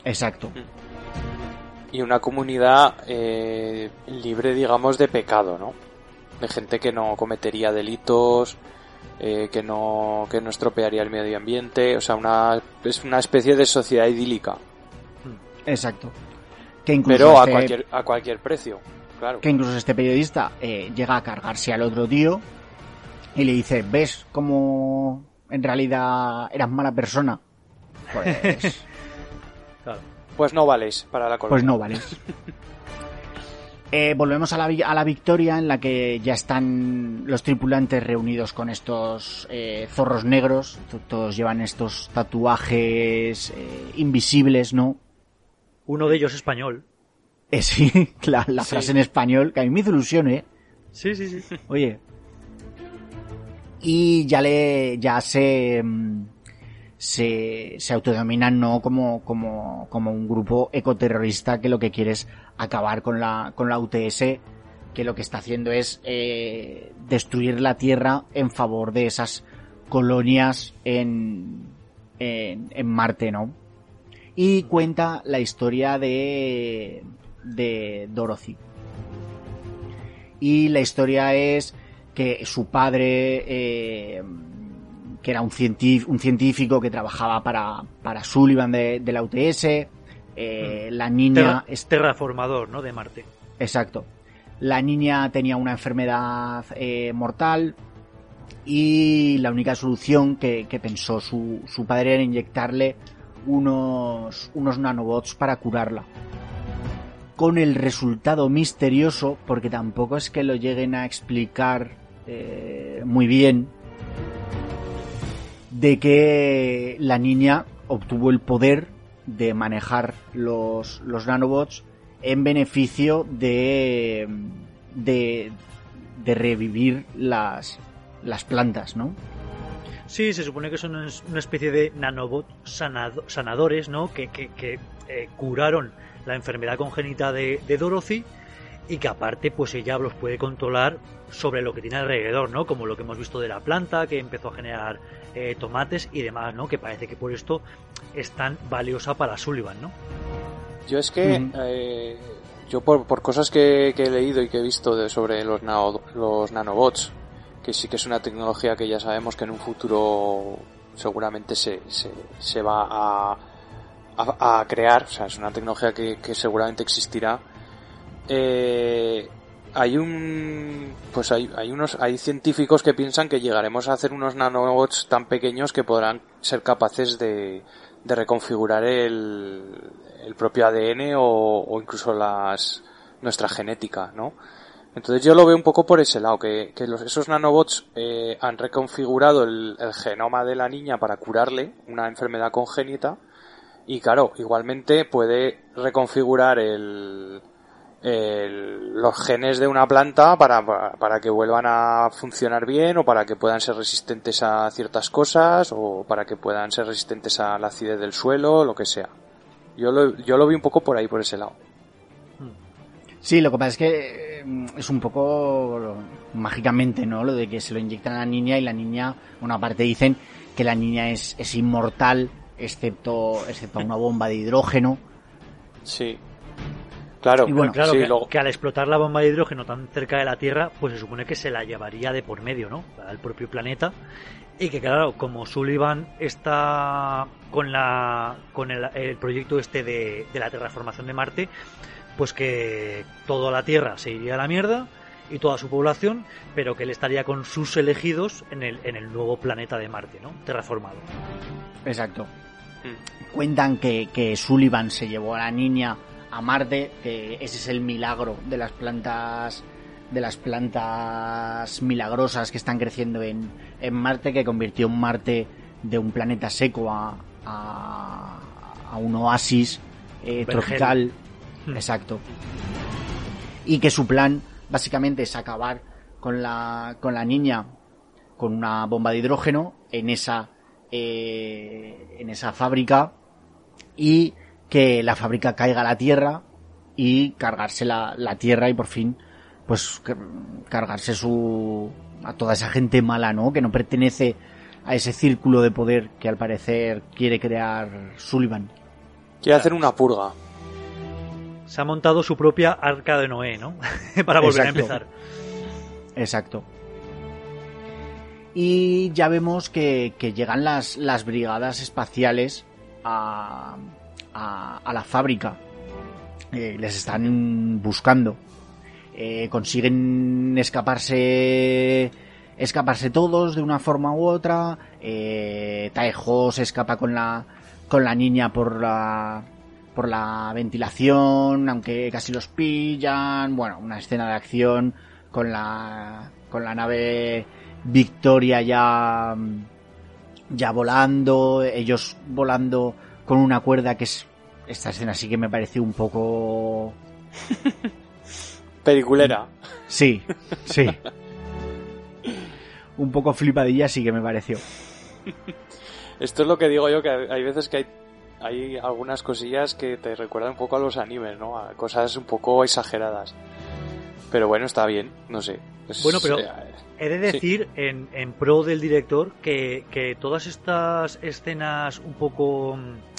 Exacto. Y una comunidad eh, libre, digamos, de pecado, ¿no? De gente que no cometería delitos, eh, que no que no estropearía el medio ambiente, o sea, una es una especie de sociedad idílica, Exacto. Que incluso, pero a este, cualquier a cualquier precio, claro. que incluso este periodista eh, llega a cargarse al otro tío y le dice, ¿ves cómo en realidad eras mala persona? Pues, Claro. Pues no vales para la colonia. pues no, vale. Eh, volvemos a la, a la victoria en la que ya están los tripulantes reunidos con estos eh, zorros negros. Todos llevan estos tatuajes eh, invisibles, ¿no? Uno de ellos español. Eh, sí, la, la Sí. frase en español, que a mí me hizo ilusión, ¿eh? Sí, sí, sí. Oye. Y ya le, ya se, mm, se, se autodenominan, ¿no? Como, como, como un grupo ecoterrorista que lo que quiere es acabar con la, con la UTS, que lo que está haciendo es, eh, destruir la Tierra en favor de esas colonias en, en, en Marte, ¿no? Y cuenta la historia de, de Dorothy. Y la historia es que su padre, eh, que era un, científ- un científico que trabajaba para, para Sullivan de, de la UTS, eh, la niña... Terra- es- terraformador, ¿no? De Marte. Exacto. La niña tenía una enfermedad eh, mortal y la única solución que, que pensó su, su padre era inyectarle unos, unos nanobots para curarla. Con el resultado misterioso, porque tampoco es que lo lleguen a explicar eh, muy bien, de que la niña obtuvo el poder de manejar los, los nanobots en beneficio de, de, revivir las, las plantas, ¿no? Sí, se supone que son una especie de nanobot sanado- sanadores, ¿no? Que, que- que, eh, curaron la enfermedad congénita de Dorothy y que aparte, pues ella los puede controlar sobre lo que tiene alrededor, ¿no? Como lo que hemos visto de la planta, que empezó a generar eh, tomates y demás, ¿no? Que parece que por esto es tan valiosa para Sullivan, ¿no? Yo es que, Ujú. eh, yo por, por cosas que, que he leído y que he visto de, sobre los, nano- los nanobots, que sí que es una tecnología que ya sabemos que en un futuro seguramente se, se, se va a, a, crear, o sea, es una tecnología que, seguramente existirá. Eh, hay un, pues hay, hay unos, hay científicos que piensan que llegaremos a hacer unos nanobots tan pequeños que podrán ser capaces de, de reconfigurar el, el propio ADN o, incluso las, nuestra genética, ¿no? Entonces yo lo veo un poco por ese lado, que, que esos nanobots eh, han reconfigurado el, genoma de la niña para curarle una enfermedad congénita y claro, igualmente puede reconfigurar el, los genes de una planta para, para, que vuelvan a funcionar bien o para que puedan ser resistentes a ciertas cosas o para que puedan ser resistentes a la acidez del suelo, lo que sea. Yo lo, yo lo vi un poco por ahí, por ese lado. Sí, lo que pasa es que mm, es un poco mágicamente, ¿no? Lo de que se lo inyectan a la niña y la niña, una parte dicen que la niña es, es inmortal, excepto, excepto una bomba de hidrógeno. Sí. Claro, y bueno, claro que, al explotar la bomba de hidrógeno tan cerca de la Tierra, pues se supone que se la llevaría de por medio, ¿no? Al propio planeta. Y que claro, como Sullivan está con la con el, el proyecto este de, de la terraformación de Marte, pues que toda la Tierra se iría a la mierda y toda su población, pero que él estaría con sus elegidos en el, en el nuevo planeta de Marte, ¿no? Terraformado. Exacto. Hmm. Cuentan que, que Sullivan se llevó a la niña a Marte, que ese es el milagro de las plantas de las plantas milagrosas que están creciendo en, en Marte, que convirtió un Marte de un planeta seco a, a, un oasis eh, tropical Hmm. Exacto. Y que su plan básicamente es acabar con la, con la niña con una bomba de hidrógeno en esa, eh, en esa fábrica y que la fábrica caiga a la tierra y cargarse la, la tierra y por fin pues cargarse su a toda esa gente mala, ¿no? Que no pertenece a ese círculo de poder que al parecer quiere crear Sullivan. Quiere hacer una purga se ha montado su propia arca de Noé, ¿no? Para volver a empezar. Exacto. Y ya vemos que, llegan las, las, brigadas espaciales a, a, la fábrica. Eh, les están buscando. Eh, consiguen escaparse escaparse todos de una forma u otra. Eh, Taejo se escapa con la con la niña por la por la ventilación, aunque casi los pillan. Bueno, una escena de acción con la, con la nave Victoria ya, ya volando, ellos volando con una cuerda que es, esta escena sí que me pareció un poco... Peliculera. Sí, sí. un poco flipadilla sí que me pareció. Esto es lo que digo yo, que hay veces que hay hay algunas cosillas que te recuerdan un poco a los animes, ¿no? A cosas un poco exageradas. Pero bueno, está bien, no sé. bueno, pero eh, he de decir en, en pro del director que, que todas estas escenas un poco mm,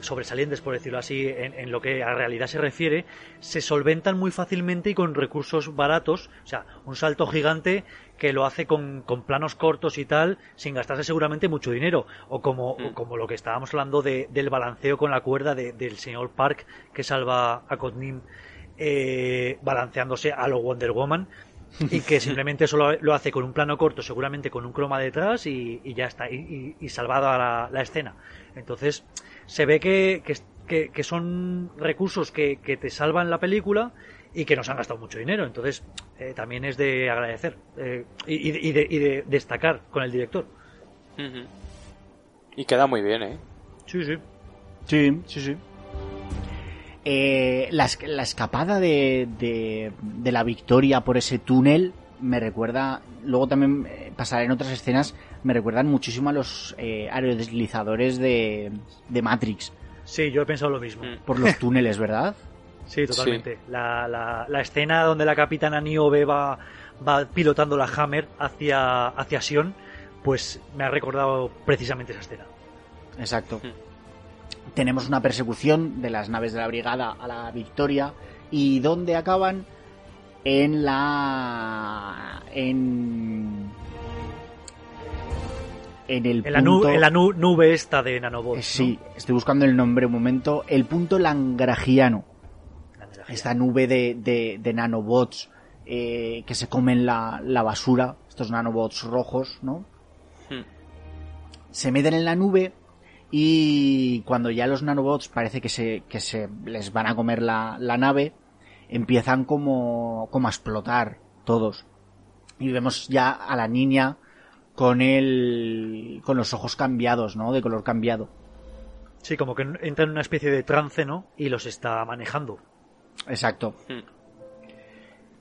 sobresalientes, por decirlo así, en, en, lo que a realidad se refiere, se solventan muy fácilmente y con recursos baratos. O sea, un salto gigante que lo hace con, con, planos cortos y tal, sin gastarse seguramente mucho dinero. O como, mm. como lo que estábamos hablando de, del balanceo con la cuerda del señor Park que salva a Cotnim eh, balanceándose a lo Wonder Woman. y que simplemente eso lo, hace con un plano corto, seguramente con un croma detrás y, y ya está, y, y salvado a la, la, escena. Entonces, se ve que, que, que son recursos que, que te salvan la película y que nos han gastado mucho dinero. Entonces, eh, también es de agradecer eh, y, de, destacar con el director. Y queda muy bien, ¿eh? Sí, sí. Sí, sí, sí. Eh, la, escapada de, de, la victoria por ese túnel me recuerda, luego también pasaré en otras escenas, me recuerdan muchísimo a los aerodeslizadores de, de Matrix. Sí, yo he pensado lo mismo. Por los túneles, ¿verdad? Sí, totalmente. La, la, escena donde la capitana Niobe va, va pilotando la Hammer hacia, hacia Sion, pues me ha recordado precisamente esa escena. Exacto. Hmm. Tenemos una persecución de las naves de la brigada a la Victoria y ¿dónde acaban? En la... en... en el En la, punto... nu- en la nu- nube esta de nanobots. Eh, sí, estoy buscando el nombre un momento. El punto Langragiano. La. Esta nube de, de, de nanobots eh, que se comen la, la basura. Estos nanobots rojos, ¿no? Hmm. Se meten en la nube y cuando ya los nanobots parece que se, que se les van a comer la, la nave, empiezan como, como a explotar todos. Y vemos ya a la niña con el, con los ojos cambiados, ¿no? De color cambiado. Sí, como que entra en una especie de trance, ¿no? Y los está manejando. Exacto. Hmm.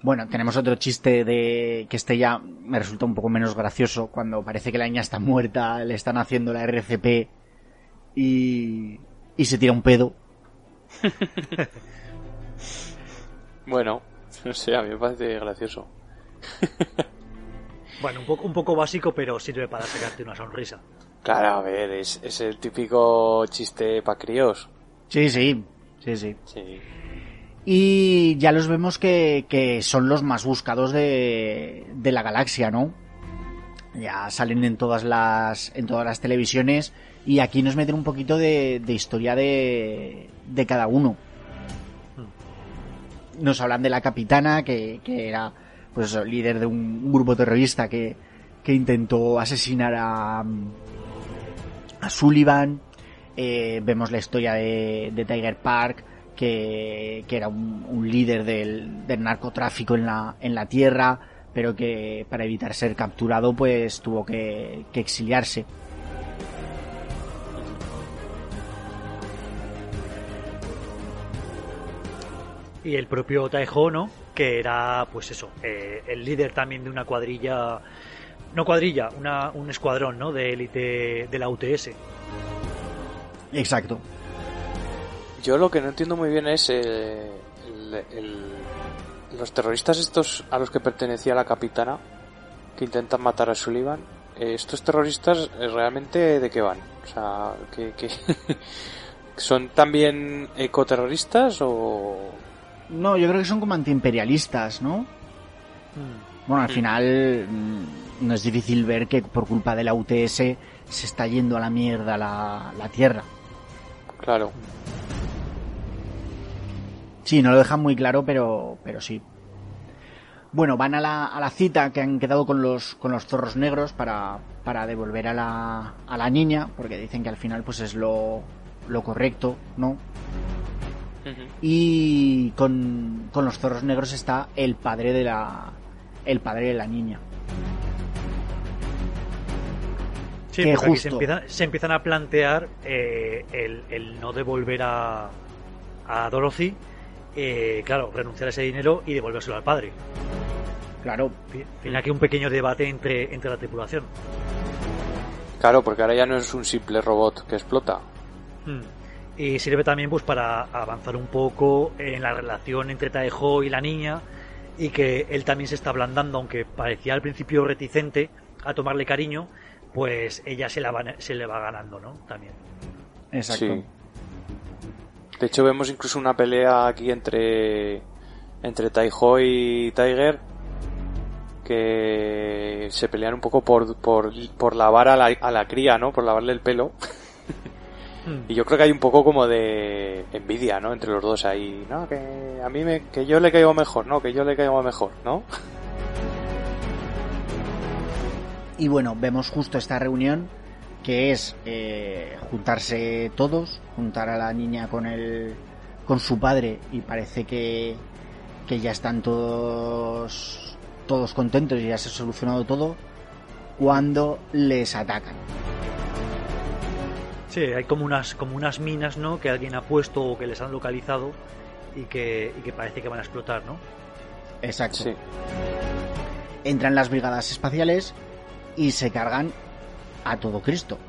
Bueno, tenemos otro chiste de que este ya me resulta un poco menos gracioso cuando parece que la niña está muerta, le están haciendo la RCP y, y se tira un pedo. Bueno, no sé, a mí me parece gracioso. Bueno, un poco, un poco básico, pero sirve para sacarte una sonrisa. Claro, a ver, es, es el típico chiste para críos. Sí, sí, sí, sí. Sí. Y ya los vemos que, que son los más buscados de, de la galaxia, ¿no? Ya salen en todas las, en todas las televisiones y aquí nos meten un poquito de, de historia de, de cada uno. Nos hablan de la capitana, que, que era pues líder de un grupo terrorista que, que intentó asesinar a, a Sullivan. Eh, vemos la historia de, Tiger Park, que, que era un, líder del, del narcotráfico en la, en la tierra, pero que para evitar ser capturado pues tuvo que, que exiliarse. Y el propio Taeho, ¿no? Que era, pues eso, eh, el líder también de una cuadrilla. No cuadrilla, una, un escuadrón, ¿no? De élite de la UTS. Exacto. Yo lo que no entiendo muy bien es eh, el- el- los terroristas estos a los que pertenecía la capitana que intentan matar a Sullivan. eh, ¿Estos terroristas realmente de qué van? O sea, ¿que, que- son también ecoterroristas o...? No, yo creo que son como antiimperialistas, ¿no? Bueno, al Mm. final mm, no es difícil ver que por culpa de la UTS se está yendo a la mierda la, la Tierra. Claro. Sí, no lo dejan muy claro, pero, pero sí. Bueno, van a la, a la cita que han quedado con los, con los zorros negros para, para devolver a la, a la niña, porque dicen que al final pues es lo, lo correcto, ¿no? Y con, con los zorros negros está el padre de la, el padre de la niña. Sí, Que aquí se justo. empiezan, se empiezan a plantear eh, el, el no devolver a, a Dorothy, eh, claro, renunciar a ese dinero y devolvérselo al padre. Claro, Tiene aquí un pequeño debate entre, entre la tripulación. Claro, porque ahora ya no es un simple robot que explota. Mm. Y sirve también pues para avanzar un poco en la relación entre Taejo y la niña y que él también se está ablandando, aunque parecía al principio reticente a tomarle cariño, pues ella se, la va, se le va ganando, ¿no? También. exacto. Sí. De hecho, vemos incluso una pelea aquí entre entre Taiho y Tiger que se pelean un poco por, por, por lavar a la, a la cría, ¿no? Por lavarle el pelo. Y yo creo que hay un poco como de envidia, ¿no? Entre los dos ahí, ¿no? Que a mí me, que yo le caigo mejor, ¿no? Que yo le caigo mejor, ¿no? Y bueno, vemos justo esta reunión que es eh, juntarse todos, juntar a la niña con el con su padre y parece que, que ya están todos todos contentos y ya se ha solucionado todo cuando les atacan. Sí, hay como unas, como unas minas, ¿no? Que alguien ha puesto o que les han localizado y que, y que parece que van a explotar, ¿no? Exacto. Sí. Entran las brigadas espaciales y se cargan a todo Cristo.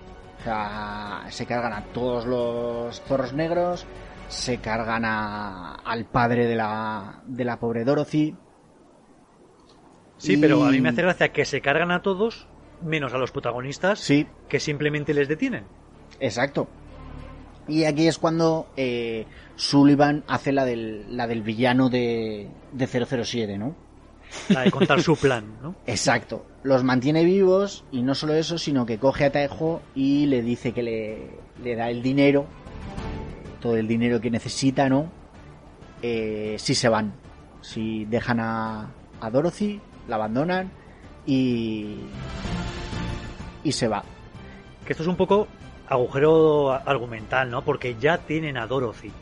O sea, se cargan a todos los zorros negros, se cargan a, al padre de la, de la pobre Dorothy. Sí, Y- pero a mí me hace gracia que se cargan a todos, menos a los protagonistas, Sí, que simplemente les detienen. Exacto. Y aquí es cuando eh, Sullivan hace la del, la del villano de, de 007, ¿no? La de contar su plan, ¿no? Exacto. Los mantiene vivos y no solo eso, sino que coge a Taejo y le dice que le, le da el dinero, todo el dinero que necesita, ¿no? Eh, si se van, si dejan a, a Dorothy, la abandonan y y se va. Que esto es un poco agujero argumental, ¿no? Porque ya tienen a Dorothy.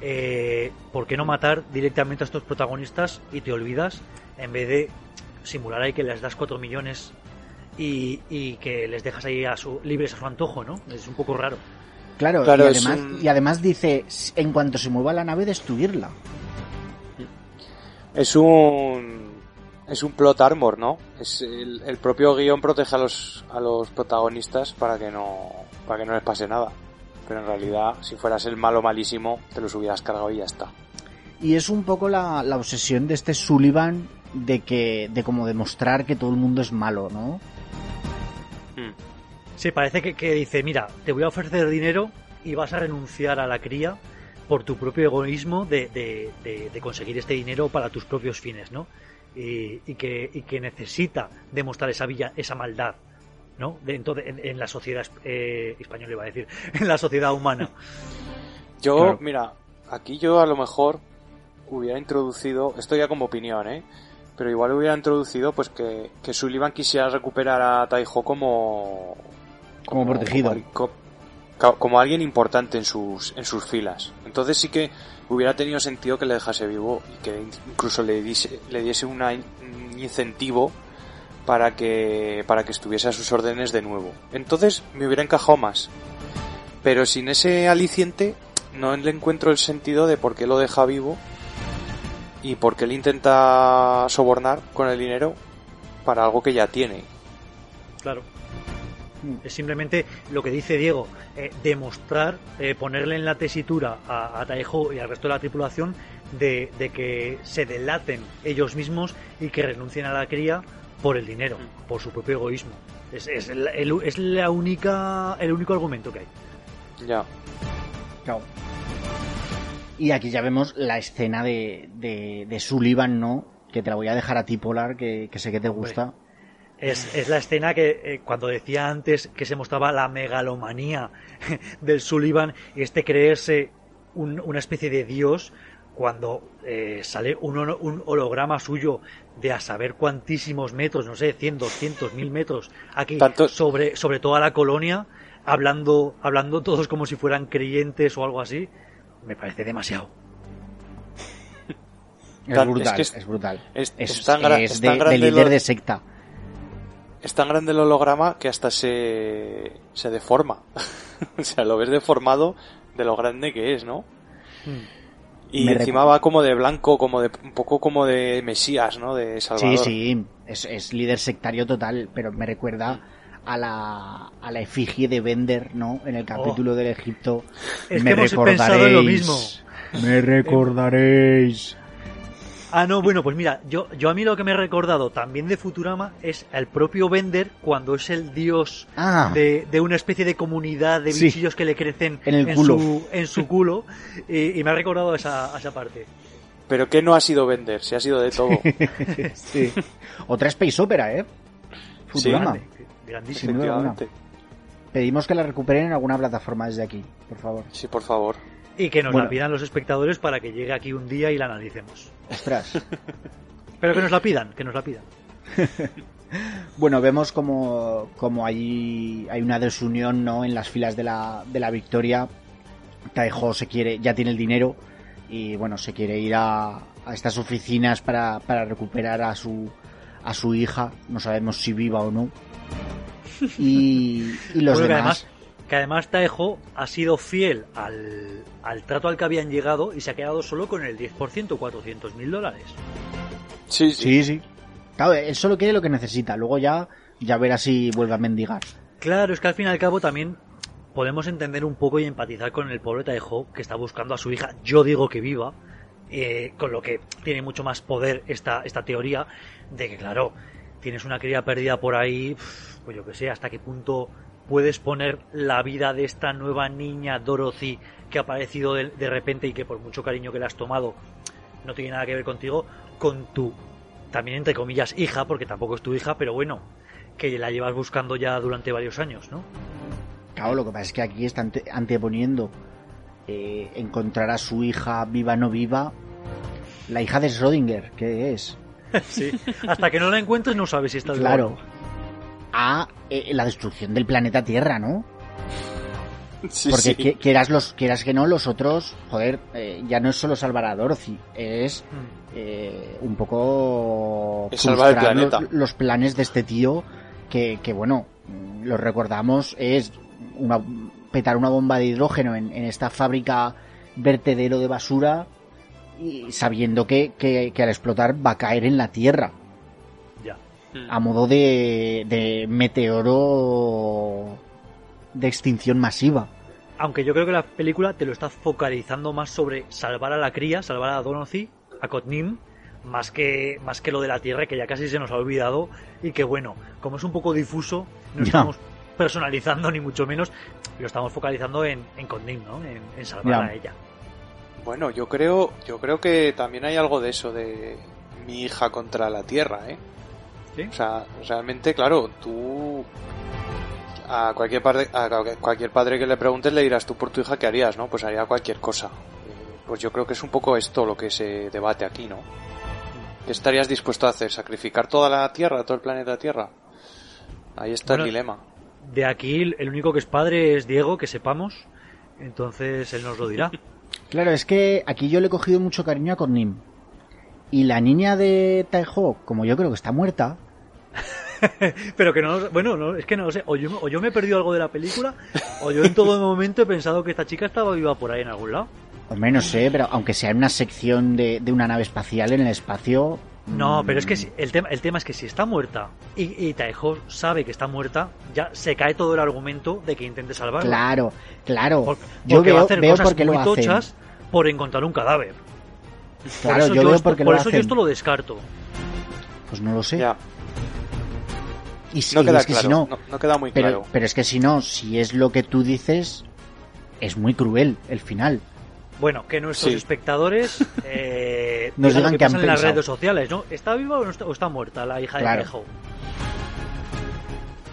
Eh, ¿Por qué no matar directamente a estos protagonistas y te olvidas en vez de simular ahí que les das 4 millones y, y que les dejas ahí a su, libres a su antojo, ¿no? Es un poco raro. Claro, Claro, y, es además, un- y además dice, en cuanto se mueva la nave, destruirla. Es un es un plot armor, ¿no? Es el, el propio guion protege a los a los protagonistas para que no para que no les pase nada. Pero en realidad, si fueras el malo malísimo, te los hubieras cargado y ya está. Y es un poco la, la obsesión de este Sullivan de que de como demostrar que todo el mundo es malo, ¿no? Hmm. Sí, parece que, que dice, mira, te voy a ofrecer dinero y vas a renunciar a la cría por tu propio egoísmo de, de- de- de conseguir este dinero para tus propios fines, ¿no? Y, y que, y que necesita demostrar esa villa, esa maldad, ¿no? De- en, en la sociedad eh, española, iba a decir, en la sociedad humana. Yo, Claro. mira, aquí yo a lo mejor hubiera introducido, esto ya como opinión, ¿eh? Pero igual hubiera introducido pues que, que Sullivan quisiera recuperar a Taiho como... Como protegido. Como, co- como alguien importante en sus, en sus filas. Entonces sí que hubiera tenido sentido que le dejase vivo y que incluso le diese, le diese una un incentivo para que, para que estuviese a sus órdenes de nuevo. Entonces me hubiera encajado más. Pero sin ese aliciente no le encuentro el sentido de por qué lo deja vivo y por qué le intenta sobornar con el dinero para algo que ya tiene. Claro. Es simplemente lo que dice Diego, eh, demostrar, eh, ponerle en la tesitura a, a y al resto de la tripulación de que se delaten ellos mismos y que renuncien a la cría por el dinero, por su propio egoísmo. Es, es, la, el- es la única, el único argumento que hay. Ya. Claro. Y aquí ya vemos la escena de, de, de Sullivan, ¿no? Que te la voy a dejar a ti, Polar, que, que sé que te gusta. Es, es la escena que eh, cuando decía antes que se mostraba la megalomanía del Sullivan y este creerse un- una especie de dios cuando eh, sale un, holo- un holograma suyo de a saber cuantísimos metros, no sé, 100, 200, 1000 metros, aquí Tanto- sobre, sobre toda la colonia, hablando, hablando todos como si fueran creyentes o algo así, me parece demasiado. Es brutal, es es, que es- brutal. es- Es, es tan gra- es es de, tan de grande líder lo- de secta. Es tan grande el holograma que hasta se, se deforma. o sea, lo ves deformado de lo grande que es, ¿no? Y Me encima va como de blanco, como de un poco como de Mesías, ¿no? De Salvador. Sí, sí, es, es líder sectario total, pero me recuerda a la, a la efigie de Bender, ¿no? En el capítulo del Egipto. Es me que hemos pensado en lo recordaréis, mismo. Me recordaréis. Ah, no, bueno, pues mira, yo, yo a mí lo que me he recordado también de Futurama es al propio Bender cuando es el dios Ah, de, de una especie de comunidad de Sí. bichillos que le crecen En el culo. Su, en su culo y, y me ha recordado esa, esa parte. Pero que no ha sido vender, si ha sido de todo. sí. Otra space opera, ¿eh? Futurama. Grande, grandísimo. Pedimos que la recuperen en alguna plataforma desde aquí, por favor. Sí, por favor. Y que nos Bueno. la pidan los espectadores para que llegue aquí un día y la analicemos. Ostras. Pero que nos la pidan, que nos la pidan. Bueno, vemos como, como allí hay una desunión ¿no? en las filas de la, de la victoria. Taejo se quiere, ya tiene el dinero y bueno, se quiere ir a, a estas oficinas para, para recuperar a su, a su hija. No sabemos si viva o no. Y, y los Bueno, que demás. además, que además Taejo ha sido fiel al, al trato al que habían llegado y se ha quedado solo con el 10%, 400 mil dólares. Sí, sí. Sí, sí. Claro, él solo quiere lo que necesita. Luego ya, ya verá si vuelve a mendigar. Claro, es que al fin y al cabo también podemos entender un poco y empatizar con el pobre Taejo que está buscando a su hija, yo digo que viva, eh, con lo que tiene mucho más poder esta, esta teoría de que, claro, tienes una cría perdida por ahí, pues yo que sé, hasta qué punto puedes poner la vida de esta nueva niña Dorothy que ha aparecido de, de repente y que por mucho cariño que le has tomado no tiene nada que ver contigo, con tu también entre comillas hija, porque tampoco es tu hija, pero bueno, que la llevas buscando ya durante varios años, ¿no? Claro, lo que pasa es que aquí está ante- anteponiendo eh, encontrar a su hija viva o no viva, la hija de Schrödinger, que es, Sí. Hasta que no la encuentres no sabes si estás vivo claro, no. A eh, la destrucción del planeta Tierra, ¿no? Sí, Porque sí. quieras, los, quieras que no, los otros, joder, eh, ya no es solo salvar a Dorothy, es Mm. eh, un poco Es salvar el frustrar planeta. Los, los planes de este tío que, que bueno, mm, lo recordamos, es una, petar una bomba de hidrógeno en, en esta fábrica vertedero de basura y sabiendo que, que, que al explotar va a caer en la Tierra. A modo de, de meteoro de extinción masiva. Aunque yo creo que la película te lo está focalizando más sobre salvar a la cría, salvar a Dorothy, a Cotnim, más que, más que lo de la Tierra, que ya casi se nos ha olvidado, y que bueno, como es un poco difuso, no Ya. estamos personalizando ni mucho menos, lo estamos focalizando en, en Cotnim, ¿no? En, en salvar Ya. a ella. Bueno, yo creo, yo creo que también hay algo de eso de mi hija contra la tierra, ¿eh? ¿Sí? O sea, realmente, claro, tú a cualquier padre, a cualquier- padre que le preguntes le dirás tú por tu hija qué harías, ¿no? Pues haría cualquier cosa. Eh, Pues yo creo que es un poco esto lo que se debate aquí, ¿no? ¿Qué estarías dispuesto a hacer? ¿Sacrificar toda la Tierra, todo el planeta Tierra? Ahí está Bueno, el dilema. De aquí el único que es padre es Diego, que sepamos, entonces él nos lo dirá. Claro, es que aquí yo le he cogido mucho cariño a Cornim. Y la niña de Taiho, como yo creo que está muerta, Pero que no, bueno, no, es que no lo sé, o yo, o yo me he perdido algo de la película, o yo en todo momento he pensado que esta chica estaba viva por ahí en algún lado. hombre, no sé, pero aunque sea en una sección de, de una nave espacial en el espacio. No, mm, pero es que si- el tema, el tema es que si está muerta y, y Taeho sabe que está muerta, ya se cae todo el argumento de que intente salvarla. Claro, claro. Por- yo porque va a veo, hacer veo cosas por qué muy lo hacen. tochas por encontrar un cadáver. Claro, por eso yo yo, veo esto, por qué por lo eso yo esto lo descarto. Pues no lo sé. Ya, Y si, no y queda es que claro, si no, no, no queda muy pero, claro. pero es que si no, si es lo que tú dices, es muy cruel el final. Bueno, que nuestros Sí. espectadores eh, Nos digan que qué han en las pensado. redes sociales, ¿no? ¿Está viva o, no está, o está muerta la hija Claro. de Taeho?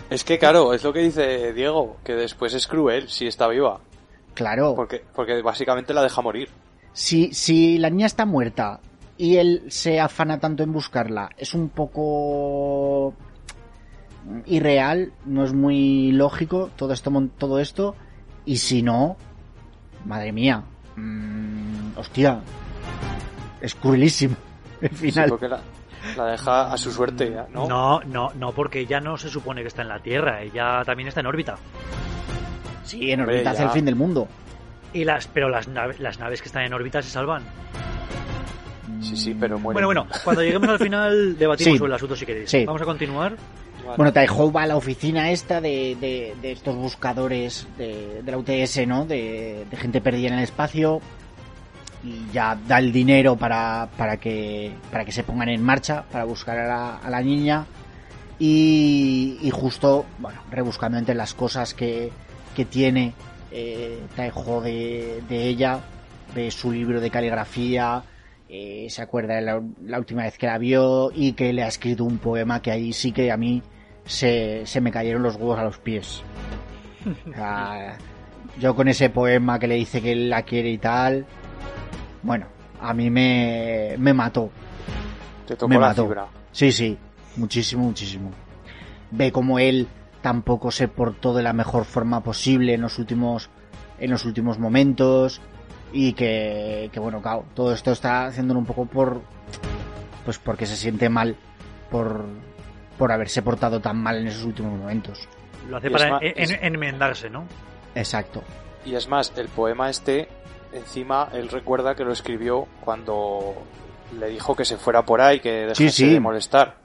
Es que claro, es lo que dice Diego, que después es cruel si está viva, Claro. porque, porque básicamente la deja morir. Si, si la niña está muerta y él se afana tanto en buscarla, es un poco irreal, no es muy lógico todo esto, mon- todo esto. Y si no, madre mía, mm, hostia, es cruelísimo el Sí, final. porque la, la deja a su suerte, ya, ¿no? No, no, no, porque ella no se supone que está en la Tierra, ella también está en órbita. Sí, en órbita hace ya. el fin del mundo. Y las, pero las, nave- las naves que están en órbita se salvan. Sí, sí, pero muere. Bueno, bueno, cuando lleguemos al final debatimos Sí. sobre el asunto si queréis. Sí. Vamos a continuar. Bueno, Taiho va a la oficina esta de, de- de estos buscadores de, de la UTS, ¿no? De, de gente perdida en el espacio. Y ya da el dinero para, para, que, para que se pongan en marcha, para buscar a la, a la niña. Y, y justo, bueno, rebuscando entre las cosas que, que tiene eh, Taiho de, de ella, ve su libro de caligrafía, eh, se acuerda de la, la última vez que la vio y que le ha escrito un poema que ahí sí que a mí se, se me cayeron los huevos a los pies. Sea, yo con ese poema que le dice que él la quiere y tal, bueno, a mí me, me mató. Te tocó me la mató. fibra. Sí, sí, muchísimo, muchísimo. Ve como él tampoco se portó de la mejor forma posible en los últimos, en los últimos momentos y que, que bueno, claro, todo esto está haciéndolo un poco por, pues porque se siente mal por, por haberse portado tan mal en esos últimos momentos. Lo hace Y para en- es- enmendarse, ¿no? Exacto. Y es más, el poema este, encima, él recuerda que lo escribió cuando le dijo que se fuera por ahí, que dejase Sí, sí. de molestar.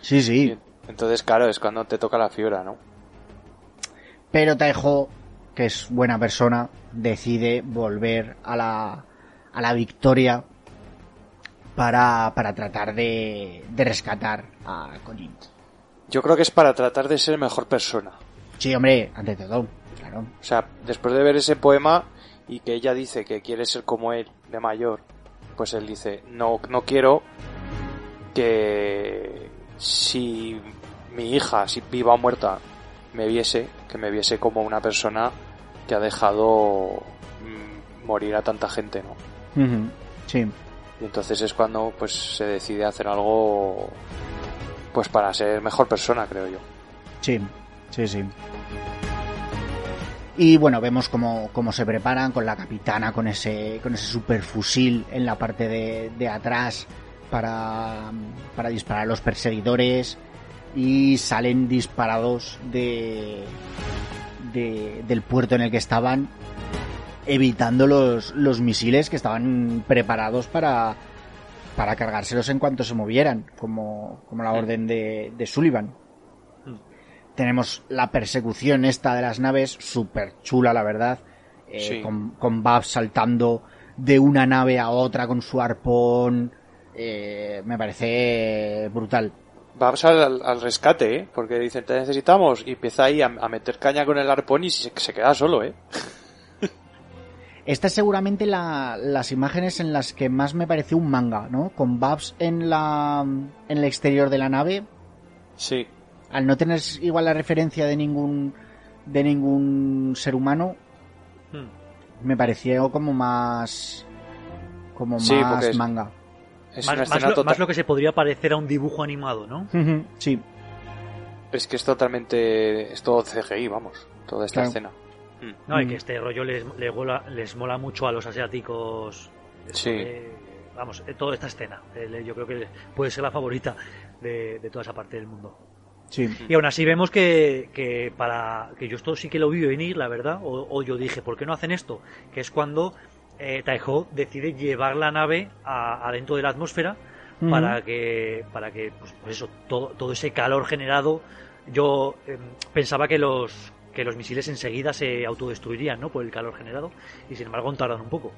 Sí, sí. Entonces, claro, es cuando te toca la fibra, ¿no? Pero Taeho, que es buena persona, decide volver a la, a la victoria para, para tratar de, de rescatar a Conin. Yo creo que es para tratar de ser mejor persona. Sí, hombre, ante todo, claro. O sea, después de ver ese poema y que ella dice que quiere ser como él, de mayor, pues él dice, no, no quiero, que si mi hija, si viva o muerta, me viese, que me viese como una persona que ha dejado mm, morir a tanta gente, ¿no? Sí. Y entonces es cuando pues se decide hacer algo pues para ser mejor persona, creo yo. Sí, sí, sí. Y bueno, vemos cómo, cómo se preparan con la capitana, con ese, con ese superfusil en la parte de, de atrás para, para disparar a los perseguidores y salen disparados de, de- del puerto en el que estaban, evitando los, los misiles que estaban preparados para, para cargárselos en cuanto se movieran, como, como la orden de, de Sullivan. Tenemos la persecución esta de las naves, súper chula la verdad, eh, Sí. con, con Babs saltando de una nave a otra con su arpón, eh, me parece brutal. Vamos al, al rescate, ¿eh? Porque dicen, te necesitamos. Y empieza ahí a, a meter caña con el arpón y se, se queda solo, ¿eh? Esta es seguramente la- las imágenes en las que más me pareció un manga, ¿no? Con Babs en la en el exterior de la nave, Sí. al no tener igual la referencia de ningún de ningún ser humano, Hmm. me pareció como más como Sí, más manga. Es Más, una más escena lo, total... más lo que se podría parecer a un dibujo animado, ¿no? Sí, Es que es totalmente... Es todo CGI, vamos. Toda esta Claro. escena. Mm. No, y Mm. que este rollo les, les, mola, les mola mucho a los asiáticos. Sí. Eh, vamos, eh, toda esta escena. eh, yo creo que puede ser la favorita de, de toda esa parte del mundo. sí. Y aún así vemos que, que para que yo esto sí que lo vi venir, la verdad, o, o yo dije, ¿por qué no hacen esto? Que es cuando eh, Taiho decide llevar la nave a- adentro de la atmósfera para que, para que pues, pues eso, todo, todo ese calor generado, yo em, pensaba que los que los misiles enseguida se autodestruirían, ¿no? Por el calor generado, y sin embargo tardan un poco.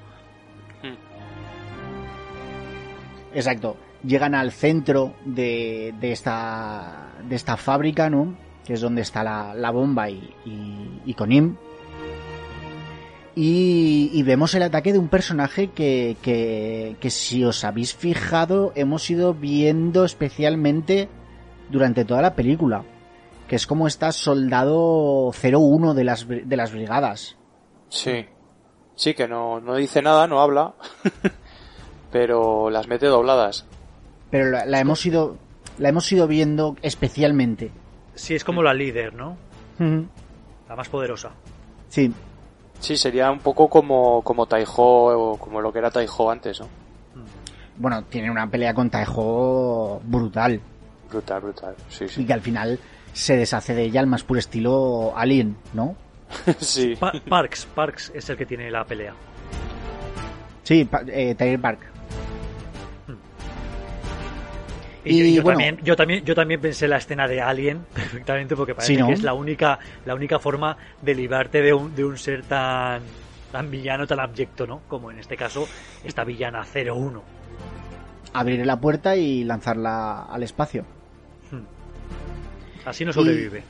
Exacto. Llegan al centro de, de esta de esta fábrica, ¿no? Que es donde está la, la bomba y, y, y Konim. Y, y vemos el ataque de un personaje que, que, que si os habéis fijado hemos ido viendo especialmente durante toda la película. Que es como está soldado 01 de las, de las brigadas. Sí. Sí, que no, no dice nada, no habla. pero las mete dobladas. Pero la, la hemos ido la hemos ido viendo especialmente. Sí, es como la líder, ¿no? La más poderosa. Sí, Sí, sería un poco como, como Taiho, o como lo que era Taiho antes, ¿no? bueno, tiene una pelea con Taejo brutal Brutal, brutal. Sí, y sí. que al final se deshace de ella al más puro estilo Alien, ¿no? sí. Pa- Parks, Parks es el que tiene la pelea. Sí, pa- eh, Tiger Park. Y, Y, yo, bueno. también, yo también, yo también pensé la escena de Alien perfectamente porque parece Sí, ¿no? que es la única, la única forma de librarte de un, de un ser tan, tan villano, tan abyecto, ¿no? Como en este caso esta villana 01. Abrir la puerta y lanzarla al espacio. Así no sobrevive.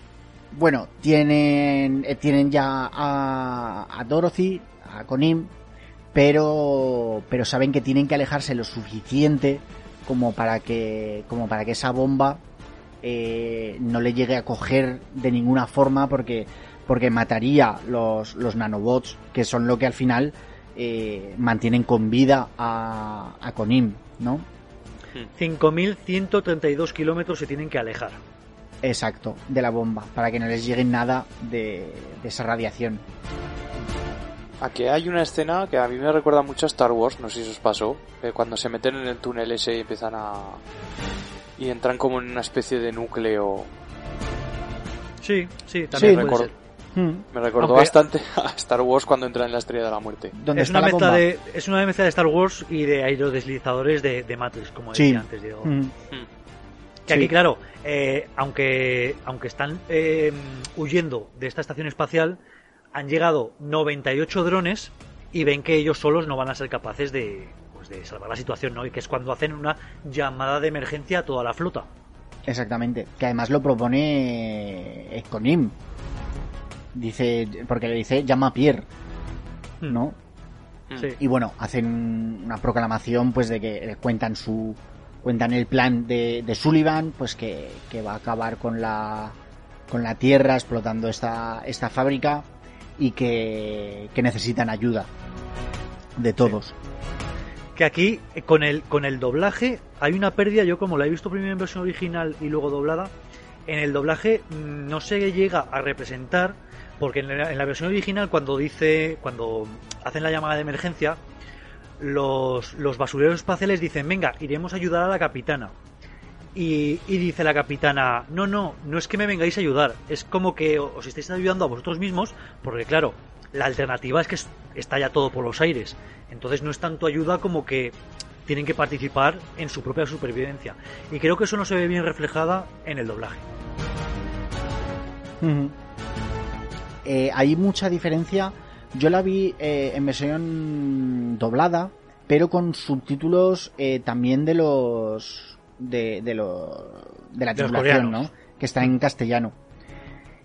Bueno, tienen, eh, tienen ya a, a Dorothy, a Conim, pero, pero saben que tienen que alejarse lo suficiente como para que, como para que esa bomba eh, no le llegue a coger de ninguna forma porque, porque mataría los, los nanobots que son lo que al final eh, mantienen con vida a, a Conim, ¿no? 5.132 kilómetros se tienen que alejar. Exacto, de la bomba, para que no les llegue nada de, de esa radiación. Aquí hay una escena que a mí me recuerda mucho a Star Wars, no sé si os pasó, que cuando se meten en el túnel ese y empiezan a... y entran como en una especie de núcleo. Sí, sí, también Sí. puede Recor-. Hmm. Me recordó Aunque- bastante a Star Wars cuando entran en la Estrella de la Muerte. ¿Dónde Es está una, la mezcla bomba? de, es una mezcla de Star Wars y de aerodeslizadores de, de Matrix, como Sí. decía antes. Diego. Hmm. Que Sí. aquí, claro, eh, aunque, aunque están eh, huyendo de esta estación espacial, han llegado 98 drones y ven que ellos solos no van a ser capaces de, pues, de salvar la situación, ¿no? Y que es cuando hacen una llamada de emergencia a toda la flota. Exactamente, que además lo propone eh, Conim. Dice, porque le dice, llama a Pierre, ¿no? Sí. Y bueno, hacen una proclamación pues de que cuentan su, Cuentan el plan de, de Sullivan, pues que, que va a acabar con la, con la Tierra explotando esta, esta fábrica y que, que necesitan ayuda de todos. Que aquí, con el, con el doblaje, hay una pérdida. Yo, como la he visto primero en versión original y luego doblada, en el doblaje mm, no se llega a representar, porque en la, en la versión original, cuando dice, cuando hacen la llamada de emergencia, los, los basureros espaciales dicen: Venga, iremos a ayudar a la capitana. Y, dice la capitana: No, no, no es que me vengáis a ayudar, es como que os estáis ayudando a vosotros mismos, porque claro, la alternativa es que es- está ya todo por los aires. Entonces no es tanto ayuda como que tienen que participar en su propia supervivencia. Y creo que eso no se ve bien reflejada en el doblaje. Eh, hay mucha diferencia. Yo la vi eh, en versión doblada, pero con subtítulos eh, también de los de, de, lo- de la tripulación. ¿no? Que está en castellano.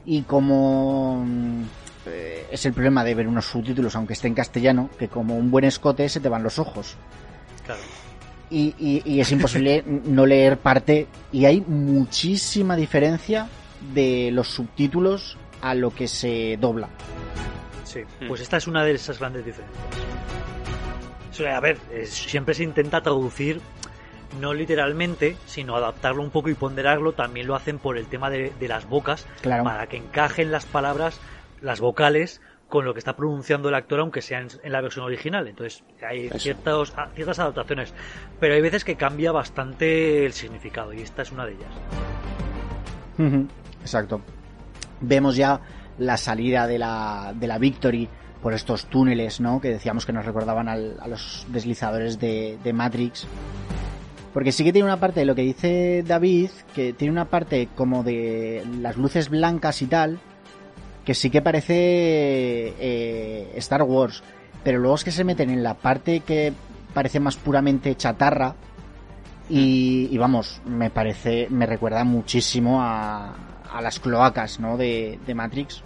Y como mm, eh, es el problema de ver unos subtítulos aunque esté en castellano, que como un buen escote se te van los ojos. Claro. Y, y- y es imposible no leer parte. Y hay muchísima diferencia de los subtítulos a lo que se dobla. Sí. Pues esta es una de esas grandes diferencias. O sea, a ver, eh, siempre se intenta traducir no literalmente, sino adaptarlo un poco y ponderarlo. También lo hacen por el tema de, de las bocas, Claro. para que encajen las palabras, las vocales, con lo que está pronunciando el actor, aunque sea en, en la versión original. Entonces, hay ciertos, ciertas adaptaciones. Pero hay veces que cambia bastante el significado, y esta es una de ellas. Exacto. Vemos ya la salida de la, de la Victory por estos túneles, ¿no? Que decíamos que nos recordaban al- a los deslizadores de, de Matrix. Porque sí que tiene una parte de lo que dice David, que tiene una parte como de las luces blancas y tal, que sí que parece eh, Star Wars. Pero luego es que se meten en la parte que parece más puramente chatarra, y, y vamos, me parece, me recuerda muchísimo a, a las cloacas, ¿no? De, de Matrix.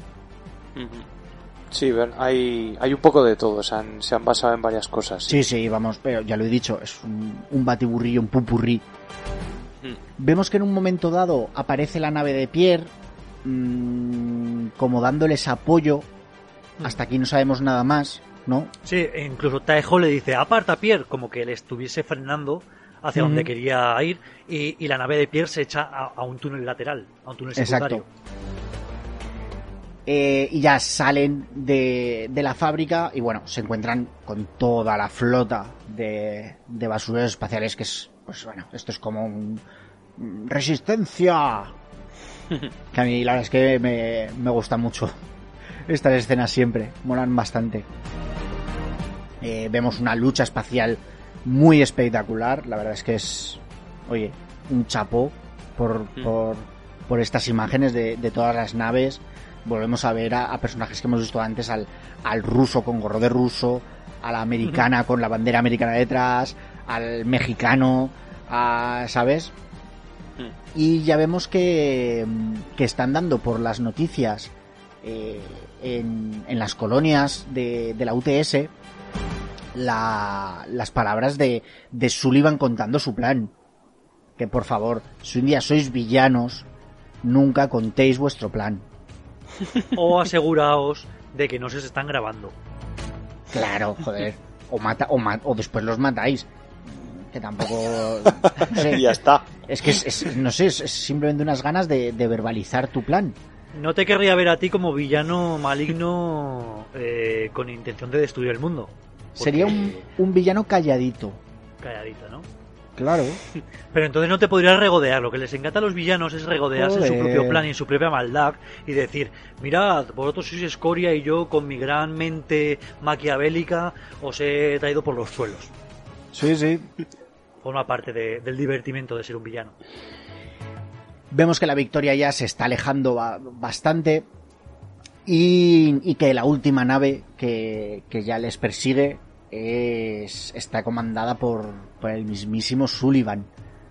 Sí, ver, hay, hay un poco de todo, se han, se han basado en varias cosas. Sí, sí, vamos, pero ya lo he dicho, es un, un batiburrillo, un pupurrí. Mm. Vemos que en un momento dado aparece la nave de Pierre, mm, como dándoles apoyo. Hasta aquí no sabemos nada más, ¿no? Sí, e incluso Taejo le dice, aparta Pierre, como que le estuviese frenando hacia donde quería ir, y, y la nave de Pierre se echa a, a un túnel lateral, a un túnel secundario. Exacto. Eh, y ya salen de, de la fábrica y bueno, se encuentran con toda la flota de, de basureros espaciales que es, pues bueno, esto es como un... mm, ¡Resistencia! que a mí la verdad es que me, me gusta mucho estas escenas siempre, molan bastante. Eh, vemos una lucha espacial muy espectacular, la verdad es que es, oye, un chapó por, Mm. por, por estas imágenes de, de todas las naves. Volvemos a ver a, a personajes que hemos visto antes, al, al ruso con gorro de ruso, a la americana con la bandera americana detrás, al mexicano, a, ¿sabes? Mm. Y ya vemos que, que están dando por las noticias eh, en, en las colonias de, de la UTS la- las palabras de, de Sullivan contando su plan. Que por favor, si un día sois villanos, nunca contéis vuestro plan. O aseguraos de que no se os están grabando. Claro, joder. O, mata, o, ma- o después los matáis. Que tampoco... no sé. Y ya está. Es que es, es- no sé, es, es simplemente unas ganas de, de verbalizar tu plan. No te querría ver a ti como villano maligno eh, con intención de destruir el mundo. Porque- Sería un, un villano calladito. Calladito, ¿no? Claro. Pero entonces no te podrías regodear. Lo que les encanta a los villanos es regodearse en su propio plan y en su propia maldad y decir, mirad, vosotros sois escoria y yo con mi gran mente maquiavélica os he traído por los suelos. Sí, sí. Forma parte de- del divertimento de ser un villano. Vemos que la victoria ya se está alejando ba- bastante y, y que la última nave que, que ya les persigue es, está comandada por, por el mismísimo Sullivan.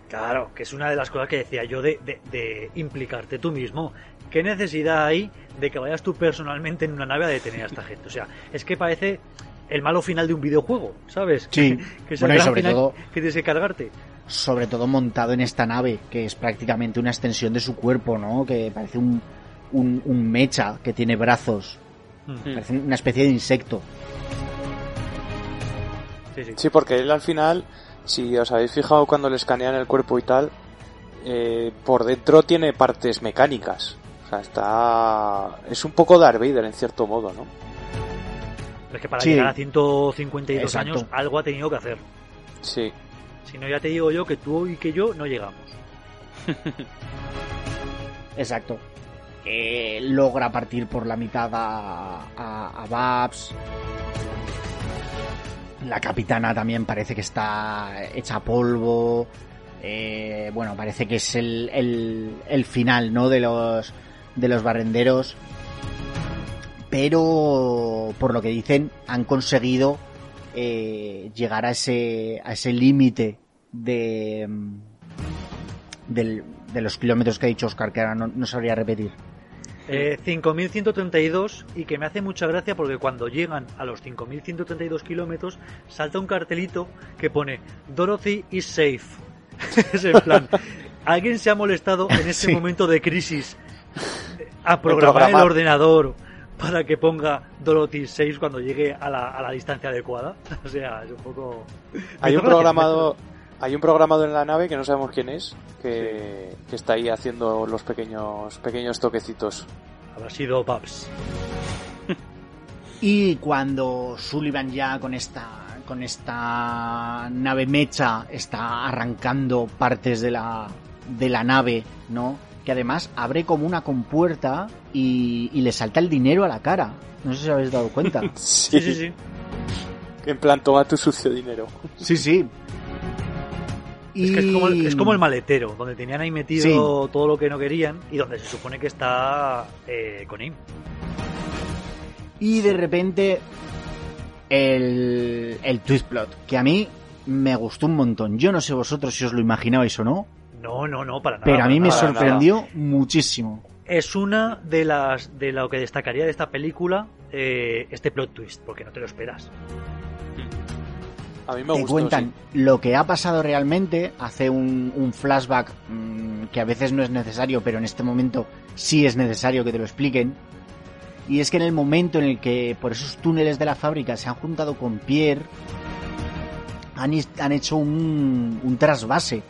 Claro, que es una de las cosas que decía yo de, de- de implicarte tú mismo. ¿Qué necesidad hay de que vayas tú personalmente en una nave a detener a esta gente? O sea, es que parece el malo final de un videojuego, ¿sabes? Sí. que es Bueno, el y gran sobre final todo- que tienes que cargarte. sobre todo montado en esta nave, que es prácticamente una extensión de su cuerpo, ¿no? Que parece un, un, un mecha que tiene brazos. Mm. Parece una especie de insecto. Sí, sí. Sí, porque él al final, si os habéis fijado cuando le escanean el cuerpo y tal, eh, por dentro tiene partes mecánicas. O sea, está... Es un poco Darth Vader en cierto modo, ¿no? Es que para Sí. llegar a 152 Exacto. años algo ha tenido que hacer. Sí. Si no, ya te digo yo que tú y que yo no llegamos. Exacto. Eh, logra partir por la mitad a, a, a Babs. La capitana también parece que está hecha polvo. Eh, bueno, parece que es el, el, final, ¿no? De los, de los barrenderos. Pero, por lo que dicen, han conseguido eh, llegar a ese, a ese límite de, mm, del- de los kilómetros que ha dicho Oscar, que ahora no sabría repetir. Eh, 5.132 y que me hace mucha gracia porque cuando llegan a los 5.132 kilómetros salta un cartelito que pone Dorothy is safe. es en plan, alguien se ha molestado en este Sí. momento de crisis a programar el ordenador para que ponga Dorothy is safe cuando llegue a la, a la distancia adecuada. O sea, es un poco... Hay un programado, hay un programado en la nave que no sabemos quién es, que, que está ahí haciendo los pequeños pequeños toquecitos. Habrá sido Babs. Y cuando Sullivan ya con esta con esta nave mecha está arrancando partes de la de la nave, ¿no? Que además abre como una compuerta y, y le salta el dinero a la cara. No sé si habéis dado cuenta. Sí, sí, sí. En plan, toma tu sucio dinero. Sí, sí. Es que es Y- como, el, es como el maletero, donde tenían ahí metido Sí. todo lo que no querían y donde se supone que está eh, con Im. Y de repente el, el twist plot, que a mí me gustó un montón. Yo no sé vosotros si os lo imaginabais o no, No, no, no, para nada. pero a mí me nada. sorprendió muchísimo. Es una de las de lo que destacaría de esta película eh, este plot twist, porque no te lo esperas. A mí me te gustó. cuentan lo que ha pasado realmente, hace un, un flashback mm, que a veces no es necesario, pero en este momento sí es necesario que te lo expliquen. Y es que en el momento en el que por esos túneles de la fábrica se han juntado con Pierre, han, han hecho un, un trasvase.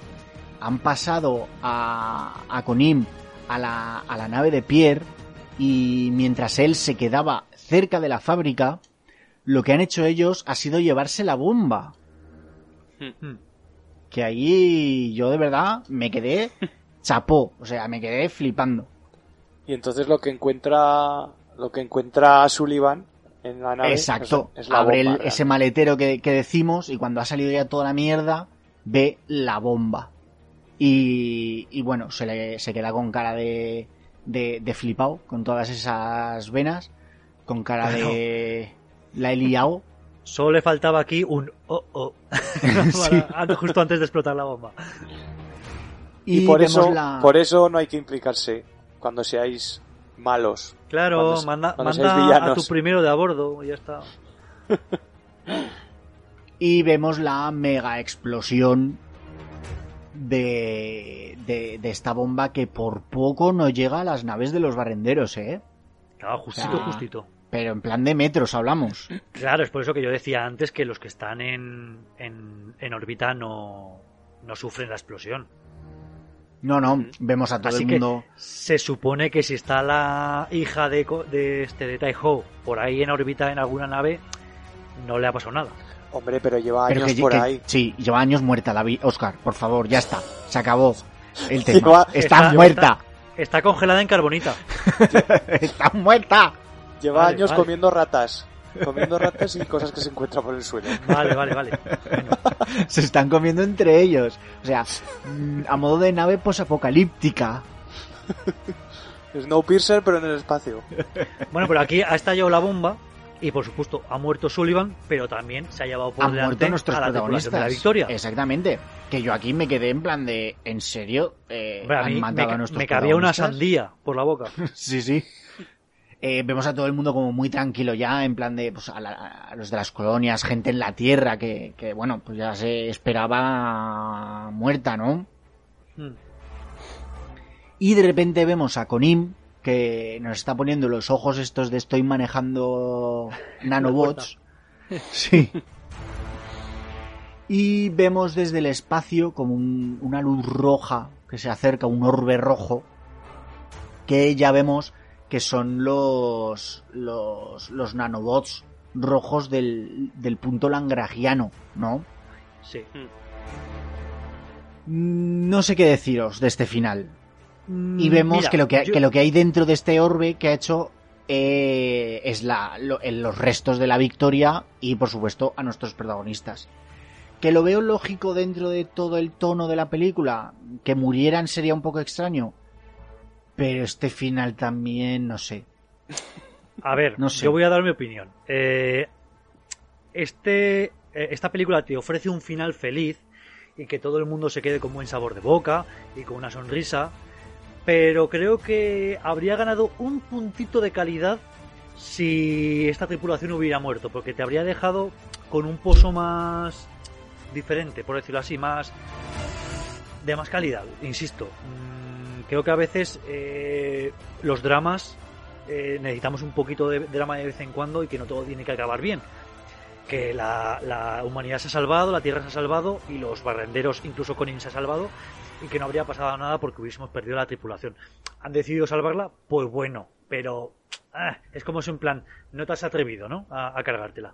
Han pasado a, a Conim a la, a la nave de Pierre y mientras él se quedaba cerca de la fábrica, lo que han hecho ellos ha sido llevarse la bomba. Hmm. Que ahí yo de verdad me quedé chapó, o sea, me quedé flipando. Y entonces lo que encuentra lo que encuentra Sullivan en la nave Exacto, es, es la abre el- ese maletero que, que decimos y cuando ha salido ya toda la mierda, ve la bomba. Y, y bueno, se, le, se queda con cara de, de, de flipado, con todas esas venas, con cara de... La he liado. Solo le faltaba aquí un oh oh Sí. Para- justo antes de explotar la bomba. Y, por eso la- por eso no hay que implicarse cuando seáis malos. Claro, Cuando manda, cuando manda a tu primero de a bordo y ya está. y vemos la mega explosión de, de, de esta bomba que por poco no llega a las naves de los barrenderos, ¿eh? Claro, justito, justito. Pero en plan de metros hablamos. Claro, es por eso que yo decía antes que los que están en, en, en órbita no, no sufren la explosión. No, no, vemos a todo Así el que mundo. se supone que si está la hija de, Co- de, este, de Tai Ho por ahí en órbita en alguna nave, no le ha pasado nada. Hombre, pero lleva Pero años que, por que- ahí. sí, lleva años muerta la vi. Oscar, por favor, ya está. Se acabó el tema. Lleva- está, está- muerta. Está congelada en carbonita. Está muerta. Lleva Vale, años vale. comiendo ratas. Comiendo ratas y cosas que se encuentran por el suelo. Vale, vale, vale. Se están comiendo entre ellos. O sea, mm, a modo de nave posapocalíptica. Snowpiercer, pero en el espacio. Bueno, pero aquí ha estallado la bomba y por supuesto ha muerto Sullivan, pero también se ha llevado por Han delante muerto nuestros a la protagonistas. de la victoria. Exactamente. Que yo aquí me quedé en plan de, ¿en serio? Eh, Hombre, a ¿Han mí matado me, a nuestros me cabía una sandía por la boca. Sí, sí. Eh, vemos a todo el mundo como muy tranquilo ya, en plan de pues, a, la- a los de las colonias, gente en la tierra que, que, bueno, pues ya se esperaba muerta, ¿no? Hmm. Y de repente vemos a Conim que nos está poniendo los ojos estos de estoy manejando nanobots. Sí. Y vemos desde el espacio como un- una luz roja que se acerca, un orbe rojo, que ya vemos que son los, los, los nanobots rojos del, del punto langragiano, ¿no? Sí. Mm, No sé qué deciros de este final. Y Mm, vemos mira, que, lo que, yo- que lo que hay dentro de este orbe que ha hecho eh, es la, lo- en los restos de la victoria y, por supuesto, a nuestros protagonistas. Que lo veo lógico dentro de todo el tono de la película. Que murieran sería un poco extraño. Pero este final también, no sé. A ver, No sé. yo voy a dar mi opinión. Eh, este, eh, esta película te ofrece un final feliz y que todo el mundo se quede con buen sabor de boca y con una sonrisa, pero creo que habría ganado un puntito de calidad si esta tripulación hubiera muerto, porque te habría dejado con un pozo más diferente, por decirlo así, más de más calidad, insisto. Creo que a veces eh, los dramas eh, necesitamos un poquito de drama de vez en cuando y que no todo tiene que acabar bien. Que la, la humanidad se ha salvado, la Tierra se ha salvado y los barrenderos, incluso Conin se ha salvado y que no habría pasado nada porque hubiésemos perdido la tripulación. ¿Han decidido salvarla? Pues bueno, pero ah, es como si en plan, no te has atrevido, ¿no? A, a cargártela.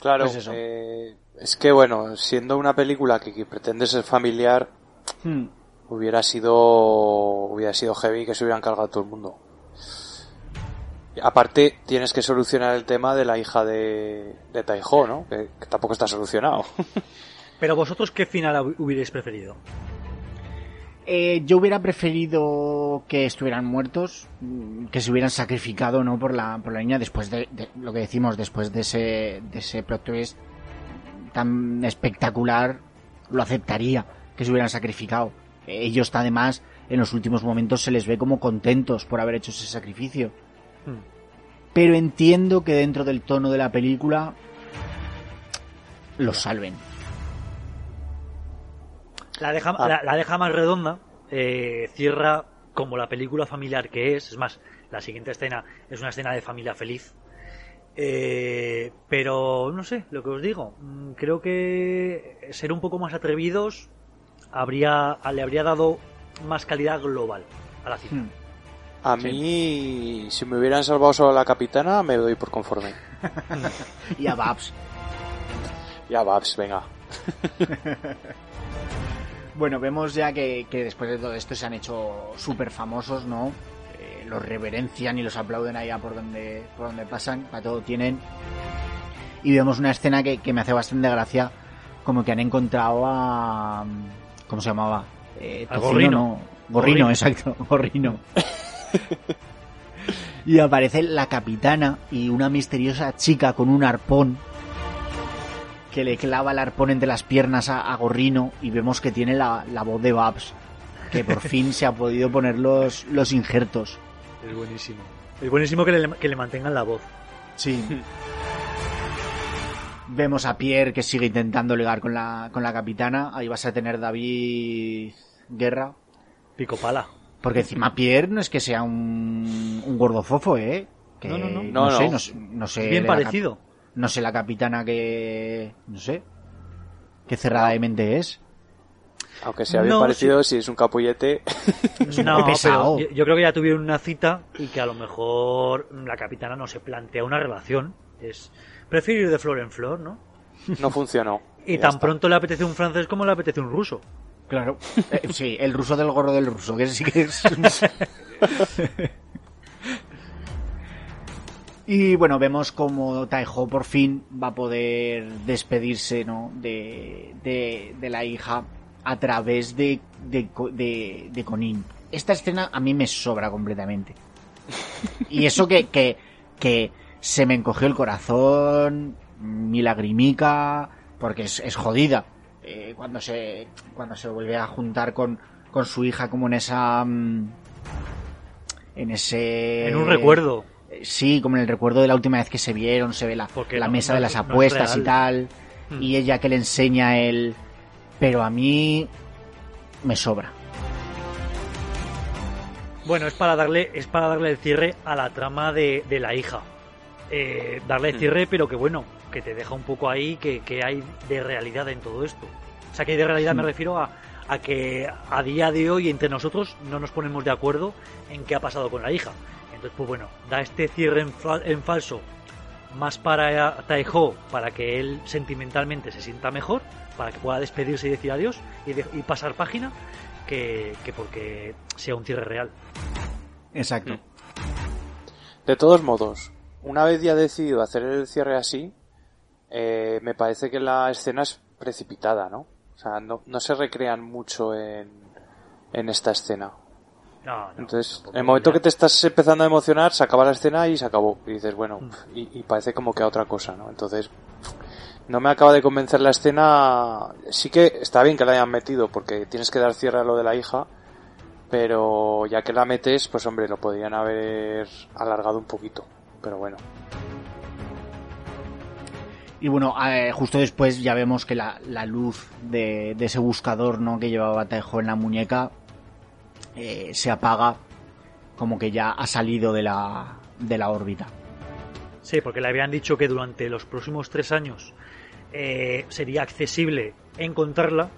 Claro, Pues eh, es que bueno, siendo una película que, que pretende ser familiar, Hmm. hubiera sido hubiera sido heavy que se hubieran cargado todo el mundo. Aparte, tienes que solucionar el tema de la hija de, de Taiho, ¿no? Que, que tampoco está solucionado. Pero vosotros, ¿qué final hub- hubierais preferido? Eh, yo hubiera preferido que estuvieran muertos, mm, que se hubieran sacrificado, ¿no? Por la, por la niña, después de, de lo que decimos, después de ese, de ese plot twist tan espectacular, lo aceptaría, que se hubieran sacrificado. Ellos, además, en los últimos momentos se les ve como contentos por haber hecho ese sacrificio. Hmm. Pero entiendo que dentro del tono de la película los salven. La deja, Ah. la, la deja más redonda, eh, cierra como la película familiar que es. Es más, la siguiente escena es una escena de familia feliz. Eh, pero no sé, lo que os digo, mm, creo que ser un poco más atrevidos habría, le habría dado más calidad global a la cita. Hmm. A mí, si me hubieran salvado solo a la capitana, me doy por conforme. Y a Babs. Ya, Babs, venga. Bueno, vemos ya que, que después de todo esto se han hecho súper famosos, ¿no? Eh, los reverencian y los aplauden allá por donde, por donde pasan, para todo tienen. Y vemos una escena que, que me hace bastante gracia, como que han encontrado a... ¿Cómo se llamaba? Eh, Tocino, Gorrino. no. Gorrino, Gorrino. exacto, Gorrino. y aparece la capitana y una misteriosa chica con un arpón que le clava el arpón entre las piernas a, a Gorrino y vemos que tiene la, la voz de Babs, que por fin se ha podido poner los, los injertos. Es buenísimo. Es buenísimo que le, que le mantengan la voz. Sí. Vemos a Pierre que sigue intentando ligar con la, con la capitana. Ahí vas a tener David Guerra. Pico pala. Porque encima Pierre no es que sea un, un gordofofo, ¿eh? Que No, no, no. No, sé, no. no, sé- no sé Bien la parecido. no sé la capitana que... No sé. Qué cerrada de mente es. Aunque sea bien No, parecido, si es un capullete. No, pero yo, yo creo que ya tuvieron una cita y que a lo mejor la capitana no se plantea una relación. Es prefiero ir de flor en flor, ¿no? No funcionó. Y tan está. pronto le apetece un francés como le apetece un ruso. Claro. Eh, sí, el ruso del gorro del ruso, que sí que es... y bueno, vemos como Taiho por fin va a poder despedirse ¿no? de, de, de la hija a través de, de, Co- de, de Conin. Esta escena a mí me sobra completamente. Y eso que, que, que se me encogió el corazón, mi lagrimica, porque es, es jodida. Eh, cuando se cuando se vuelve a juntar con, con su hija como en esa mm, en ese... En un recuerdo. Sí, como en el recuerdo de la última vez que se vieron, se ve la, la no- mesa no de las no apuestas y tal, Hmm. y ella que le enseña a él, pero a mí me sobra. Bueno, es para darle, es para darle el cierre a la trama de, de la hija. Eh, darle Mm. cierre, pero que bueno, que te deja un poco ahí que, que hay de realidad en todo esto. O sea, que de realidad me refiero a, a que a día de hoy entre nosotros no nos ponemos de acuerdo en qué ha pasado con la hija. Entonces, pues bueno, da este cierre en, fa- en falso más para Taiho, para que él sentimentalmente se sienta mejor, para que pueda despedirse y decir adiós y, de- y pasar página, que, que porque sea un cierre real. Exacto. Mm. De todos modos, una vez ya decidido hacer el cierre así, eh, me parece que la escena es precipitada, ¿no? O sea, no, no se recrean mucho en, en esta escena. No, no, Entonces, en el momento ya. que te estás empezando a emocionar, se acaba la escena y se acabó. Y dices, bueno, Mm. y, y parece como que a otra cosa, ¿no? Entonces, no me acaba de convencer la escena. Sí que está bien que la hayan metido, porque tienes que dar cierre a lo de la hija, pero ya que la metes, pues hombre, lo podrían haber alargado un poquito. Pero bueno. Y bueno, eh, justo después ya vemos que la, la luz de, de ese buscador ¿no? que llevaba Taejo en la muñeca eh, se apaga, como que ya ha salido de la, de la órbita. Sí, porque le habían dicho que durante los próximos tres años eh, sería accesible encontrarla.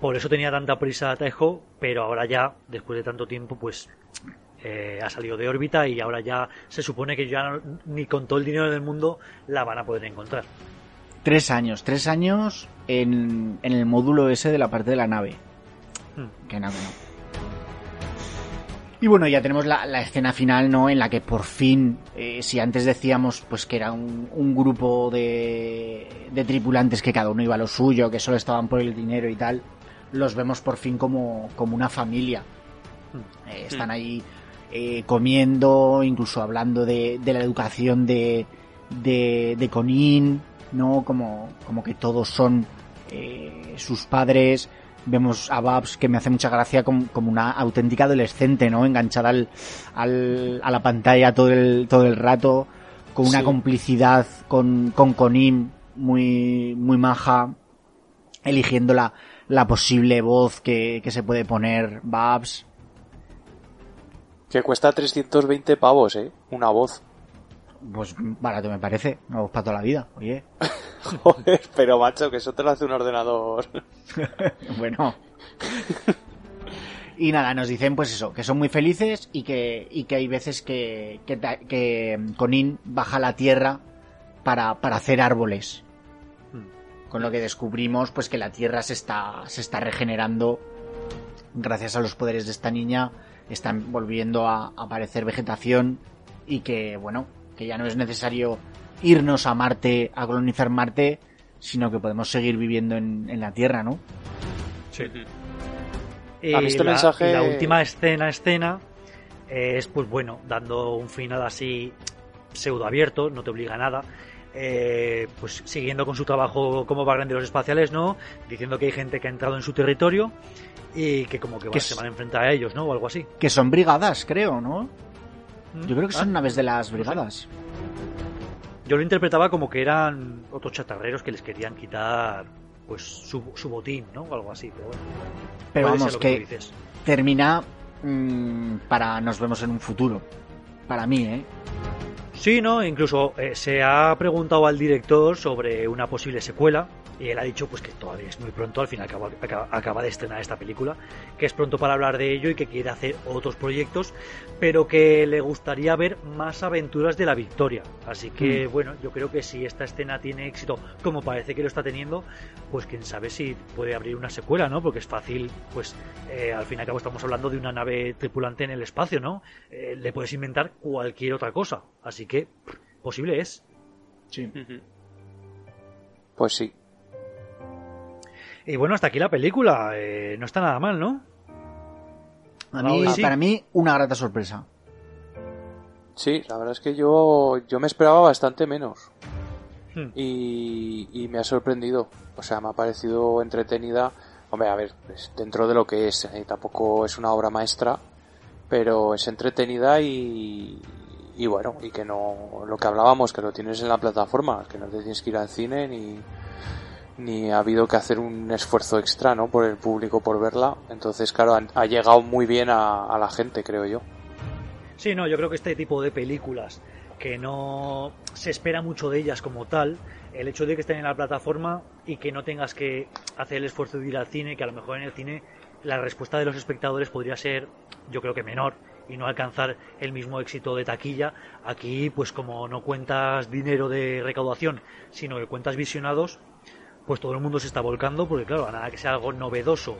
Por eso tenía tanta prisa Taeho, pero ahora ya, después de tanto tiempo, pues eh, ha salido de órbita y ahora ya se supone que ya ni con todo el dinero del mundo la van a poder encontrar. Tres años, tres años en, en el módulo ese de la parte de la nave. Hmm. Que que no. Y bueno, ya tenemos la, la escena final, ¿no? En la que por fin, eh, si antes decíamos pues que era un, un grupo de, de tripulantes que cada uno iba a lo suyo, que solo estaban por el dinero y tal, los vemos por fin como, como una familia. Eh, están ahí eh, comiendo, incluso hablando de, de la educación de, de, de Conin, ¿no? Como, como que todos son eh, sus padres. Vemos a Babs que me hace mucha gracia como, como una auténtica adolescente, ¿no? Enganchada al, al- a la pantalla todo el, todo el rato, con una Sí. complicidad con, con Conin muy, muy maja, eligiendo la, la posible voz que, que se puede poner Babs. Que cuesta 320 pavos, ¿eh? Una voz. Pues barato me parece, una voz para toda la vida, oye. Joder, pero macho, que eso te lo hace un ordenador. bueno. Y nada, nos dicen pues eso, que son muy felices y que, y que hay veces que, que, que Conin baja a la tierra para, para hacer árboles. Con lo que descubrimos pues que la tierra se está, se está regenerando gracias a los poderes de esta niña. Están volviendo a aparecer vegetación y que bueno, que ya no es necesario irnos a Marte, a colonizar Marte, sino que podemos seguir viviendo en, en la Tierra, ¿no? Sí. A mí este la, mensaje- y la última escena, escena, eh, es pues bueno, dando un final así pseudo abierto, no te obliga a nada. eh, pues siguiendo con su trabajo como barrenderos espaciales, ¿no? Diciendo que hay gente que ha entrado en su territorio y que como que, Que va- se van a enfrentar a ellos, ¿no? O algo así. Que son brigadas, creo, ¿no? Yo creo que son Ah, naves de las brigadas. Yo lo interpretaba como que eran otros chatarreros que les querían quitar pues su, su botín, ¿no? O algo así, pero bueno. Pero vamos, que que termina mm, para nos vemos en un futuro. Para mí, ¿eh? Sí, ¿no? Incluso eh, se ha preguntado al director sobre una posible secuela y él ha dicho pues que todavía es muy pronto, al final acaba, acaba- acaba de estrenar esta película, que es pronto para hablar de ello y que quiere hacer otros proyectos, pero que le gustaría ver más aventuras de la Victoria. Así que, Mm. bueno, yo creo que si esta escena tiene éxito, como parece que lo está teniendo, pues quién sabe si puede abrir una secuela, ¿no? Porque es fácil, pues eh, al fin y al cabo estamos hablando de una nave tripulante en el espacio, ¿no? Eh, le puedes inventar cualquier otra cosa. Así que posible es. Sí. Pues sí. Y bueno, hasta aquí la película. eh, no está nada mal, ¿no? A mí, sí. Para mí, una grata sorpresa. Sí, la verdad es que yo, yo me esperaba bastante menos. Hmm. Y, y me ha sorprendido. O sea, me ha parecido entretenida. Hombre, a ver, pues, dentro de lo que es, eh, tampoco es una obra maestra. pero es entretenida y, y bueno, y que no, lo que hablábamos, que lo tienes en la plataforma, que no te tienes que ir al cine ni, ni ha habido que hacer un esfuerzo extra, ¿no? Por el público por verla. Entonces, claro, ha, llegado muy bien a, a la gente, creo yo. Sí, no, yo creo que este tipo de películas que no se espera mucho de ellas como tal, el hecho de que estén en la plataforma y que no tengas que hacer el esfuerzo de ir al cine, que a lo mejor en el cine la respuesta de los espectadores podría ser, yo creo que menor y no alcanzar el mismo éxito de taquilla. Aquí, pues como no cuentas dinero de recaudación, sino que cuentas visionados, pues todo el mundo se está volcando, porque claro, a nada que sea algo novedoso,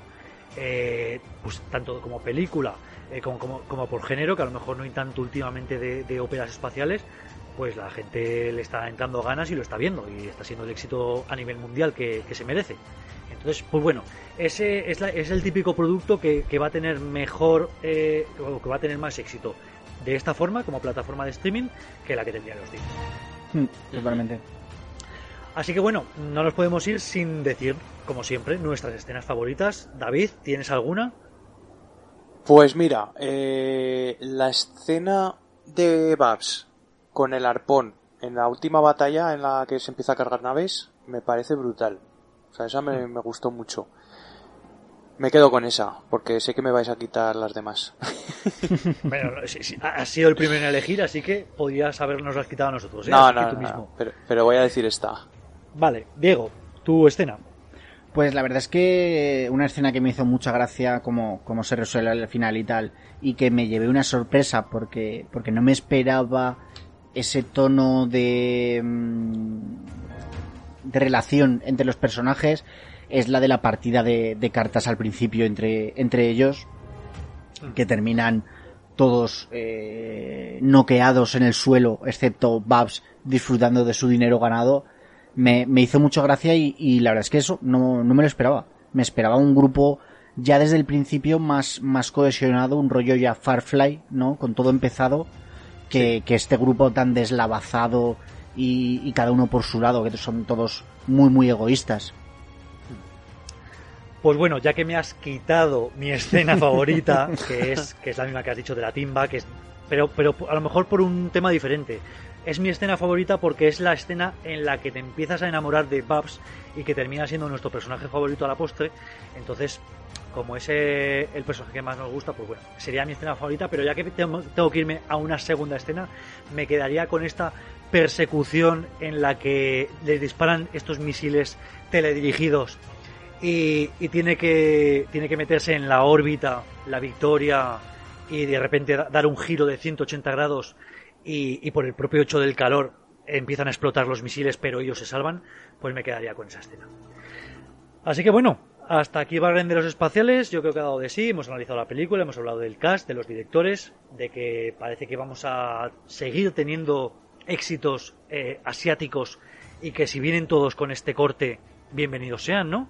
eh, pues tanto como película, eh, como, como, por género, que a lo mejor no hay tanto últimamente de, óperas espaciales, pues la gente le está entrando ganas y lo está viendo y está siendo el éxito a nivel mundial que, se merece. Entonces, pues bueno, ese es, es el típico producto que, va a tener mejor eh, o que va a tener más éxito de esta forma como plataforma de streaming que la que tendrían los discos. Hmm, totalmente. Así que bueno, no nos podemos ir sin decir, como siempre, nuestras escenas favoritas. David, ¿tienes alguna? Pues mira, eh, la escena de Babs con el arpón en la última batalla en la que se empieza a cargar naves me parece brutal. O sea, esa me, me gustó mucho. Me quedo con esa, porque sé que me vais a quitar las demás. bueno, has sido el primero en elegir, así que podrías habernos las quitado a nosotros. ¿eh? No, no, no, pero, pero voy a decir esta. Vale, Diego, tu escena. Pues la verdad es que una escena que me hizo mucha gracia como, como se resuelve al final y tal, y que me llevé una sorpresa porque, porque no me esperaba ese tono de, mm, de relación entre los personajes, es la de la partida de, cartas al principio entre, entre ellos, que terminan todos eh, noqueados en el suelo, excepto Babs disfrutando de su dinero ganado me, me hizo mucha gracia y, la verdad es que eso no, no me lo esperaba. Me esperaba un grupo ya desde el principio más, más cohesionado, un rollo ya Farfly, ¿no? Con todo empezado, que, que este grupo tan deslavazado y, y, cada uno por su lado, que son todos muy, muy egoístas. Pues bueno, ya que me has quitado mi escena favorita, que es, que es la misma que has dicho de la timba, que es, pero, pero a lo mejor por un tema diferente es mi escena favorita porque es la escena en la que te empiezas a enamorar de Babs y que termina siendo nuestro personaje favorito a la postre. Entonces, como es el personaje que más nos gusta, pues bueno, sería mi escena favorita, pero ya que tengo, que irme a una segunda escena, me quedaría con esta persecución en la que les disparan estos misiles teledirigidos y, y tiene, que, tiene que meterse en la órbita, la victoria y de repente dar un giro de 180 grados y, por el propio hecho del calor empiezan a explotar los misiles, pero ellos se salvan, pues me quedaría con esa escena. Así que bueno, hasta aquí va de los espaciales. Yo creo que ha dado de sí. Hemos analizado la película, hemos hablado del cast, de los directores, de que parece que vamos a seguir teniendo éxitos eh, asiáticos y que si vienen todos con este corte, bienvenidos sean, ¿no?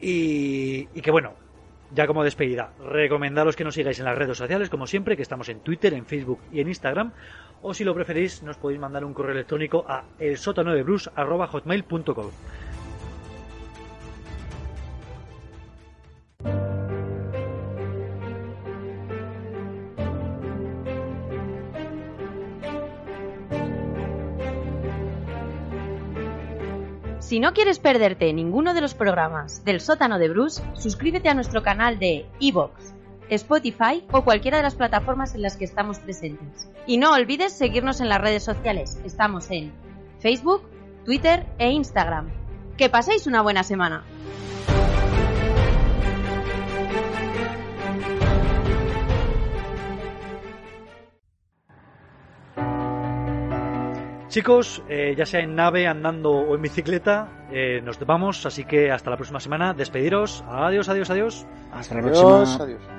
Y, y que bueno, ya como despedida, recomendaros que nos sigáis en las redes sociales, como siempre, que estamos en Twitter, en Facebook y en Instagram, o si lo preferís, nos podéis mandar un correo electrónico a elsota9brus.hotmail.com. Si no quieres perderte ninguno de los programas del sótano de Bruce, suscríbete a nuestro canal de iVoox, Spotify o cualquiera de las plataformas en las que estamos presentes. Y no olvides seguirnos en las redes sociales. Estamos en Facebook, Twitter e Instagram. Que paséis una buena semana. Chicos, eh, ya sea en nave, andando o en bicicleta, eh, nos vamos, así que hasta la próxima semana. Despediros. Adiós, adiós, adiós. Hasta la próxima. Adiós.